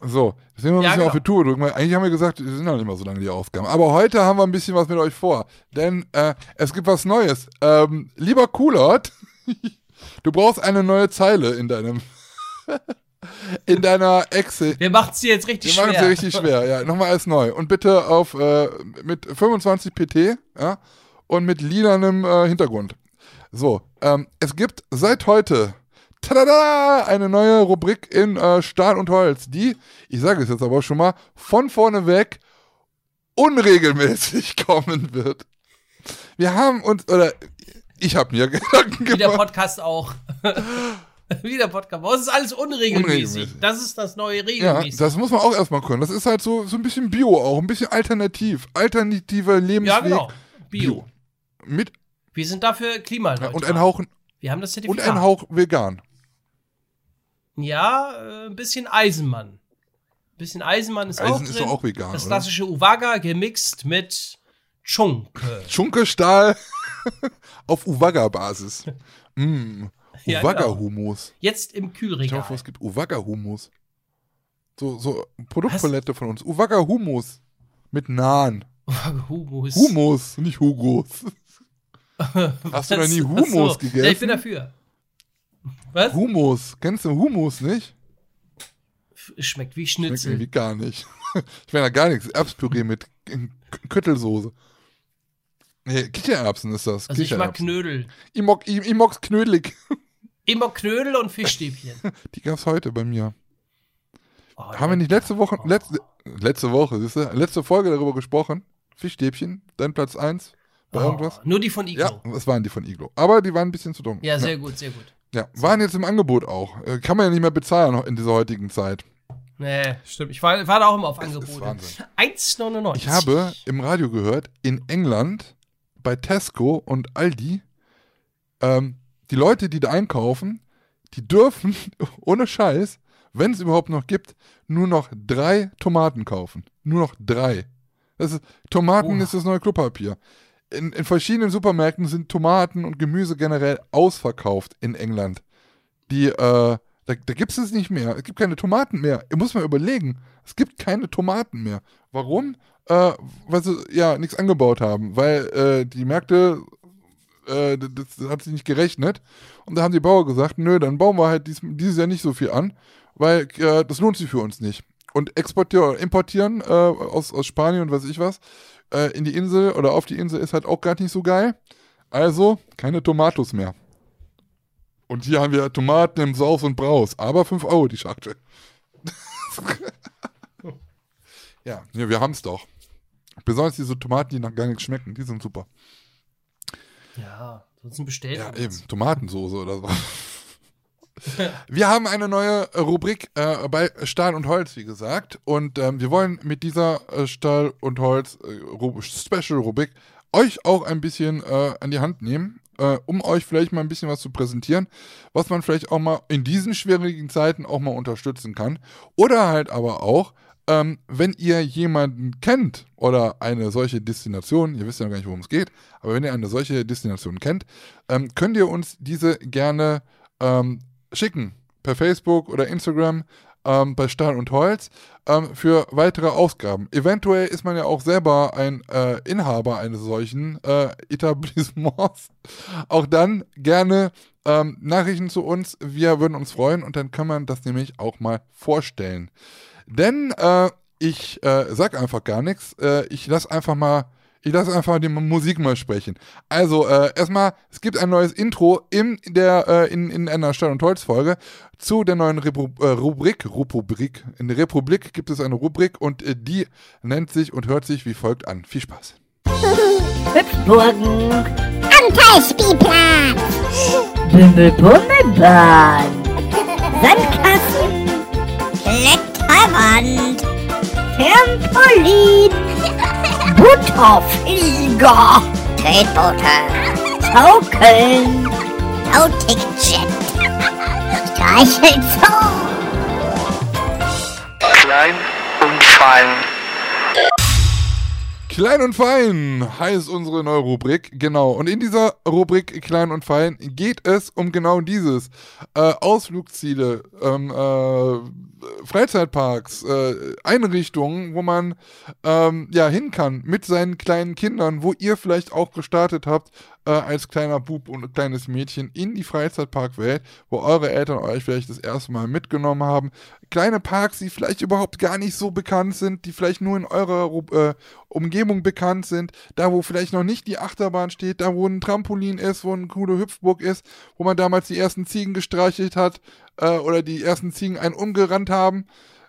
So, jetzt sind wir ein Ja, bisschen genau. auf die Tour drücken, weil eigentlich haben wir gesagt, wir sind noch nicht mal so lange die Aufgaben. Aber heute haben wir ein bisschen was mit euch vor. Denn äh, es gibt was Neues. Ähm, lieber Kulot, du brauchst eine neue Zeile in deinem in deiner Excel. Wir machen es dir jetzt richtig Wir machen es schwer. dir richtig schwer, ja. Nochmal alles neu. Und bitte auf äh, mit 25 PT, ja, und mit lilanem äh, Hintergrund. So, ähm, es gibt seit heute tada, eine neue Rubrik in äh, Stahl und Holz, die, ich sage es jetzt aber schon mal, von vorne weg unregelmäßig kommen wird. Wir haben uns, oder ich habe mir Gedanken Wie der gemacht. Podcast auch. Wie der Podcast. Es ist alles unregelmäßig. Unregelmäßig. Das ist das neue Ja, regelmäßig. das muss man auch erstmal können. Das ist halt so, so ein bisschen Bio auch, ein bisschen alternativ. Alternativer Lebensweg. Ja, genau. Bio. Mit, Wir sind dafür klimaneutral. und ein Hauch, Wir haben das und Zertifikat. ein Hauch vegan. Ja, äh, ein bisschen Eisenmann. Ein bisschen Eisenmann ist auch Eisen drin. ist doch auch vegan, Das oder? klassische Uwaga gemixt mit Chunke. Schunke-Stahl auf Uwaga-Basis. Mm. Ja, genau. Uwaga-Humus. Jetzt im Ich Kühlregal. hoffe, es gibt Uwaga-Humus. So, so Produktpalette von uns. Uwaga-Humus. Mit Naan Humus. Humus, nicht Hugos. Hast du noch nie Ach so. Humus gegessen? Ja, ich bin dafür. Was? Humus. Kennst du Humus nicht? Es Schmeckt wie Schmeckt Schnitzel. irgendwie gar nicht. Ich meine da gar nichts. Erbspüree mit Köttelsoße. Nee, Kichererbsen ist das. Also ich mag. Knödel. Ich mag, ich, ich mag's knödelig. Immer Knödel und Fischstäbchen. Die gab's heute bei mir. Oh, Haben wir nicht letzte Woche, letzte, letzte Woche, siehst du, letzte Folge darüber gesprochen? Fischstäbchen, dein Platz 1 bei oh, irgendwas? Nur die von Iglo. Ja, das waren die von Iglo. Aber die waren ein bisschen zu dunkel. Ja, sehr gut, sehr gut. Ja, waren jetzt im Angebot auch. Äh, Kann man ja nicht mehr bezahlen in dieser heutigen Zeit. Nee, stimmt. Ich war, war da auch immer auf Angebote. Wahnsinn. 1,99. Ich habe im Radio gehört, in England bei Tesco und Aldi, ähm, die Leute, die da einkaufen, die dürfen ohne Scheiß, wenn es überhaupt noch gibt, nur noch drei Tomaten kaufen. Nur noch drei. Das ist, Tomaten Oha. ist das neue Klopapier. In, in verschiedenen Supermärkten sind Tomaten und Gemüse generell ausverkauft in England. Die, äh, da, da gibt es es nicht mehr. Es gibt keine Tomaten mehr. Ihr muss mal überlegen. Es gibt keine Tomaten mehr. Warum? Äh, weil sie ja nichts angebaut haben. Weil äh, die Märkte, äh, das, das hat sich nicht gerechnet. Und da haben die Bauern gesagt, nö, dann bauen wir halt dies, dieses Jahr nicht so viel an, weil äh, das lohnt sich für uns nicht. Und exportieren, importieren äh, aus, aus Spanien und weiß ich was, äh, in die Insel oder auf die Insel ist halt auch gar nicht so geil. Also keine Tomatos mehr. Und hier haben wir Tomaten im Saus und Braus, aber 5 Euro die Schachtel. ja, nee, wir haben es doch. Besonders diese Tomaten, die nach gar nichts schmecken, die sind super. Ja, sonst bestellt. Ja, eben. Tomatensoße oder so. Wir haben eine neue Rubrik äh, bei Stahl und Holz, wie gesagt. Und ähm, wir wollen mit dieser äh, Stahl und Holz äh, Ru- Special-Rubrik euch auch ein bisschen äh, an die Hand nehmen, äh, um euch vielleicht mal ein bisschen was zu präsentieren, was man vielleicht auch mal in diesen schwierigen Zeiten auch mal unterstützen kann. Oder halt aber auch, ähm, wenn ihr jemanden kennt oder eine solche Destination, ihr wisst ja noch gar nicht, worum es geht, aber wenn ihr eine solche Destination kennt, ähm, könnt ihr uns diese gerne ähm, schicken per Facebook oder Instagram ähm, bei Stahl und Holz ähm, für weitere Ausgaben. Eventuell ist man ja auch selber ein äh, Inhaber eines solchen äh, Etablissements. Auch dann gerne ähm, Nachrichten zu uns. Wir würden uns freuen und dann kann man das nämlich auch mal vorstellen. Denn äh, ich äh, sag einfach gar nichts. Äh, ich lass einfach mal, ich lass einfach die Musik mal sprechen. Also äh, erstmal, es gibt ein neues Intro in der äh, in, in einer Stadt und Holz Folge zu der neuen Repu äh, Rubrik. Rubrik. In der Republik gibt es eine Rubrik und äh, die nennt sich und hört sich wie folgt an. Viel Spaß. Hüpfburgen, Abenteuerspielplan. Bimmelbummelbahn, Sandkasten, Kletterwand. Trampolin, Butterflieger, Tretboote. Schaukeln, Nautikjet. Streichelzoo. Klein und fein. Klein und Fein heißt unsere neue Rubrik. Genau. Und in dieser Rubrik Klein und Fein geht es um genau dieses. Äh, Ausflugsziele, ähm, äh, Freizeitparks, äh, Einrichtungen, wo man ähm, ja hin kann mit seinen kleinen Kindern, wo ihr vielleicht auch gestartet habt äh, als kleiner Bub und kleines Mädchen in die Freizeitparkwelt, wo eure Eltern euch vielleicht das erste Mal mitgenommen haben. Kleine Parks, die vielleicht überhaupt gar nicht so bekannt sind, die vielleicht nur in eurer äh, Umgebung bekannt sind, da wo vielleicht noch nicht die Achterbahn steht, da wo ein Trampolin ist, wo eine coole Hüpfburg ist, wo man damals die ersten Ziegen gestreichelt hat äh, oder die ersten Ziegen einen umgerannt haben,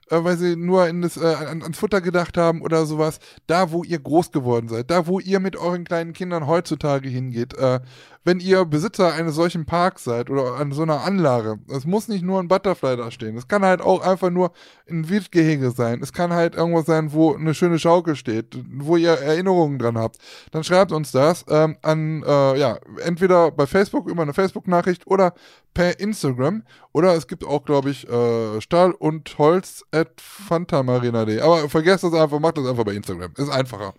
äh, weil sie nur in das, äh, an, ans Futter gedacht haben oder sowas. Da wo ihr groß geworden seid, da wo ihr mit euren kleinen Kindern heutzutage hingeht, äh, wenn ihr Besitzer eines solchen Parks seid oder an so einer Anlage, es muss nicht nur ein Butterfly da stehen. Es kann halt auch einfach nur ein Wildgehege sein. Es kann halt irgendwas sein, wo eine schöne Schaukel steht, wo ihr Erinnerungen dran habt. Dann schreibt uns das ähm, an, äh, ja, entweder bei Facebook über eine Facebook-Nachricht oder per Instagram. Oder es gibt auch, glaube ich, äh, Stahl und Holz at fantamarina.de. Aber vergesst das einfach, macht das einfach bei Instagram. Ist einfacher.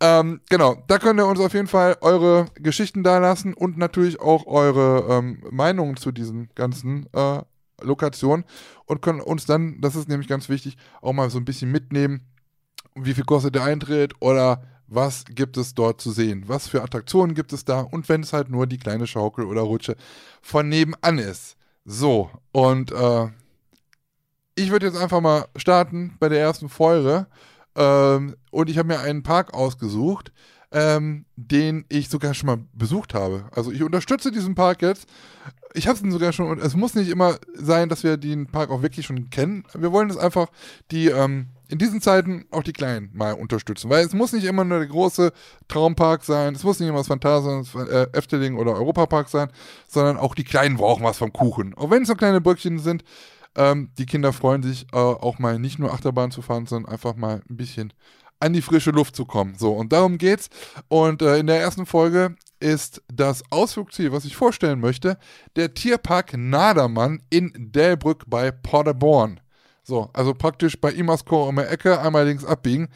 Ähm, genau, da könnt ihr uns auf jeden Fall eure Geschichten da lassen und natürlich auch eure ähm, Meinungen zu diesen ganzen äh, Lokationen und können uns dann, das ist nämlich ganz wichtig, auch mal so ein bisschen mitnehmen, wie viel kostet der Eintritt oder was gibt es dort zu sehen, was für Attraktionen gibt es da und wenn es halt nur die kleine Schaukel oder Rutsche von nebenan ist. So, und äh, ich würde jetzt einfach mal starten bei der ersten Folge. Ähm, und ich habe mir einen Park ausgesucht, ähm, den ich sogar schon mal besucht habe. Also ich unterstütze diesen Park jetzt. Ich habe es sogar schon, und es muss nicht immer sein, dass wir den Park auch wirklich schon kennen. Wir wollen es einfach die ähm, in diesen Zeiten auch die Kleinen mal unterstützen. Weil es muss nicht immer nur der große Traumpark sein, es muss nicht immer das Phantasien, äh, Efteling oder Europapark sein, sondern auch die Kleinen brauchen was vom Kuchen. Auch wenn es so kleine Bröckchen sind, ähm, die Kinder freuen sich äh, auch mal nicht nur Achterbahn zu fahren, sondern einfach mal ein bisschen an die frische Luft zu kommen. So, und darum geht's. Und äh, in der ersten Folge ist das Ausflugsziel, was ich vorstellen möchte, der Tierpark Nadermann in Delbrück bei Paderborn. So, also praktisch bei Imasco um die Ecke einmal links abbiegen.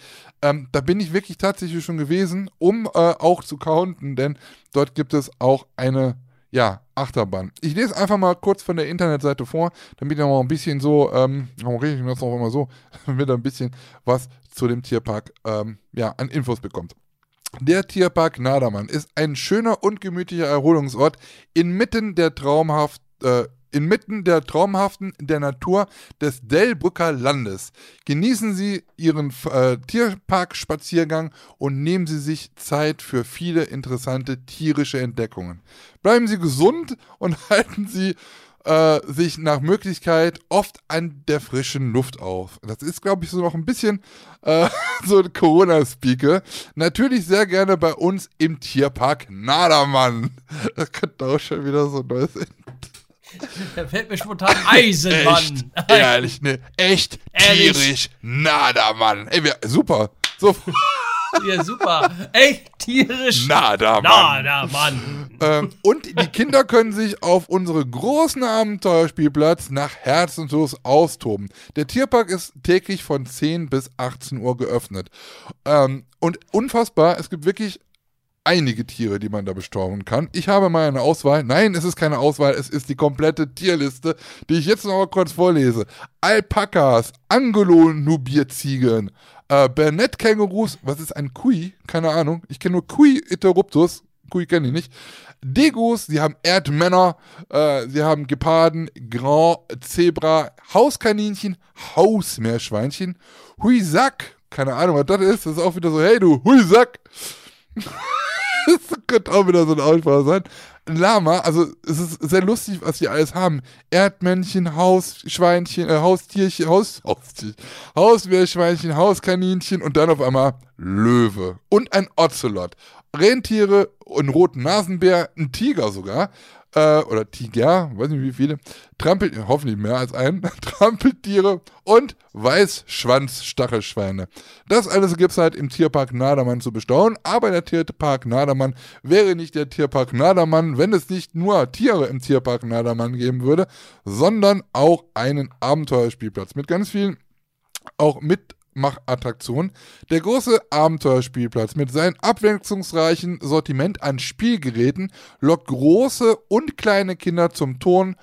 Ähm, da bin ich wirklich tatsächlich schon gewesen, um äh, auch zu counten, denn dort gibt es auch eine ja, Achterbahn. Ich lese einfach mal kurz von der Internetseite vor, damit ihr mal ein bisschen so, ähm, warum rede ich das auch immer so, damit ihr ein bisschen was zu dem Tierpark ähm, ja, an Infos bekommt. Der Tierpark Nadermann ist ein schöner und gemütlicher Erholungsort inmitten der traumhaft, äh, inmitten der traumhaften der Natur des Delbrücker Landes. Genießen Sie Ihren äh, Tierparkspaziergang und nehmen Sie sich Zeit für viele interessante tierische Entdeckungen. Bleiben Sie gesund und halten Sie äh, sich nach Möglichkeit oft an der frischen Luft auf. Das ist, glaube ich, so noch ein bisschen äh, so ein Corona-Speaker. Natürlich sehr gerne bei uns im Tierpark Nadermann. Das könnte auch schon wieder so neu sein. Da fällt mir spontan Eisenmann. Echt, ehrlich, ne? Echt Ehrlich? tierisch Nadermann. Ey, wir, super. So, Ja, super. Echt tierisch. Nadermann. Na, da, Mann. Ähm, und die Kinder können sich auf unsere großen Abenteuerspielplatz nach Herzenslust austoben. Der Tierpark ist täglich von 10 bis 18 Uhr geöffnet. Ähm, und unfassbar, es gibt wirklich einige Tiere, die man da bestaunen kann. Ich habe mal eine Auswahl. Nein, es ist keine Auswahl, es ist die komplette Tierliste, die ich jetzt noch mal kurz vorlese. Alpakas, Angelo-Nubierziegen, äh, Bernett-Kängurus, was ist ein Kui? Keine Ahnung. Ich kenne nur Kui interruptus. Kui kenne ich nicht. Degus, sie haben Erdmänner, äh, sie haben Geparden, Grand Zebra, Hauskaninchen, Hausmeerschweinchen, Huisack, keine Ahnung, was das ist. Das ist auch wieder so, hey du, Huisack. das könnte auch wieder so ein Aussprache sein. Ein Lama, also es ist sehr lustig, was die alles haben. Erdmännchen, Hausschweinchen, äh, Haustierchen, Haus, Haustierchen, Hausmeerschweinchen, Hauskaninchen und dann auf einmal Löwe und ein Ocelot. Rentiere, einen roten Nasenbär, ein Tiger sogar, äh, oder Tiger, weiß nicht wie viele, Trampel, hoffentlich mehr als ein, Trampeltiere und Weißschwanzstachelschweine. Das alles gibt es halt im Tierpark Nadermann zu bestaunen, aber der Tierpark Nadermann wäre nicht der Tierpark Nadermann, wenn es nicht nur Tiere im Tierpark Nadermann geben würde, sondern auch einen Abenteuerspielplatz mit ganz vielen auch Mitmachattraktionen. Der große Abenteuerspielplatz mit seinem abwechslungsreichen Sortiment an Spielgeräten lockt große und kleine Kinder zum Turnen,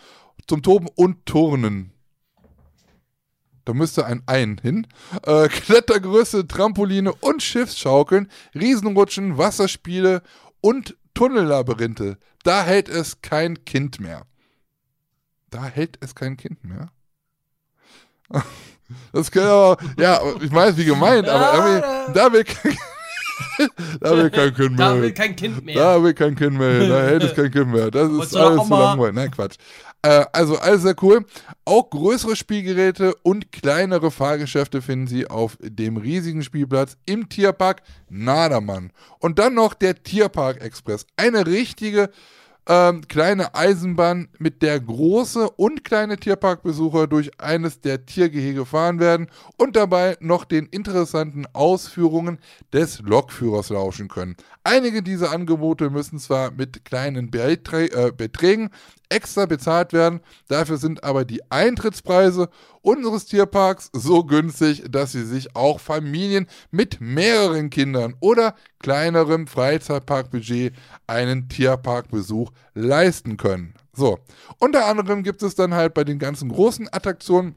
zum Toben und Turnen. Da müsste ein Ein hin. Äh, Klettergerüste, Trampoline und Schiffsschaukeln, Riesenrutschen, Wasserspiele und Tunnellabyrinthe. Da hält es kein Kind mehr. Da hält es kein Kind mehr. Das kann aber, ja, ich weiß, wie gemeint, aber irgendwie, da will kein, da will kein Kind mehr. Da will kein Kind mehr. Da will kein Kind mehr. Da hält es kein Kind mehr. Das ist alles zu langweilig. Nein, Quatsch. Äh, also alles sehr cool. Auch größere Spielgeräte und kleinere Fahrgeschäfte finden Sie auf dem riesigen Spielplatz im Tierpark Nadermann. Und dann noch der Tierpark Express. Eine richtige ähm, kleine Eisenbahn, mit der große und kleine Tierparkbesucher durch eines der Tiergehege fahren werden und dabei noch den interessanten Ausführungen des Lokführers lauschen können. Einige dieser Angebote müssen zwar mit kleinen Beträ äh, Beträgen extra bezahlt werden, dafür sind aber die Eintrittspreise unseres Tierparks so günstig, dass sie sich auch Familien mit mehreren Kindern oder kleinerem Freizeitparkbudget einen Tierparkbesuch leisten können. So, unter anderem gibt es dann halt bei den ganzen großen Attraktionen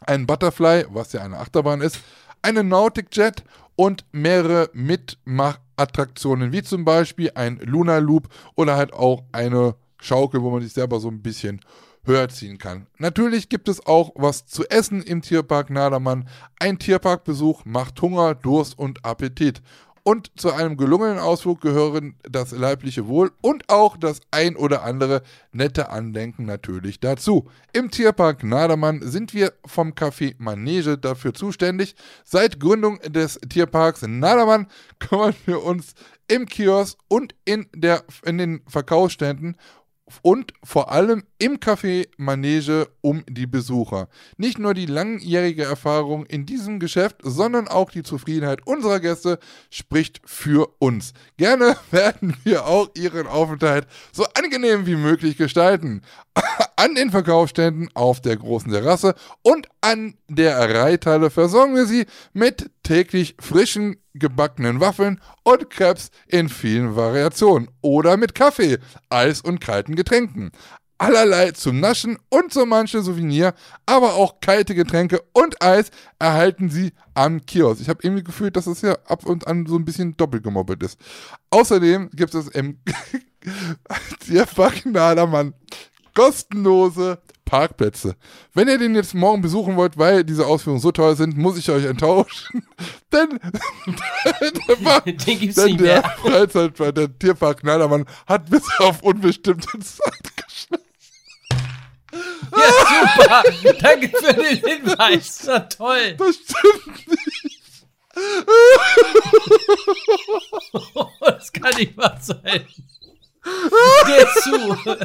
einen Butterfly, was ja eine Achterbahn ist, einen Nautic Jet und mehrere Mitmachattraktionen, wie zum Beispiel ein Luna Loop oder halt auch eine Schaukel, wo man sich selber so ein bisschen höher ziehen kann. Natürlich gibt es auch was zu essen im Tierpark Nadermann. Ein Tierparkbesuch macht Hunger, Durst und Appetit. Und zu einem gelungenen Ausflug gehören das leibliche Wohl und auch das ein oder andere nette Andenken natürlich dazu. Im Tierpark Nadermann sind wir vom Café Manege dafür zuständig. Seit Gründung des Tierparks Nadermann kümmern wir uns im Kiosk und in, der, in den Verkaufsständen und vor allem im Café Manege um die Besucher. Nicht nur die langjährige Erfahrung in diesem Geschäft, sondern auch die Zufriedenheit unserer Gäste spricht für uns. Gerne werden wir auch Ihren Aufenthalt so angenehm wie möglich gestalten. An den Verkaufsständen auf der großen Terrasse und an der Reithalle versorgen wir Sie mit täglich frischen gebackenen Waffeln und Crepes in vielen Variationen oder mit Kaffee, Eis und kalten Getränken. Allerlei zum Naschen und so manche Souvenir, aber auch kalte Getränke und Eis erhalten Sie am Kiosk. Ich habe irgendwie gefühlt, dass es ja ab und an so ein bisschen doppelt gemoppelt ist. Außerdem gibt es im Tierpark Nadermann kostenlose Parkplätze. Wenn ihr den jetzt morgen besuchen wollt, weil diese Ausführungen so teuer sind, muss ich euch enttauschen. denn Den gibt's denn nicht der mehr. Freizeitpark, der Tierpark Nadermann hat bis auf unbestimmte Zeit geschlossen. Ja, super. Danke für den Hinweis. Na toll. Das stimmt nicht. Das kann nicht wahr sein. Ist zu. Das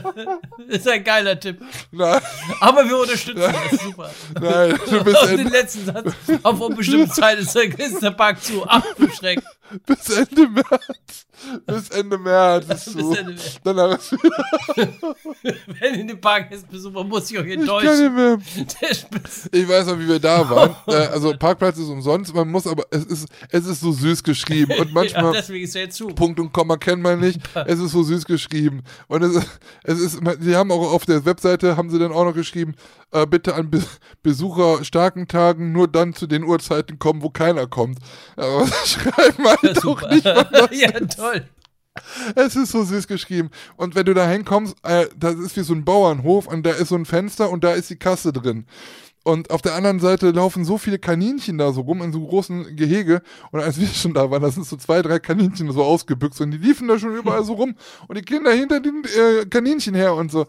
ist ein geiler Tipp. Nein, Aber wir unterstützen das. Super. nein, du bist Auf den letzten Satz. Auf unbestimmte Zeit ist der, ist der Park zu. Ach, du Schreck. Bis Ende März. Bis Ende März ist zu. Ende März. Danach ist wieder. Wenn ihr den Park jetzt besucht, muss ich euch Ich enttäuschen. Spitz. Ich weiß noch, wie wir da waren. äh, also Parkplatz ist umsonst, man muss aber, es ist, es ist so süß geschrieben und Ja, manchmal deswegen ist er jetzt zu. Punkt und Komma kennt man nicht. Es ist so süß geschrieben und es ist, es ist, sie haben auch auf der Webseite haben sie dann auch noch geschrieben, äh, bitte an Be Besucher starken Tagen nur dann zu den Uhrzeiten kommen, wo keiner kommt. Aber schreiben halt doch nicht. wann das ja, toll. es ist so süß geschrieben. Und wenn du da hinkommst, äh, das ist wie so ein Bauernhof und da ist so ein Fenster und da ist die Kasse drin. Und auf der anderen Seite laufen so viele Kaninchen da so rum in so großen Gehege. Und als wir schon da waren, da sind so zwei, drei Kaninchen so ausgebüxt und die liefen da schon überall so rum. Und die Kinder hinter den äh, Kaninchen her und so.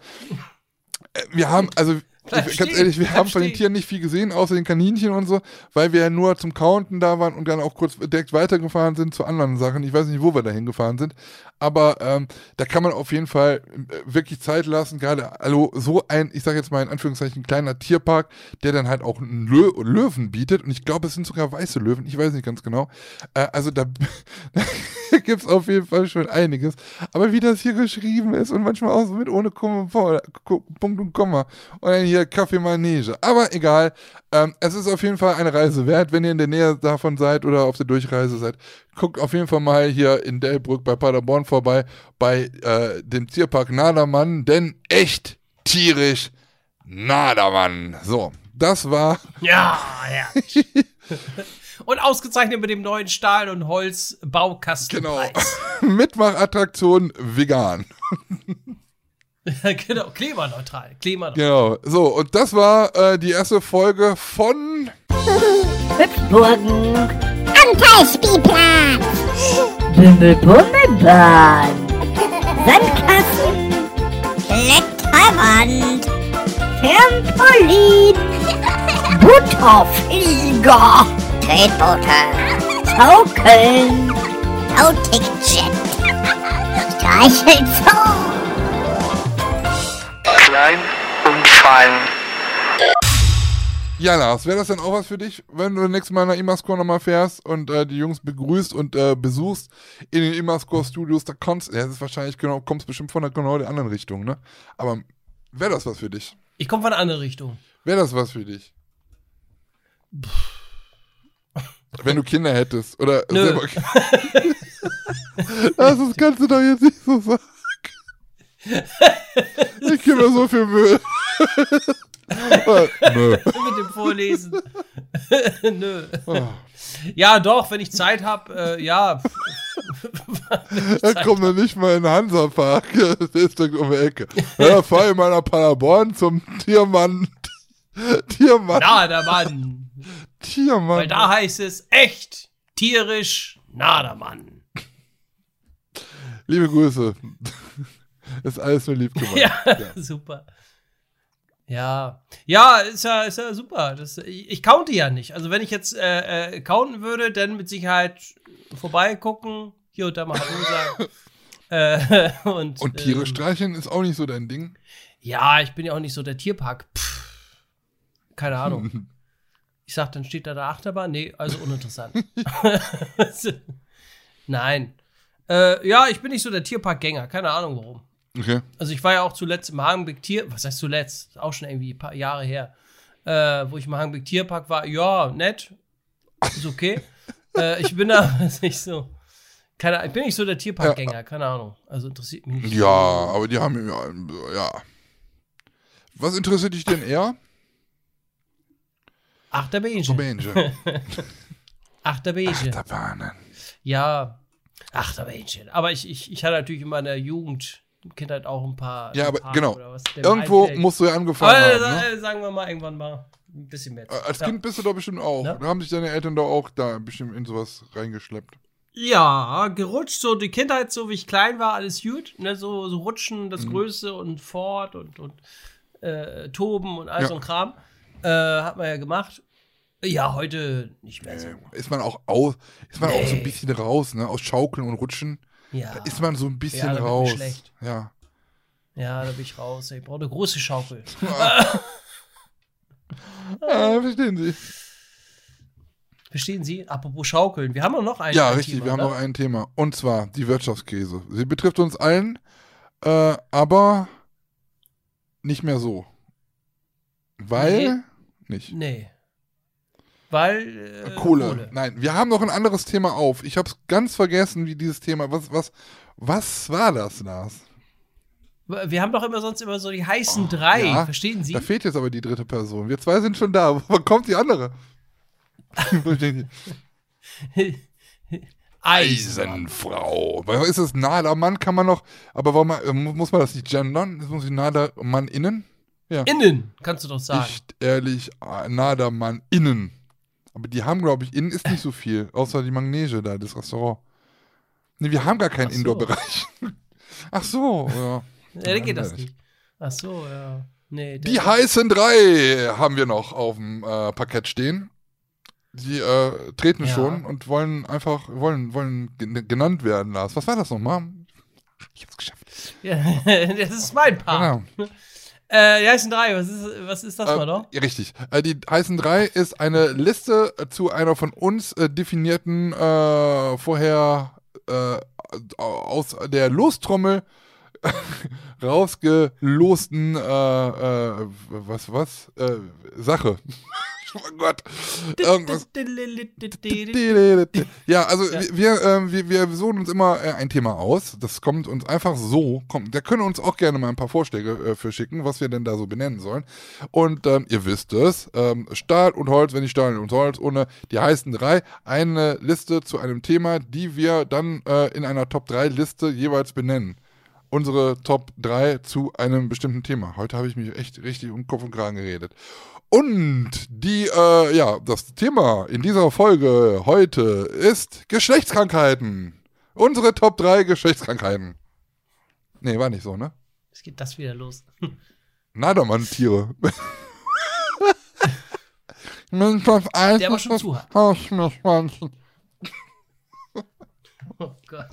Äh, Wir haben, also Bleib ganz ehrlich, wir bleib haben von den. Tieren nicht viel gesehen, außer den Kaninchen und so, weil wir ja nur zum Counten da waren und dann auch kurz direkt weitergefahren sind zu anderen Sachen. Ich weiß nicht, wo wir da hingefahren sind, aber ähm, da kann man auf jeden Fall äh, wirklich Zeit lassen. Gerade, also so ein, ich sage jetzt mal in Anführungszeichen, kleiner Tierpark, der dann halt auch Lö Löwen bietet und ich glaube, es sind sogar weiße Löwen, ich weiß nicht ganz genau. Äh, also da, da gibt es auf jeden Fall schon einiges. Aber wie das hier geschrieben ist und manchmal auch so mit ohne Komma, Punkt und Komma und dann hier Kaffee Manege. Aber egal, ähm, es ist auf jeden Fall eine Reise wert, wenn ihr in der Nähe davon seid oder auf der Durchreise seid. Guckt auf jeden Fall mal hier in Delbrück bei Paderborn vorbei, bei äh, dem Tierpark Nadermann, denn echt tierisch Nadermann. So, das war Ja, ja. Und ausgezeichnet mit dem neuen Stahl- und genau Holzbaukastenpreis. Mitmachattraktion vegan. genau, klimaneutral. Klimaneutral. Genau. So, und das war äh, die erste Folge von Hüpfburgen, Anteilspielplatz. Bimmelbummelbahn, Sandkasten, Kletterwand. Trampolin, Butterflieger, Tretboote. Schaukeln, Nautikjet. Streichelzoo. Fein. Ja, Lars, wäre das denn auch was für dich, wenn du nächstes Mal nach Imascore nochmal fährst und äh, die Jungs begrüßt und äh, besuchst in den Imascore Studios? Da kommst, ja, das ist wahrscheinlich genau, kommst bestimmt von der genau der anderen Richtung, ne? Aber wäre das was für dich? Ich komme von einer anderen Richtung. Wäre das was für dich? Wenn du Kinder hättest oder Nö. selber. das ist, kannst du doch jetzt nicht so sagen. Ich gebe mir so viel Mühe. Nö. mit dem Vorlesen. Nö. Oh. Ja, doch, wenn ich Zeit habe, äh, ja. Er kommt noch nicht mal in den Hansapark. Das ist direkt um die Ecke. Ja, fahr ich mal nach Paderborn zum Tiermann. Tiermann. Na, der Mann. Tiermann. Weil da heißt es echt, tierisch, na, der Mann. Liebe Grüße. Ist alles nur lieb gemeint. Ja, super. Ja, ja, ist ja, ist ja super. Das, ich, ich counte ja nicht. Also wenn ich jetzt äh, äh, counten würde, dann mit Sicherheit vorbeigucken, hier und da mal Hallo sagen. äh, und, Und Tiere ähm, streicheln ist auch nicht so dein Ding. Ja, ich bin ja auch nicht so der Tierpark. Pff, keine Ahnung. Ich sag, dann steht da der Achterbahn. Nee, also uninteressant. Nein. Äh, ja, ich bin nicht so der Tierparkgänger. Keine Ahnung warum. Okay. Also ich war ja auch zuletzt im Hagenbeck Tier, was heißt zuletzt? Auch schon irgendwie ein paar Jahre her, äh, wo ich im Hagenbeck Tierpark war. Ja, nett, ist okay. äh, ich bin da nicht so, keine, ich bin nicht so der Tierparkgänger, keine Ahnung. Also interessiert mich nicht. Ja, aber die haben ja, ja. Was interessiert dich denn eher? Achterbähnchen. Rumänien. Achterbähnchen. Achterbahnen. Ja, Achterbähnchen. Aber ich, ich, ich hatte natürlich in meiner Jugend, Kindheit auch ein paar. Ja, aber paar genau. was, Irgendwo musst du ja angefangen Aber, haben. Ne? äh, sagen wir mal irgendwann mal ein bisschen mehr. Äh, Als Ja. Kind bist du doch bestimmt auch. Ja. Da haben sich deine Eltern doch auch da bestimmt in sowas reingeschleppt. Ja, gerutscht, so die Kindheit, so wie ich klein war, alles gut. Ne, so, so rutschen, das Mhm. Größte und fort und, und äh, toben und all Ja. so ein Kram. Äh, hat man ja gemacht. Ja, heute nicht mehr so. Ist man auch aus, ist man auch so ein Nee. bisschen raus, ne? Aus Schaukeln und Rutschen. Ja, Da ist man so ein bisschen Ja, raus. schlecht. Ja. ja, da bin ich raus. Ich brauche eine große Schaukel. Ah, verstehen Sie. Verstehen Sie? Apropos Schaukeln. Wir haben doch noch einen. Ja, ein richtig, Thema, wir haben ne? noch ein Thema. Und zwar die Wirtschaftskrise. Sie betrifft uns allen, äh, aber nicht mehr so. Weil nicht. Nee. Weil. Äh, Kohle. Nein, wir haben noch ein anderes Thema auf. Ich habe es ganz vergessen, wie dieses Thema. Was, was, was war das, Lars? Wir haben doch immer sonst immer so die heißen drei. Oh, ja. Verstehen Sie? Da fehlt jetzt aber die dritte Person. Wir zwei sind schon da. Wo kommt die andere? Eisenfrau. Weil ist es naher Mann, kann man noch, aber warum äh, mu- muss man das nicht gendern? Das muss ich naher Mann innen? Ja. Innen, kannst du doch sagen. Nicht ehrlich, äh, naher Mann innen. Aber die haben, glaube ich, innen ist nicht so viel, außer die Magnese da, das Restaurant. Nee, wir haben gar keinen so. Indoor-Bereich. Ach so, ja. Ja, dann geht das nicht. Ach so, ja. Nee, Die heißen drei haben wir noch auf dem äh, Parkett stehen. Die äh, treten Ja. schon und wollen einfach, wollen, wollen gen- genannt werden, Lars. Was war das nochmal? Ich hab's geschafft. Ja, das ist mein Part. Genau. Äh, die heißen drei. Was ist, was ist das mal Äh, doch? ja, richtig. Äh, die heißen drei ist eine Liste äh, zu einer von uns äh, definierten, äh, vorher aus der Lostrommel rausgelosten, was, was? Sache. Oh Gott. Irgendwas. Ja, also Ja. wir, wir, ähm, wir, wir suchen uns immer äh, ein Thema aus. Das kommt uns einfach so. Kommt, da können uns auch gerne mal ein paar Vorschläge äh, für schicken, was wir denn da so benennen sollen. Und ähm, ihr wisst es, ähm, Stahl und Holz, wenn nicht Stahl und Holz, ohne die heißen drei, eine Liste zu einem Thema, die wir dann äh, in einer Top 3 Liste jeweils benennen. Unsere Top 3 zu einem bestimmten Thema. Heute habe ich mich echt richtig um Kopf und Kragen geredet. Und die, äh, ja, das Thema in dieser Folge heute ist Geschlechtskrankheiten. Unsere Top 3 Geschlechtskrankheiten. Nee, war nicht so, ne? Jetzt geht das wieder los. Nadermann-Tiere. Der war schon zu hart. Oh Gott.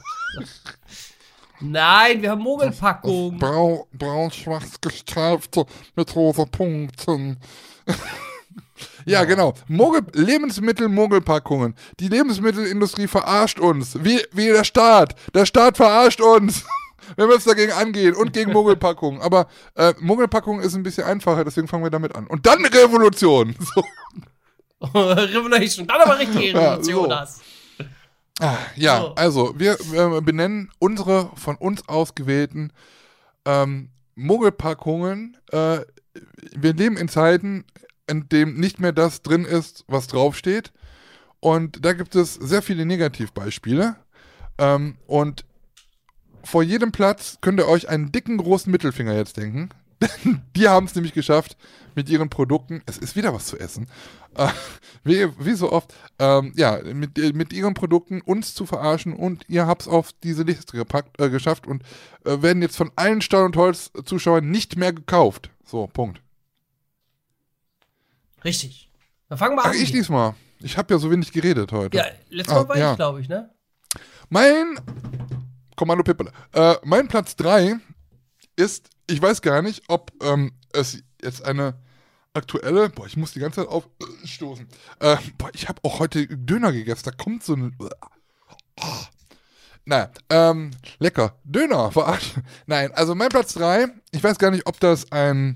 Nein, wir haben Mogelpackung. Brau, braun-schwarz gestreifte mit rosa Punkten. ja, genau. Mogel, Lebensmittel-Mogelpackungen. Die Lebensmittelindustrie verarscht uns. Wie, wie der Staat. Der Staat verarscht uns. Wir müssen dagegen angehen und gegen Mogelpackungen. Aber äh, Mogelpackung ist ein bisschen einfacher, deswegen fangen wir damit an. Und dann Revolution. So. Revolution. Dann aber richtige Ja, Revolution so. das. Ah, ja, So. also wir äh, benennen unsere von uns ausgewählten ähm, Mogelpackungen, äh, wir leben in Zeiten, in dem nicht mehr das drin ist, was draufsteht. Und da gibt es sehr viele Negativbeispiele. Ähm, und vor jedem Platz könnt ihr euch einen dicken, großen Mittelfinger jetzt denken. Die haben es nämlich geschafft, mit ihren Produkten, es ist wieder was zu essen, äh, wie, wie so oft, ähm, ja, mit, mit ihren Produkten uns zu verarschen und ihr habt es auf diese Liste gepackt, äh, geschafft und äh, werden jetzt von allen Stahl- und Holz-Zuschauern nicht mehr gekauft. So, Punkt. Richtig. Dann fangen wir Ach, an. ich diesmal. Ich habe ja so wenig geredet heute. Ja, letztes Mal Ah, war ja. ich, glaube ich, ne? Mein Kommando Pippele. Äh, mein Platz 3 ist, ich weiß gar nicht, ob ähm, es jetzt eine aktuelle, boah, ich muss die ganze Zeit aufstoßen. Äh, boah, ich habe auch heute Döner gegessen, da kommt so ein. Oh. Naja, ähm, lecker. Döner, verarscht. Nein, also mein Platz 3, ich weiß gar nicht, ob das ein,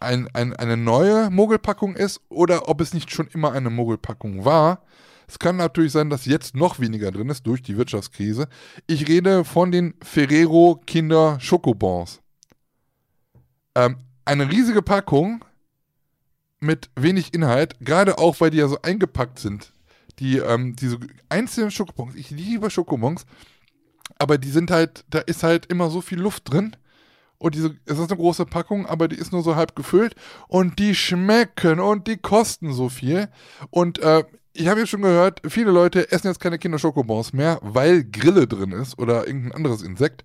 ein, ein, eine neue Mogelpackung ist oder ob es nicht schon immer eine Mogelpackung war. Es kann natürlich sein, dass jetzt noch weniger drin ist durch die Wirtschaftskrise. Ich rede von den Ferrero Kinder Schokobons. Ähm, eine riesige Packung mit wenig Inhalt, gerade auch, weil die ja so eingepackt sind. Die, ähm, diese einzelnen Schokobons, ich liebe Schokobons, aber die sind halt, da ist halt immer so viel Luft drin. Und diese, es ist eine große Packung, aber die ist nur so halb gefüllt. Und die schmecken und die kosten so viel. Und äh, ich habe ja schon gehört, viele Leute essen jetzt keine Kinder-Schokobons mehr, weil Grille drin ist oder irgendein anderes Insekt.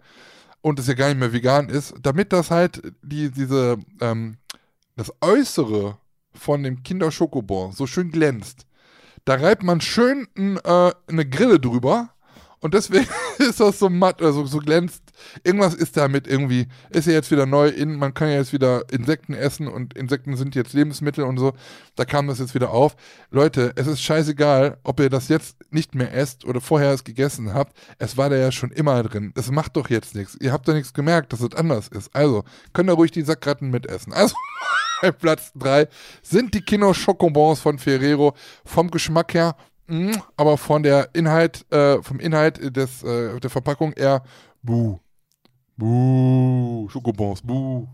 Und es ja gar nicht mehr vegan ist. Damit das halt die, diese, ähm, das Äußere von dem Kinder-Schokobon so schön glänzt. Da reibt man schön äh, eine Grille drüber. Und deswegen ist das so matt, also so glänzt. Irgendwas ist damit irgendwie, ist ja jetzt wieder neu in, man kann ja jetzt wieder Insekten essen und Insekten sind jetzt Lebensmittel und so. Da kam das jetzt wieder auf. Leute, es ist scheißegal, ob ihr das jetzt nicht mehr esst oder vorher es gegessen habt. Es war da ja schon immer drin. Es macht doch jetzt nichts. Ihr habt doch nichts gemerkt, dass es anders ist. Also, könnt ihr ruhig die Sackratten mitessen. Also, Platz 3 sind die Kino Schokobons von Ferrero vom Geschmack her, mm, aber von der Inhalt, äh, vom Inhalt des, äh, der Verpackung eher buh. Buh. Schokobons, buh.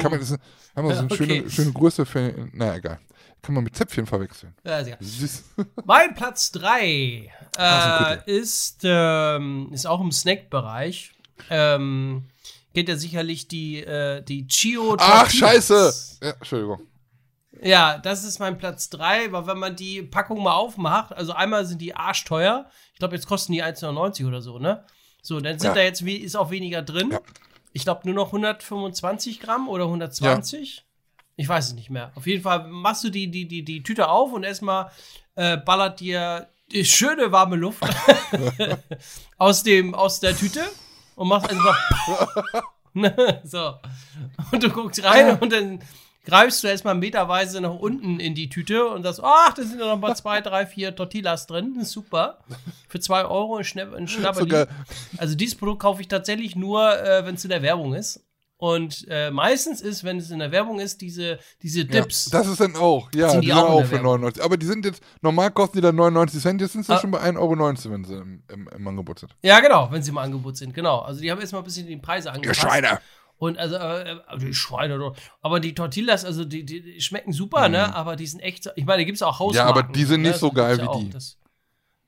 Kann man das, haben wir so eine Okay. schöne, schöne Größe für, naja, egal. Kann man mit Zäpfchen verwechseln. Ja, sehr. Süß. Mein Platz 3 äh, ist, ähm, ist auch im Snack-Bereich. Ähm, kennt ihr sicherlich die, äh, die Chio Ach, scheiße! Ja, Entschuldigung. Ja, das ist mein Platz 3, weil wenn man die Packung mal aufmacht, also einmal sind die arschteuer. Ich glaube, jetzt kosten die 1,99 oder so, ne? So, dann sind Ja. da jetzt, wie- ist auch weniger drin. Ja. Ich glaube nur noch 125 Gramm oder 120. Ich weiß es nicht mehr. Auf jeden Fall machst du die, die, die, die Tüte auf und erstmal äh, ballert dir die schöne warme Luft aus, dem, aus der Tüte und machst einfach so. Und du guckst rein und dann greifst du erstmal meterweise nach unten in die Tüte und sagst, ach, da sind ja noch mal zwei, drei, vier Tortillas drin. Super. Für zwei Euro ein, Schnapp, ein Schnapperli. Also dieses Produkt kaufe ich tatsächlich nur, äh, wenn es in der Werbung ist. Und äh, meistens ist, wenn es in der Werbung ist, diese, diese Dips. Ja, das ist dann auch, ja, Sind die, die auch auch für Werbung? 99. Aber die sind jetzt, normal kosten die dann 99 Cent, jetzt sind sie Ah. schon bei 1,19 Euro, wenn sie im, im, im Angebot sind. ja, genau, wenn sie im Angebot sind, genau. Also die haben erstmal ein bisschen die Preise Ihr angepasst. Schweine! Und also, äh, äh, die Schweine doch. Aber die Tortillas, also die, die, schmecken super, ne? Aber die sind echt, so- ich meine, da gibt es auch Hausmarken. Mhm. Ja, aber die sind ne? nicht so Das gibt's geil wie auch. die. Das,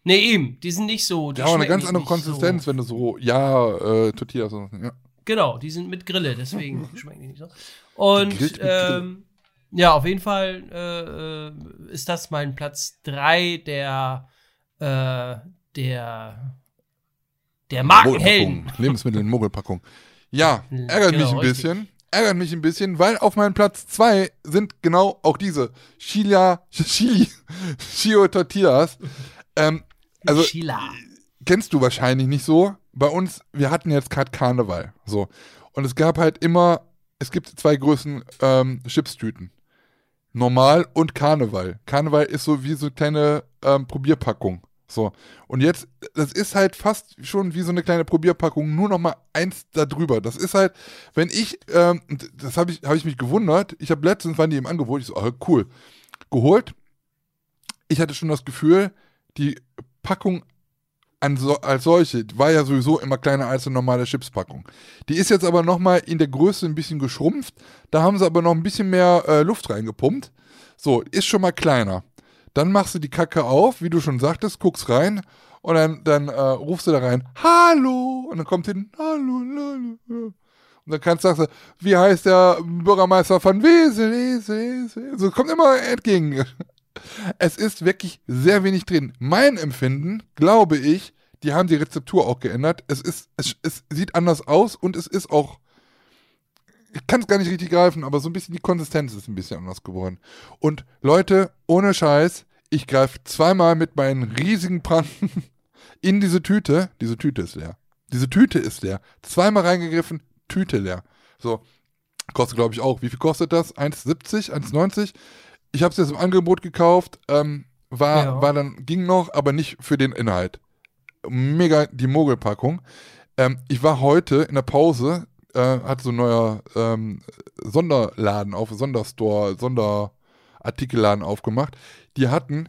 nee, eben, die sind nicht so. Die Die haben eine ganz andere Konsistenz, So. wenn du so, ja, äh, Tortillas und so. Ja. Genau, die sind mit Grille, deswegen schmecken die nicht so. Und ähm, ja, auf jeden Fall äh, ist das mein Platz 3 der, äh, der, der Markenhelden. Lebensmittel in Mogelpackung. Ja, ärgert Genau, mich ein richtig. bisschen. Ärgert mich ein bisschen, weil auf meinem Platz 2 sind genau auch diese Chila, Chili, Chio Tortillas. Ähm, also, Sheila. kennst du wahrscheinlich nicht so. Bei uns, wir hatten jetzt gerade Karneval. So. Und es gab halt immer, es gibt zwei Größen ähm, Chipstüten. Normal und Karneval. Karneval ist so wie so eine kleine ähm, Probierpackung. So. Und jetzt, das ist halt fast schon wie so eine kleine Probierpackung, nur noch mal eins da drüber. Das ist halt, wenn ich, ähm, das habe ich, hab ich mich gewundert, ich habe letztens, waren die im Angebot, ich so, oh, cool, geholt. Ich hatte schon das Gefühl, die Packung so, als solche war ja sowieso immer kleiner als eine normale Chipspackung. Die ist jetzt aber nochmal in der Größe ein bisschen geschrumpft. Da haben sie aber noch ein bisschen mehr äh, Luft reingepumpt. So, ist schon mal kleiner. Dann machst du die Kacke auf, wie du schon sagtest, guckst rein und dann, dann äh, rufst du da rein, Hallo! Und dann kommt hin, Hallo, hallo. Und dann kannst du sagen, wie heißt der Bürgermeister von Wesel, Wesel, Wesel. So kommt immer entgegen. Es ist wirklich sehr wenig drin. Mein Empfinden, glaube ich, die haben die Rezeptur auch geändert. Es ist, es, es sieht anders aus und es ist auch, ich kann es gar nicht richtig greifen, aber so ein bisschen die Konsistenz ist ein bisschen anders geworden. Und Leute, ohne Scheiß, ich greife zweimal mit meinen riesigen Pranken in diese Tüte. Diese Tüte ist leer. Diese Tüte ist leer. Zweimal reingegriffen, Tüte leer. So, kostet glaube ich auch. Wie viel kostet das? 1,70, 1,90? Ich habe es jetzt im Angebot gekauft. Ähm, war, Ja. war dann, ging noch, aber nicht für den Inhalt. Mega die Mogelpackung. Ähm, ich war heute in der Pause, äh, hat so ein neuer ähm, Sonderladen auf, Sonderstore, Sonderartikelladen aufgemacht. Die hatten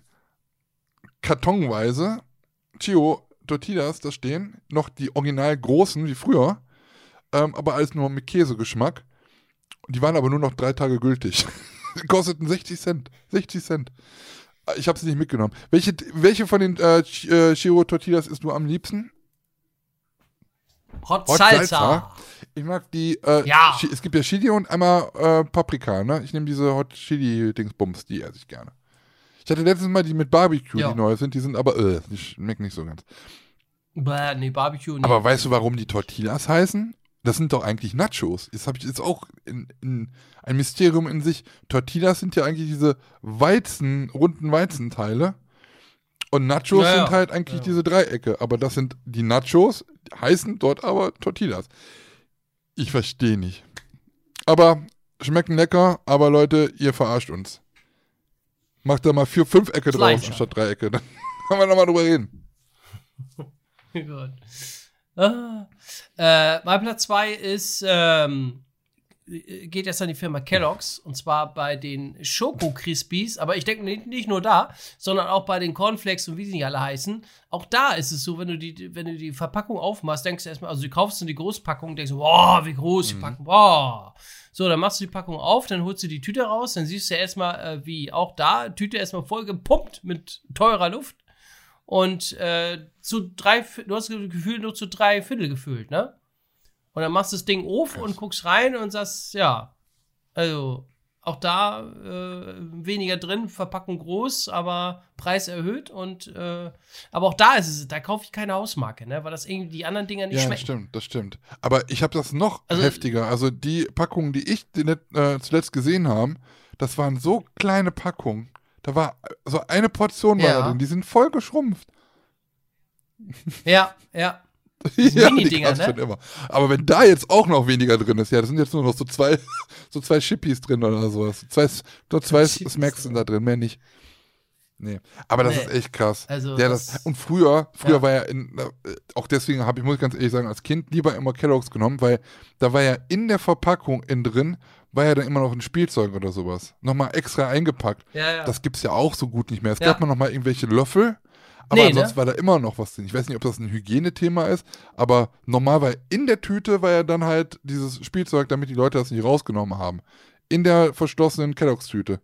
kartonweise Chio Tortillas da stehen, noch die original großen wie früher, ähm, aber alles nur mit Käsegeschmack. Die waren aber nur noch drei Tage gültig. Kosteten 60 Cent. 60 Cent. Ich habe sie nicht mitgenommen. Welche, welche von den äh, äh, Chiro Tortillas isst du am liebsten? Hot, Hot Salsa. Salsa. Ich mag die, äh, Ja. Es gibt ja Chili und einmal äh, Paprika, ne? Ich nehme diese Hot Chili Dingsbums, die esse ich gerne. Ich hatte letztes Mal die mit Barbecue, Ja. die neu sind, die sind aber, äh, die schmecken nicht so ganz. Bäh, nee, Barbecue nicht. Aber weißt du, warum die Tortillas heißen? Das sind doch eigentlich Nachos. Das habe ich jetzt auch in, in ein Mysterium in sich. Tortillas sind ja eigentlich diese Weizen, runden Weizenteile. Und Nachos ja. sind halt eigentlich Ja. diese Dreiecke. Aber das sind die Nachos, heißen dort aber Tortillas. Ich verstehe nicht. Aber schmecken lecker, aber Leute, ihr verarscht uns. Macht da mal vier, fünf Ecke draus anstatt Dreiecke. Dann kann man nochmal drüber reden. Gut. Ah. Äh, mein Platz 2 ist, ähm, geht jetzt an die Firma Kellogg's und zwar bei den Schoko Crispies, aber ich denke nicht, nur da, sondern auch bei den Cornflakes und wie sie nicht alle heißen. Auch da ist es so, wenn du die, wenn du die Verpackung aufmachst, denkst du erstmal, also du kaufst du die Großpackung, denkst du, boah, wie groß die Packung, boah. So, dann machst du die Packung auf, dann holst du die Tüte raus, dann siehst du erstmal, äh, wie auch da, Tüte erstmal voll gepumpt mit teurer Luft und äh, zu drei, du hast das Gefühl nur zu drei Viertel gefüllt, ne? Und dann machst du das Ding auf und guckst rein und sagst, ja, also auch da äh, weniger drin, Verpackung groß, aber Preis erhöht und äh, aber auch da ist es, da kaufe ich keine Hausmarke, ne? Weil das irgendwie die anderen Dinger nicht Ja, das schmecken. stimmt, das stimmt. Aber ich habe das noch Also- heftiger. Also die Packungen, die ich äh, zuletzt gesehen habe, das waren so kleine Packungen. Da war so eine Portion war Ja. da drin. Die sind voll geschrumpft. Ja, ja. Ja, Mini-Dinger, ne? schon immer. Aber wenn da jetzt auch noch weniger drin ist, ja, das sind jetzt nur noch so zwei, so zwei Chippis drin oder sowas. Zwei, nur zwei Smacks sind da drin, mehr nicht. Nee. Aber das Nee. ist echt krass. Also ja, das, das- und früher, früher Ja. war ja in, äh, auch deswegen habe ich, muss ich ganz ehrlich sagen, als Kind lieber immer Kelloggs genommen, weil da war ja in der Verpackung innen drin, war ja dann immer noch ein Spielzeug oder sowas. Nochmal extra eingepackt. Ja, ja. Das gibt's ja auch so gut nicht mehr. Es Ja. gab mal nochmal irgendwelche Löffel, aber Nee, ansonsten ne? war da immer noch was drin. Ich weiß nicht, ob das ein Hygienethema ist, aber normal war in der Tüte war ja dann halt dieses Spielzeug, damit die Leute das nicht rausgenommen haben. In der verschlossenen Kelloggs-Tüte.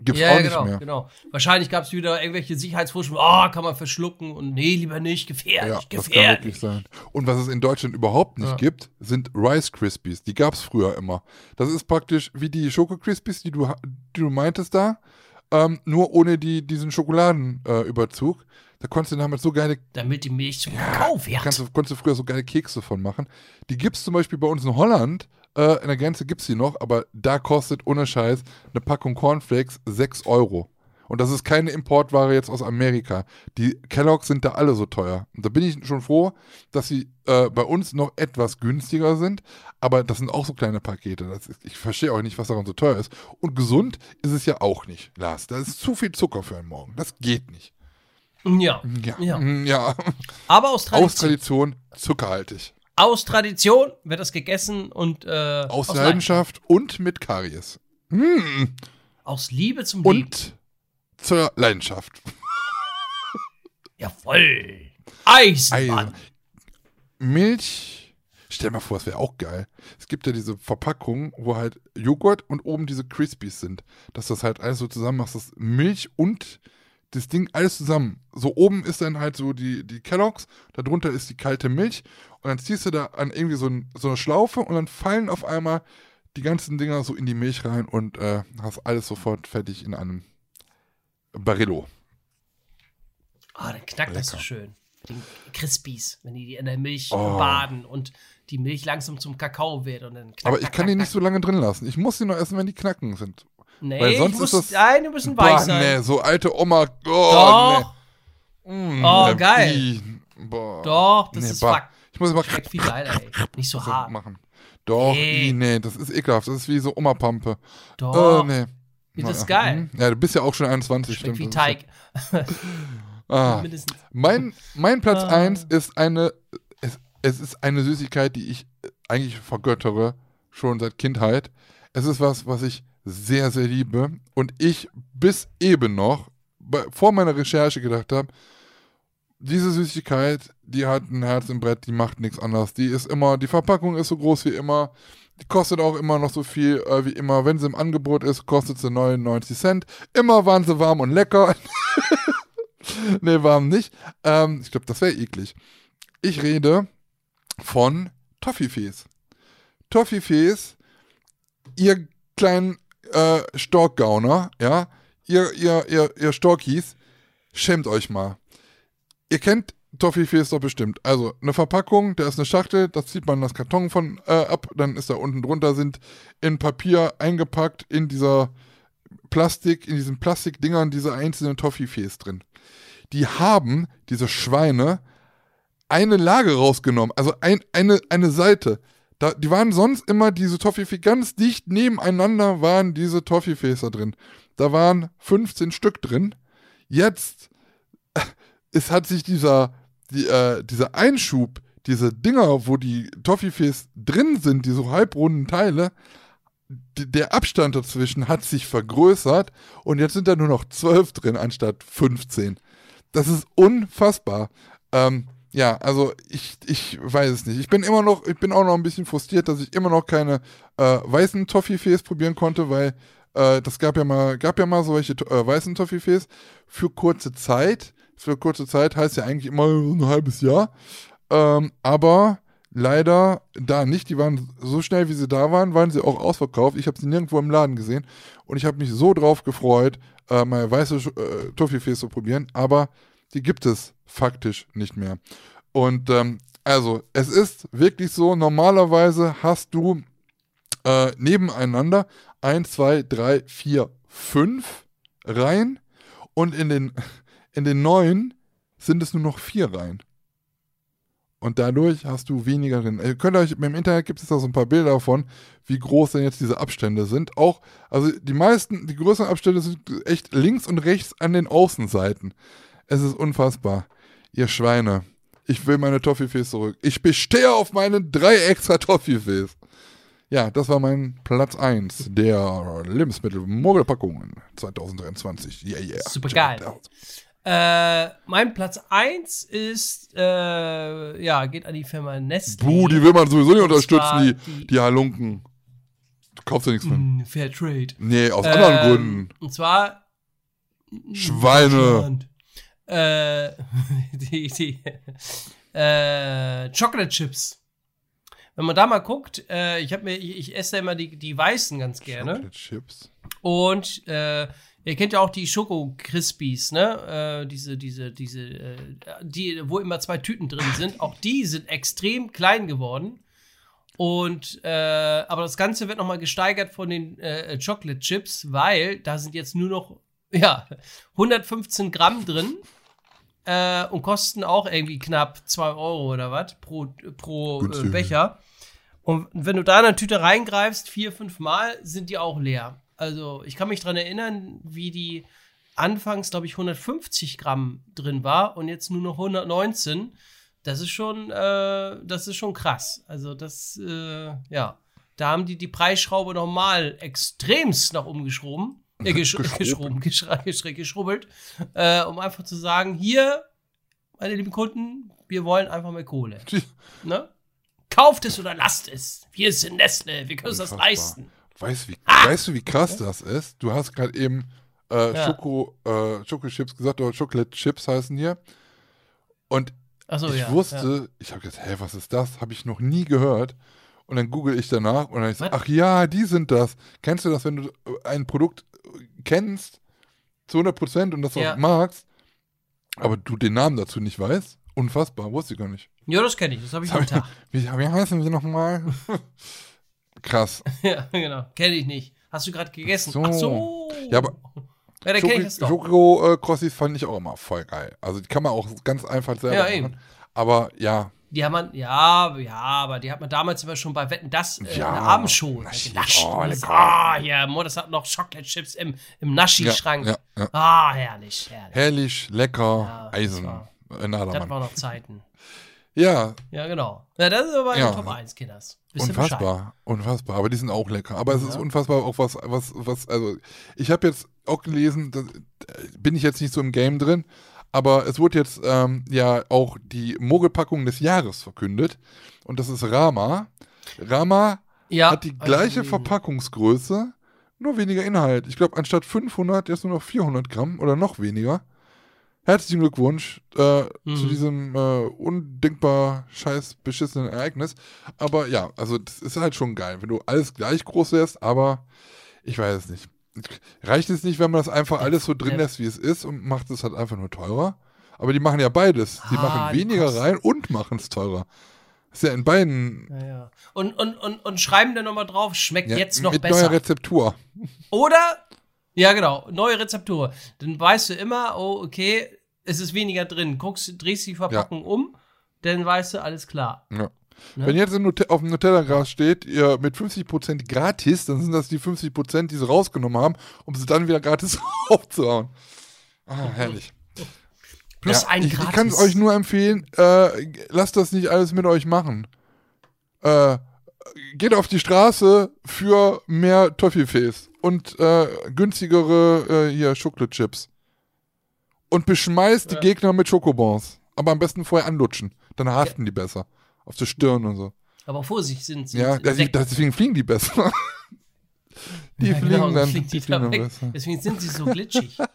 Gibt's ja, auch ja, nicht genau, mehr. genau. Wahrscheinlich gab es wieder irgendwelche Sicherheitsvorschriften, oh, kann man verschlucken und nee, lieber nicht, gefährlich, Ja, das kann gefährlich. wirklich sein. Und was es in Deutschland überhaupt nicht Ja. gibt, sind Rice Krispies. Die gab es früher immer. Das ist praktisch wie die Schoko Krispies, die du, die du meintest da, ähm, nur ohne die, diesen Schokoladenüberzug. Äh, da konntest du damit so geile Damit die Milch zum Kakao wird. Kannst konntest du früher so geile Kekse von machen. Die gibt es zum Beispiel bei uns in Holland. Äh, in der Grenze gibt es die noch, aber da kostet ohne Scheiß eine Packung Cornflakes 6 Euro. Und das ist keine Importware jetzt aus Amerika. Die Kelloggs sind da alle so teuer. Und da bin ich schon froh, dass sie äh, bei uns noch etwas günstiger sind. Aber das sind auch so kleine Pakete. Ist, ich verstehe auch nicht, was daran so teuer ist. Und gesund ist es ja auch nicht, Lars. Da ist zu viel Zucker für einen Morgen. Das geht nicht. Ja. Ja. Ja. ja. Aber aus Tradition, Aus Tradition zuckerhaltig. aus Tradition wird das gegessen und äh, Aus, Leidenschaft. Leidenschaft und mit Karies. Hm. Aus Liebe zum Leben. Und zur Leidenschaft. Jawoll. Eisenbahn. Eisen. Milch. Stell dir mal vor, das wäre auch geil. Es gibt ja diese Verpackungen, wo halt Joghurt und oben diese Crispies sind. Dass das halt alles so zusammen machst, das Milch und das Ding alles zusammen. So oben ist dann halt so die, die Kelloggs, darunter ist die kalte Milch und dann ziehst du da an irgendwie so, ein, so eine Schlaufe und dann fallen auf einmal die ganzen Dinger so in die Milch rein und äh, hast alles sofort fertig in einem Barillo. Ah, dann knackt das so Lecker. schön. Den Crispies, wenn die die in der Milch Oh. baden und die Milch langsam zum Kakao wird und dann knackt, Aber ich knack, kann die knack, nicht so lange drin lassen. Ich muss die nur essen, wenn die knacken sind. Nee, weil sonst muss, ist das- nein, die müssen Boah, weich sein. nee, so alte Oma. Oh, Doch, nee. Mm, Oh, nee, geil. ih, Boah. doch, das Nee, ist fuck. Ich muss immer Schmeckt viel geiler, ey. Nicht so hart. machen. Doch, Nee. nee. nee, das ist ekelhaft. Das ist wie so Oma-Pampe. Doch, Äh, nee. Das ist Naja, geil. mhm. Ja, du bist ja auch schon 21, schmeckt stimmt. wie Teig. Ah. Mindestens. Mein, mein Platz Ah. 1 ist eine, es, es ist eine Süßigkeit, die ich äh, eigentlich vergöttere, schon seit Kindheit. Es ist was, was ich sehr, sehr liebe und ich bis eben noch, bei, vor meiner Recherche gedacht habe, diese Süßigkeit, die hat ein Herz im Brett, die macht nichts anderes. Die ist immer, die Verpackung ist so groß wie immer, die kostet auch immer noch so viel äh, wie immer. Wenn sie im Angebot ist, kostet sie 99 Cent. Immer waren sie warm und lecker. nee, warm nicht. Ähm, ich glaube, das wäre eklig. Ich rede von Toffifees. Toffifees, ihr kleinen äh, Storkgauner, ja, ihr, ihr, ihr, ihr Storkis, schämt euch mal. Ihr kennt Toffifees doch bestimmt. Also eine Verpackung, da ist eine Schachtel, da zieht man das Karton von äh, ab, dann ist da unten drunter sind in Papier eingepackt in dieser Plastik, in diesen Plastikdingern diese einzelnen Toffifees drin. Die haben, diese Schweine, eine Lage rausgenommen, also ein, eine, eine Seite. Da, die waren sonst immer diese Toffifee ganz dicht nebeneinander waren diese Toffifees da drin. Da waren 15 Stück drin. Jetzt es hat sich dieser, die, äh, dieser Einschub, diese Dinger, wo die Toffifees drin sind, diese halbrunden Teile, der Abstand dazwischen hat sich vergrößert und jetzt sind da nur noch 12 drin anstatt 15. Das ist unfassbar. Ähm, ja, also ich, ich weiß es nicht. Ich bin immer noch, ich bin auch noch ein bisschen frustriert, dass ich immer noch keine äh, weißen Toffifees probieren konnte, weil äh, das gab ja mal, gab ja mal solche äh, weißen Toffifees für kurze Zeit. Für kurze Zeit heißt ja eigentlich immer ein halbes Jahr. Ähm, aber leider da nicht. Die waren so schnell, wie sie da waren, waren sie auch ausverkauft. Ich habe sie nirgendwo im Laden gesehen. Und ich habe mich so drauf gefreut, äh, mal weiße äh, Toffifees zu probieren. Aber die gibt es faktisch nicht mehr. Und ähm, also, es ist wirklich so, normalerweise hast du äh, nebeneinander 1, 2, 3, 4, 5 Reihen und in den, in den neuen sind es nur noch vier Reihen. Und dadurch hast du weniger drin. Ihr könnt euch, im Internet gibt es da so ein paar Bilder davon, wie groß denn jetzt diese Abstände sind. Auch, also die meisten, die größeren Abstände sind echt links und rechts an den Außenseiten. Es ist unfassbar. Ihr Schweine. Ich will meine Toffifees zurück. Ich bestehe auf meinen drei extra Toffifees. Ja, das war mein Platz 1 der Lebensmittel-Mogelpackungen 2023. Yeah, yeah. Super geil. Äh, mein Platz 1 ist, äh, ja, geht an die Firma Nestle. Buh, die will man sowieso nicht unterstützen, die, die- die Halunken. Du kaufst ja nichts von. Mm, Fair Trade. Nee, aus anderen Ähm, Gründen. Und zwar Schweine. Deutschland. Äh, die, die, äh, Chocolate Chips. Wenn man da mal guckt, äh, ich, hab mir, ich, ich esse ja immer die, die weißen ganz gerne. Chocolate Chips. Und äh, ihr kennt ja auch die Schoko Crispies, ne? Äh, diese, diese, diese, äh, die, wo immer zwei Tüten drin sind. Auch die sind extrem klein geworden. Und äh, aber das Ganze wird nochmal gesteigert von den äh, Chocolate Chips, weil da sind jetzt nur noch ja 115 Gramm drin äh, und kosten auch irgendwie knapp 2 Euro oder was pro, pro äh. Becher. Und wenn du da in eine Tüte reingreifst, vier, fünf Mal, sind die auch leer. Also ich kann mich dran erinnern, wie die anfangs, glaube ich, 150 Gramm drin war und jetzt nur noch 119. Das ist schon, äh, das ist schon krass. Also das, äh, ja, da haben die die Preisschraube nochmal extremst nach oben geschoben. Äh, gesch Geschoben. geschrubbelt, äh, um einfach zu sagen, hier meine lieben Kunden, wir wollen einfach mehr Kohle. Ne? Kauft es oder lasst es. Wir sind Nestle, wir können uns das leisten. Weißt, wie, weißt du, wie krass das ist? Du hast gerade eben äh, Ja. Schoko, äh, Schokochips gesagt, oder Chocolate Chips heißen hier. Und Achso, ich ja. wusste, ich habe gesagt, hä, was ist das? Habe ich noch nie gehört. Und dann google ich danach und dann ich so, ach ja, die sind das. Kennst du das, wenn du ein Produkt äh, kennst zu 100% und das auch Ja. magst, aber du den Namen dazu nicht weißt? Unfassbar, wusste ich gar nicht. Ja, das kenne ich, das habe ich hab Tag. wie, wie heißen sie nochmal? Krass. ja, genau. Kenne ich nicht. Hast du gerade gegessen? So. Ach so. Ja, aber- Ja, dann kenne ich das doch. Schoko-Crossis fand ich auch immer voll geil. Also die kann man auch ganz einfach selber Ja, machen. eben. Aber ja, Die hat man, ja, ja, aber die hat man damals immer schon bei Wetten, das äh, Ja, in der Abendshow Naschi. Oh. Ah, ja, Mo, das hat noch Chocolate Chips im, im Naschi-Schrank. ja, ja. Ah, herrlich, herrlich. herrlich, lecker, Ja, das Eisen. war- in Das waren noch Zeiten. Ja, Ja, genau. Ja, das ist aber Ja. Top 1, Kinders. Bescheid? unfassbar, unfassbar. Aber die sind auch lecker. Aber es ist Ja. unfassbar auch was, was, was, also ich habe jetzt auch gelesen, da bin ich jetzt nicht so im Game drin, aber es wurde jetzt ähm, ja auch die Mogelpackung des Jahres verkündet. Und das ist Rama. Rama Ja, hat die gleiche. Verpackungsgröße, nur weniger Inhalt. Ich glaube, anstatt 500 jetzt nur noch 400 Gramm oder noch weniger. Herzlichen Glückwunsch äh, zu Mhm. diesem äh, undenkbar scheiß beschissenen Ereignis. Aber ja, also das ist halt schon geil, wenn du alles gleich groß wärst, aber ich weiß es nicht. Reicht es nicht, wenn man das einfach alles so drin Ja. lässt, wie es ist und macht es halt einfach nur teurer? Aber die machen ja beides. Die Ah, machen weniger rein und machen es teurer. Ist ja in beiden Ja, ja. Und, und, und, und schreiben dann nochmal drauf, schmeckt jetzt noch mit besser. neuer Rezeptur. Oder, ja genau, neue Rezeptur. Dann weißt du immer, oh, okay, es ist weniger drin. Guckst, drehst die Verpackung um, dann weißt du, alles klar. Ja. Ne? Wenn jetzt auf dem Nutella-Gras steht, ihr mit 50% gratis, dann sind das die 50%, die sie rausgenommen haben, um sie dann wieder gratis aufzuhauen. Ah, herrlich. Plus Ja, ein ich, gratis. ich kann es euch nur empfehlen, äh, lasst das nicht alles mit euch machen. Äh, geht auf die Straße für mehr Toffifees und äh, günstigere äh, hier Schokochips. Und beschmeißt Ja. die Gegner mit Schokobons. Aber am besten vorher anlutschen. Dann haften die besser. Auf der Stirn und so. Aber Vorsicht, sind, sind Ja, Insekten. deswegen fliegen die besser. die Ja, fliegen genau, dann, fliegen die fliegen da weg. besser. Deswegen sind sie so glitschig.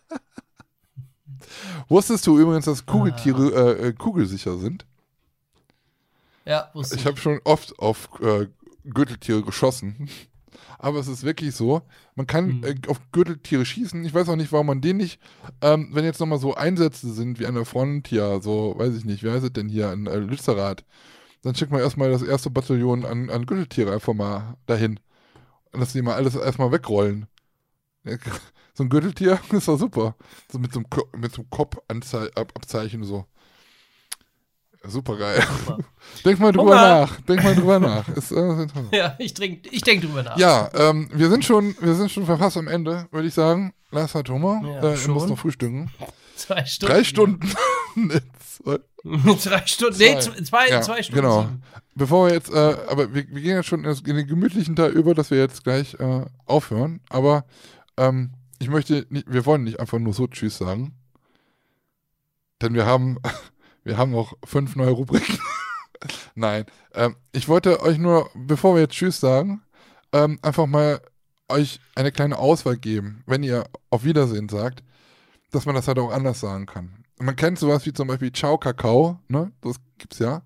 Wusstest du übrigens, dass Ah. Kugeltiere äh, äh, kugelsicher sind? ja, wusste Ich habe schon oft auf äh, Gürteltiere geschossen. Aber es ist wirklich so, man kann Mhm. äh, auf Gürteltiere schießen. Ich weiß auch nicht, warum man den nicht, ähm, wenn jetzt nochmal so Einsätze sind wie an der Front hier, so, weiß ich nicht, wie heißt es denn hier, in äh, Lützerath, dann schickt man erstmal das erste Bataillon an, an Gürteltiere einfach mal dahin. Und dass die mal alles erstmal wegrollen. So ein Gürteltier ist doch super. So mit so einem, Ko- mit so einem Kopfabzeichen so. Super geil. Super. Denk mal drüber Hunger. nach. Denk mal drüber nach. Ist, äh. Ja, ich, trink, ich denke drüber nach. ja, ähm, wir sind schon, wir sind schon fast am Ende, würde ich sagen. Lars hat Hunger. Ja, äh, er muss noch frühstücken. Zwei Stunden. Drei Stunden. Nee, zwei- Drei Stunden. Nee, Zwei. z- zwei, Ja, zwei Stunden. genau. Bevor wir jetzt, äh, aber wir, wir gehen jetzt schon in den gemütlichen Teil über, dass wir jetzt gleich äh, aufhören. Aber ähm, ich möchte, nicht, wir wollen nicht einfach nur so Tschüss sagen. Denn wir haben, wir haben noch fünf neue Rubriken. Nein, ähm, ich wollte euch nur, bevor wir jetzt Tschüss sagen, ähm, einfach mal euch eine kleine Auswahl geben, wenn ihr auf Wiedersehen sagt, dass man das halt auch anders sagen kann. Man kennt sowas wie zum Beispiel Ciao Kakao, ne? Das gibt's ja.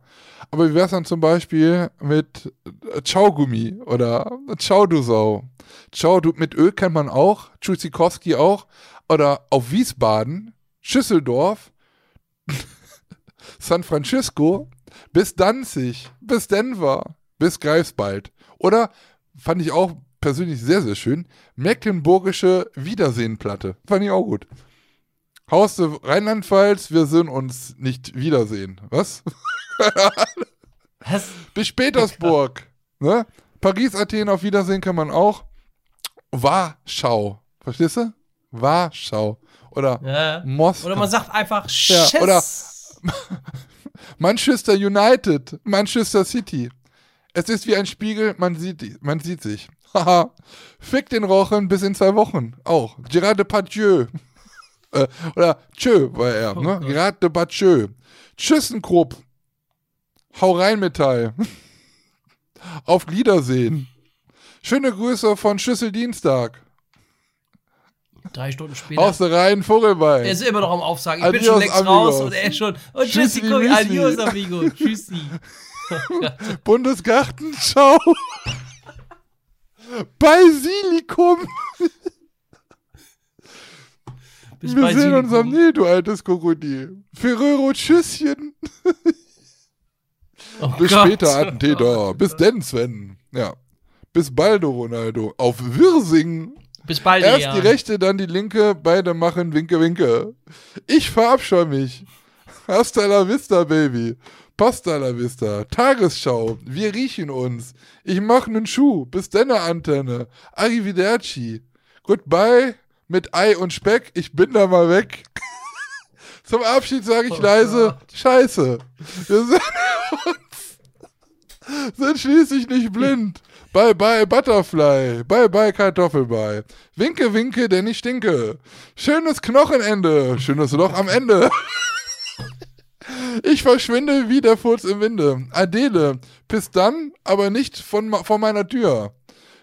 Aber wie wär's dann zum Beispiel mit äh, Ciao Gummi oder Ciao du Sau? Ciao du mit Ö kennt man auch, Tschüssikowski auch. Oder auf Wiesbaden, Schüsseldorf, San Francisco, bis Danzig, bis Denver, bis Greifswald. Oder, fand ich auch persönlich sehr, sehr schön, Mecklenburgische Wiedersehenplatte. Fand ich auch gut. Haus Rheinland-Pfalz, wir sind uns nicht wiedersehen. Was? Was? Bis Petersburg. ne? Paris, Athen, auf Wiedersehen kann man auch. Warschau. Verstehst du? Warschau. Oder Ja. Moskau. Oder man sagt einfach Ja, Schiss. oder- Manchester United. Manchester City. Es ist wie ein Spiegel, man sieht, man sieht sich. Haha. Fick den Rochen bis in zwei Wochen. Auch. Gerard Depardieu. Äh, oder Tschö war er, Oh ne? Gott. Gerard de Batschö. Tschüssenkrupp. Hau rein, Metall. Auf Wiedersehen. Schöne Grüße von Schüsseldienstag. Drei Stunden später. Aus der Reihen Vogelbein. er ist immer noch am Aufsagen. Ich bin Adios, schon längst amigos. raus und er ist schon. Und Tschüssi, Müsli. adios, amigo. Tschüssi. Bundesgartenschau. Basilikum. Bis Wir bei sehen uns am. Nee, du altes Krokodil. Ferrero, Tschüsschen. Oh Bis Gott. später, Attentäter. Bis denn, Sven. Ja. Bis bald, Ronaldo. Auf Wirsing. Bis bald, Erst ja. die rechte, dann die linke. Beide machen Winke, Winke. Ich verabscheue mich. Hasta la vista, Baby. Pasta la vista. Tagesschau. Wir riechen uns. Ich mache nen Schuh. Bis denne, Antenne. Arrivederci. Goodbye. Mit Ei und Speck. Ich bin da mal weg. Zum Abschied sage ich Oh leise. Scheiße. Wir sind uns, sind schließlich nicht blind. Bye bye Butterfly, bye bye Kartoffelbei. Winke, winke, denn ich stinke. Schönes Knochenende, schönes Loch am Ende. Ich verschwinde wie der Furz im Winde. Adele, bis dann, aber nicht von, vor meiner Tür.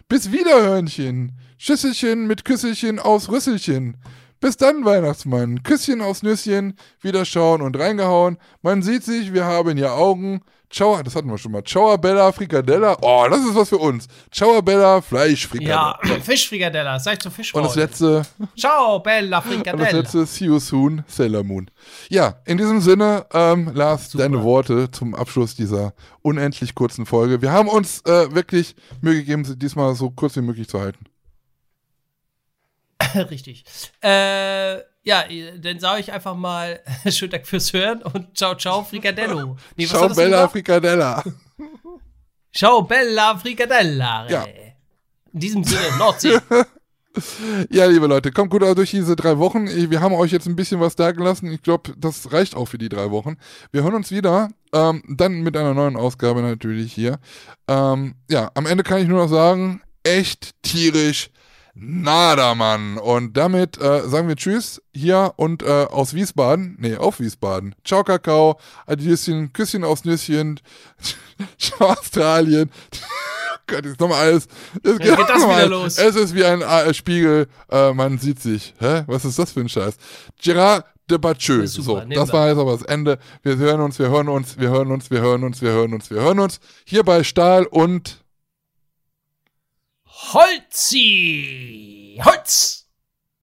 Bis wieder, Hörnchen. Schüsselchen mit Küsselchen aus Rüsselchen. Bis dann, Weihnachtsmann. Küsschen aufs Nüsschen. Wieder schauen und reingehauen. Man sieht sich, wir haben ja Augen. Ciao, das hatten wir schon mal. Ciao, Bella, Frikadella. Oh, das ist was für uns. Ciao, Bella, Fleisch, Ja, Frikadella. Fischfrikadella. Sag zu Und Fischfrau. das letzte, Ciao, Bella und das Frikadella. letzte, see you soon, Sailor Moon. Ja, in diesem Sinne, ähm, Lars, Super. deine Worte zum Abschluss dieser unendlich kurzen Folge. Wir haben uns äh, wirklich Mühe gegeben, sie diesmal so kurz wie möglich zu halten. Richtig. Äh, ja, dann sage ich einfach mal schönen Dank fürs Hören und ciao, ciao, Frikadello. Nee, Ciao, Bella? Frikadella. Ciao, Bella Frikadella. Ja. In diesem Sinne, Nordsee. Ja, liebe Leute, kommt gut durch diese drei Wochen. Wir haben euch jetzt ein bisschen was da gelassen. Ich glaube, das reicht auch für die drei Wochen. Wir hören uns wieder, ähm, dann mit einer neuen Ausgabe natürlich hier. Ähm, ja, am Ende kann ich nur noch sagen, echt tierisch. Nada, Mann. Und damit äh, sagen wir Tschüss hier und äh, aus Wiesbaden. Nee, auf Wiesbaden. Ciao, Kakao. Adieschen, Küsschen aufs Nüsschen. Ciao, Australien. Gott, jetzt nochmal alles. Es geht das nochmal. wieder los. Es ist wie ein äh, Spiegel. Äh, man sieht sich. Hä? Was ist das für ein Scheiß? Gerard de Batschö. Ja, super, So, das war jetzt aber das Ende. Wir hören uns, wir hören uns, wir hören uns, wir hören uns, wir hören uns, wir hören uns. Hier bei Stahl und Holzi! Holz!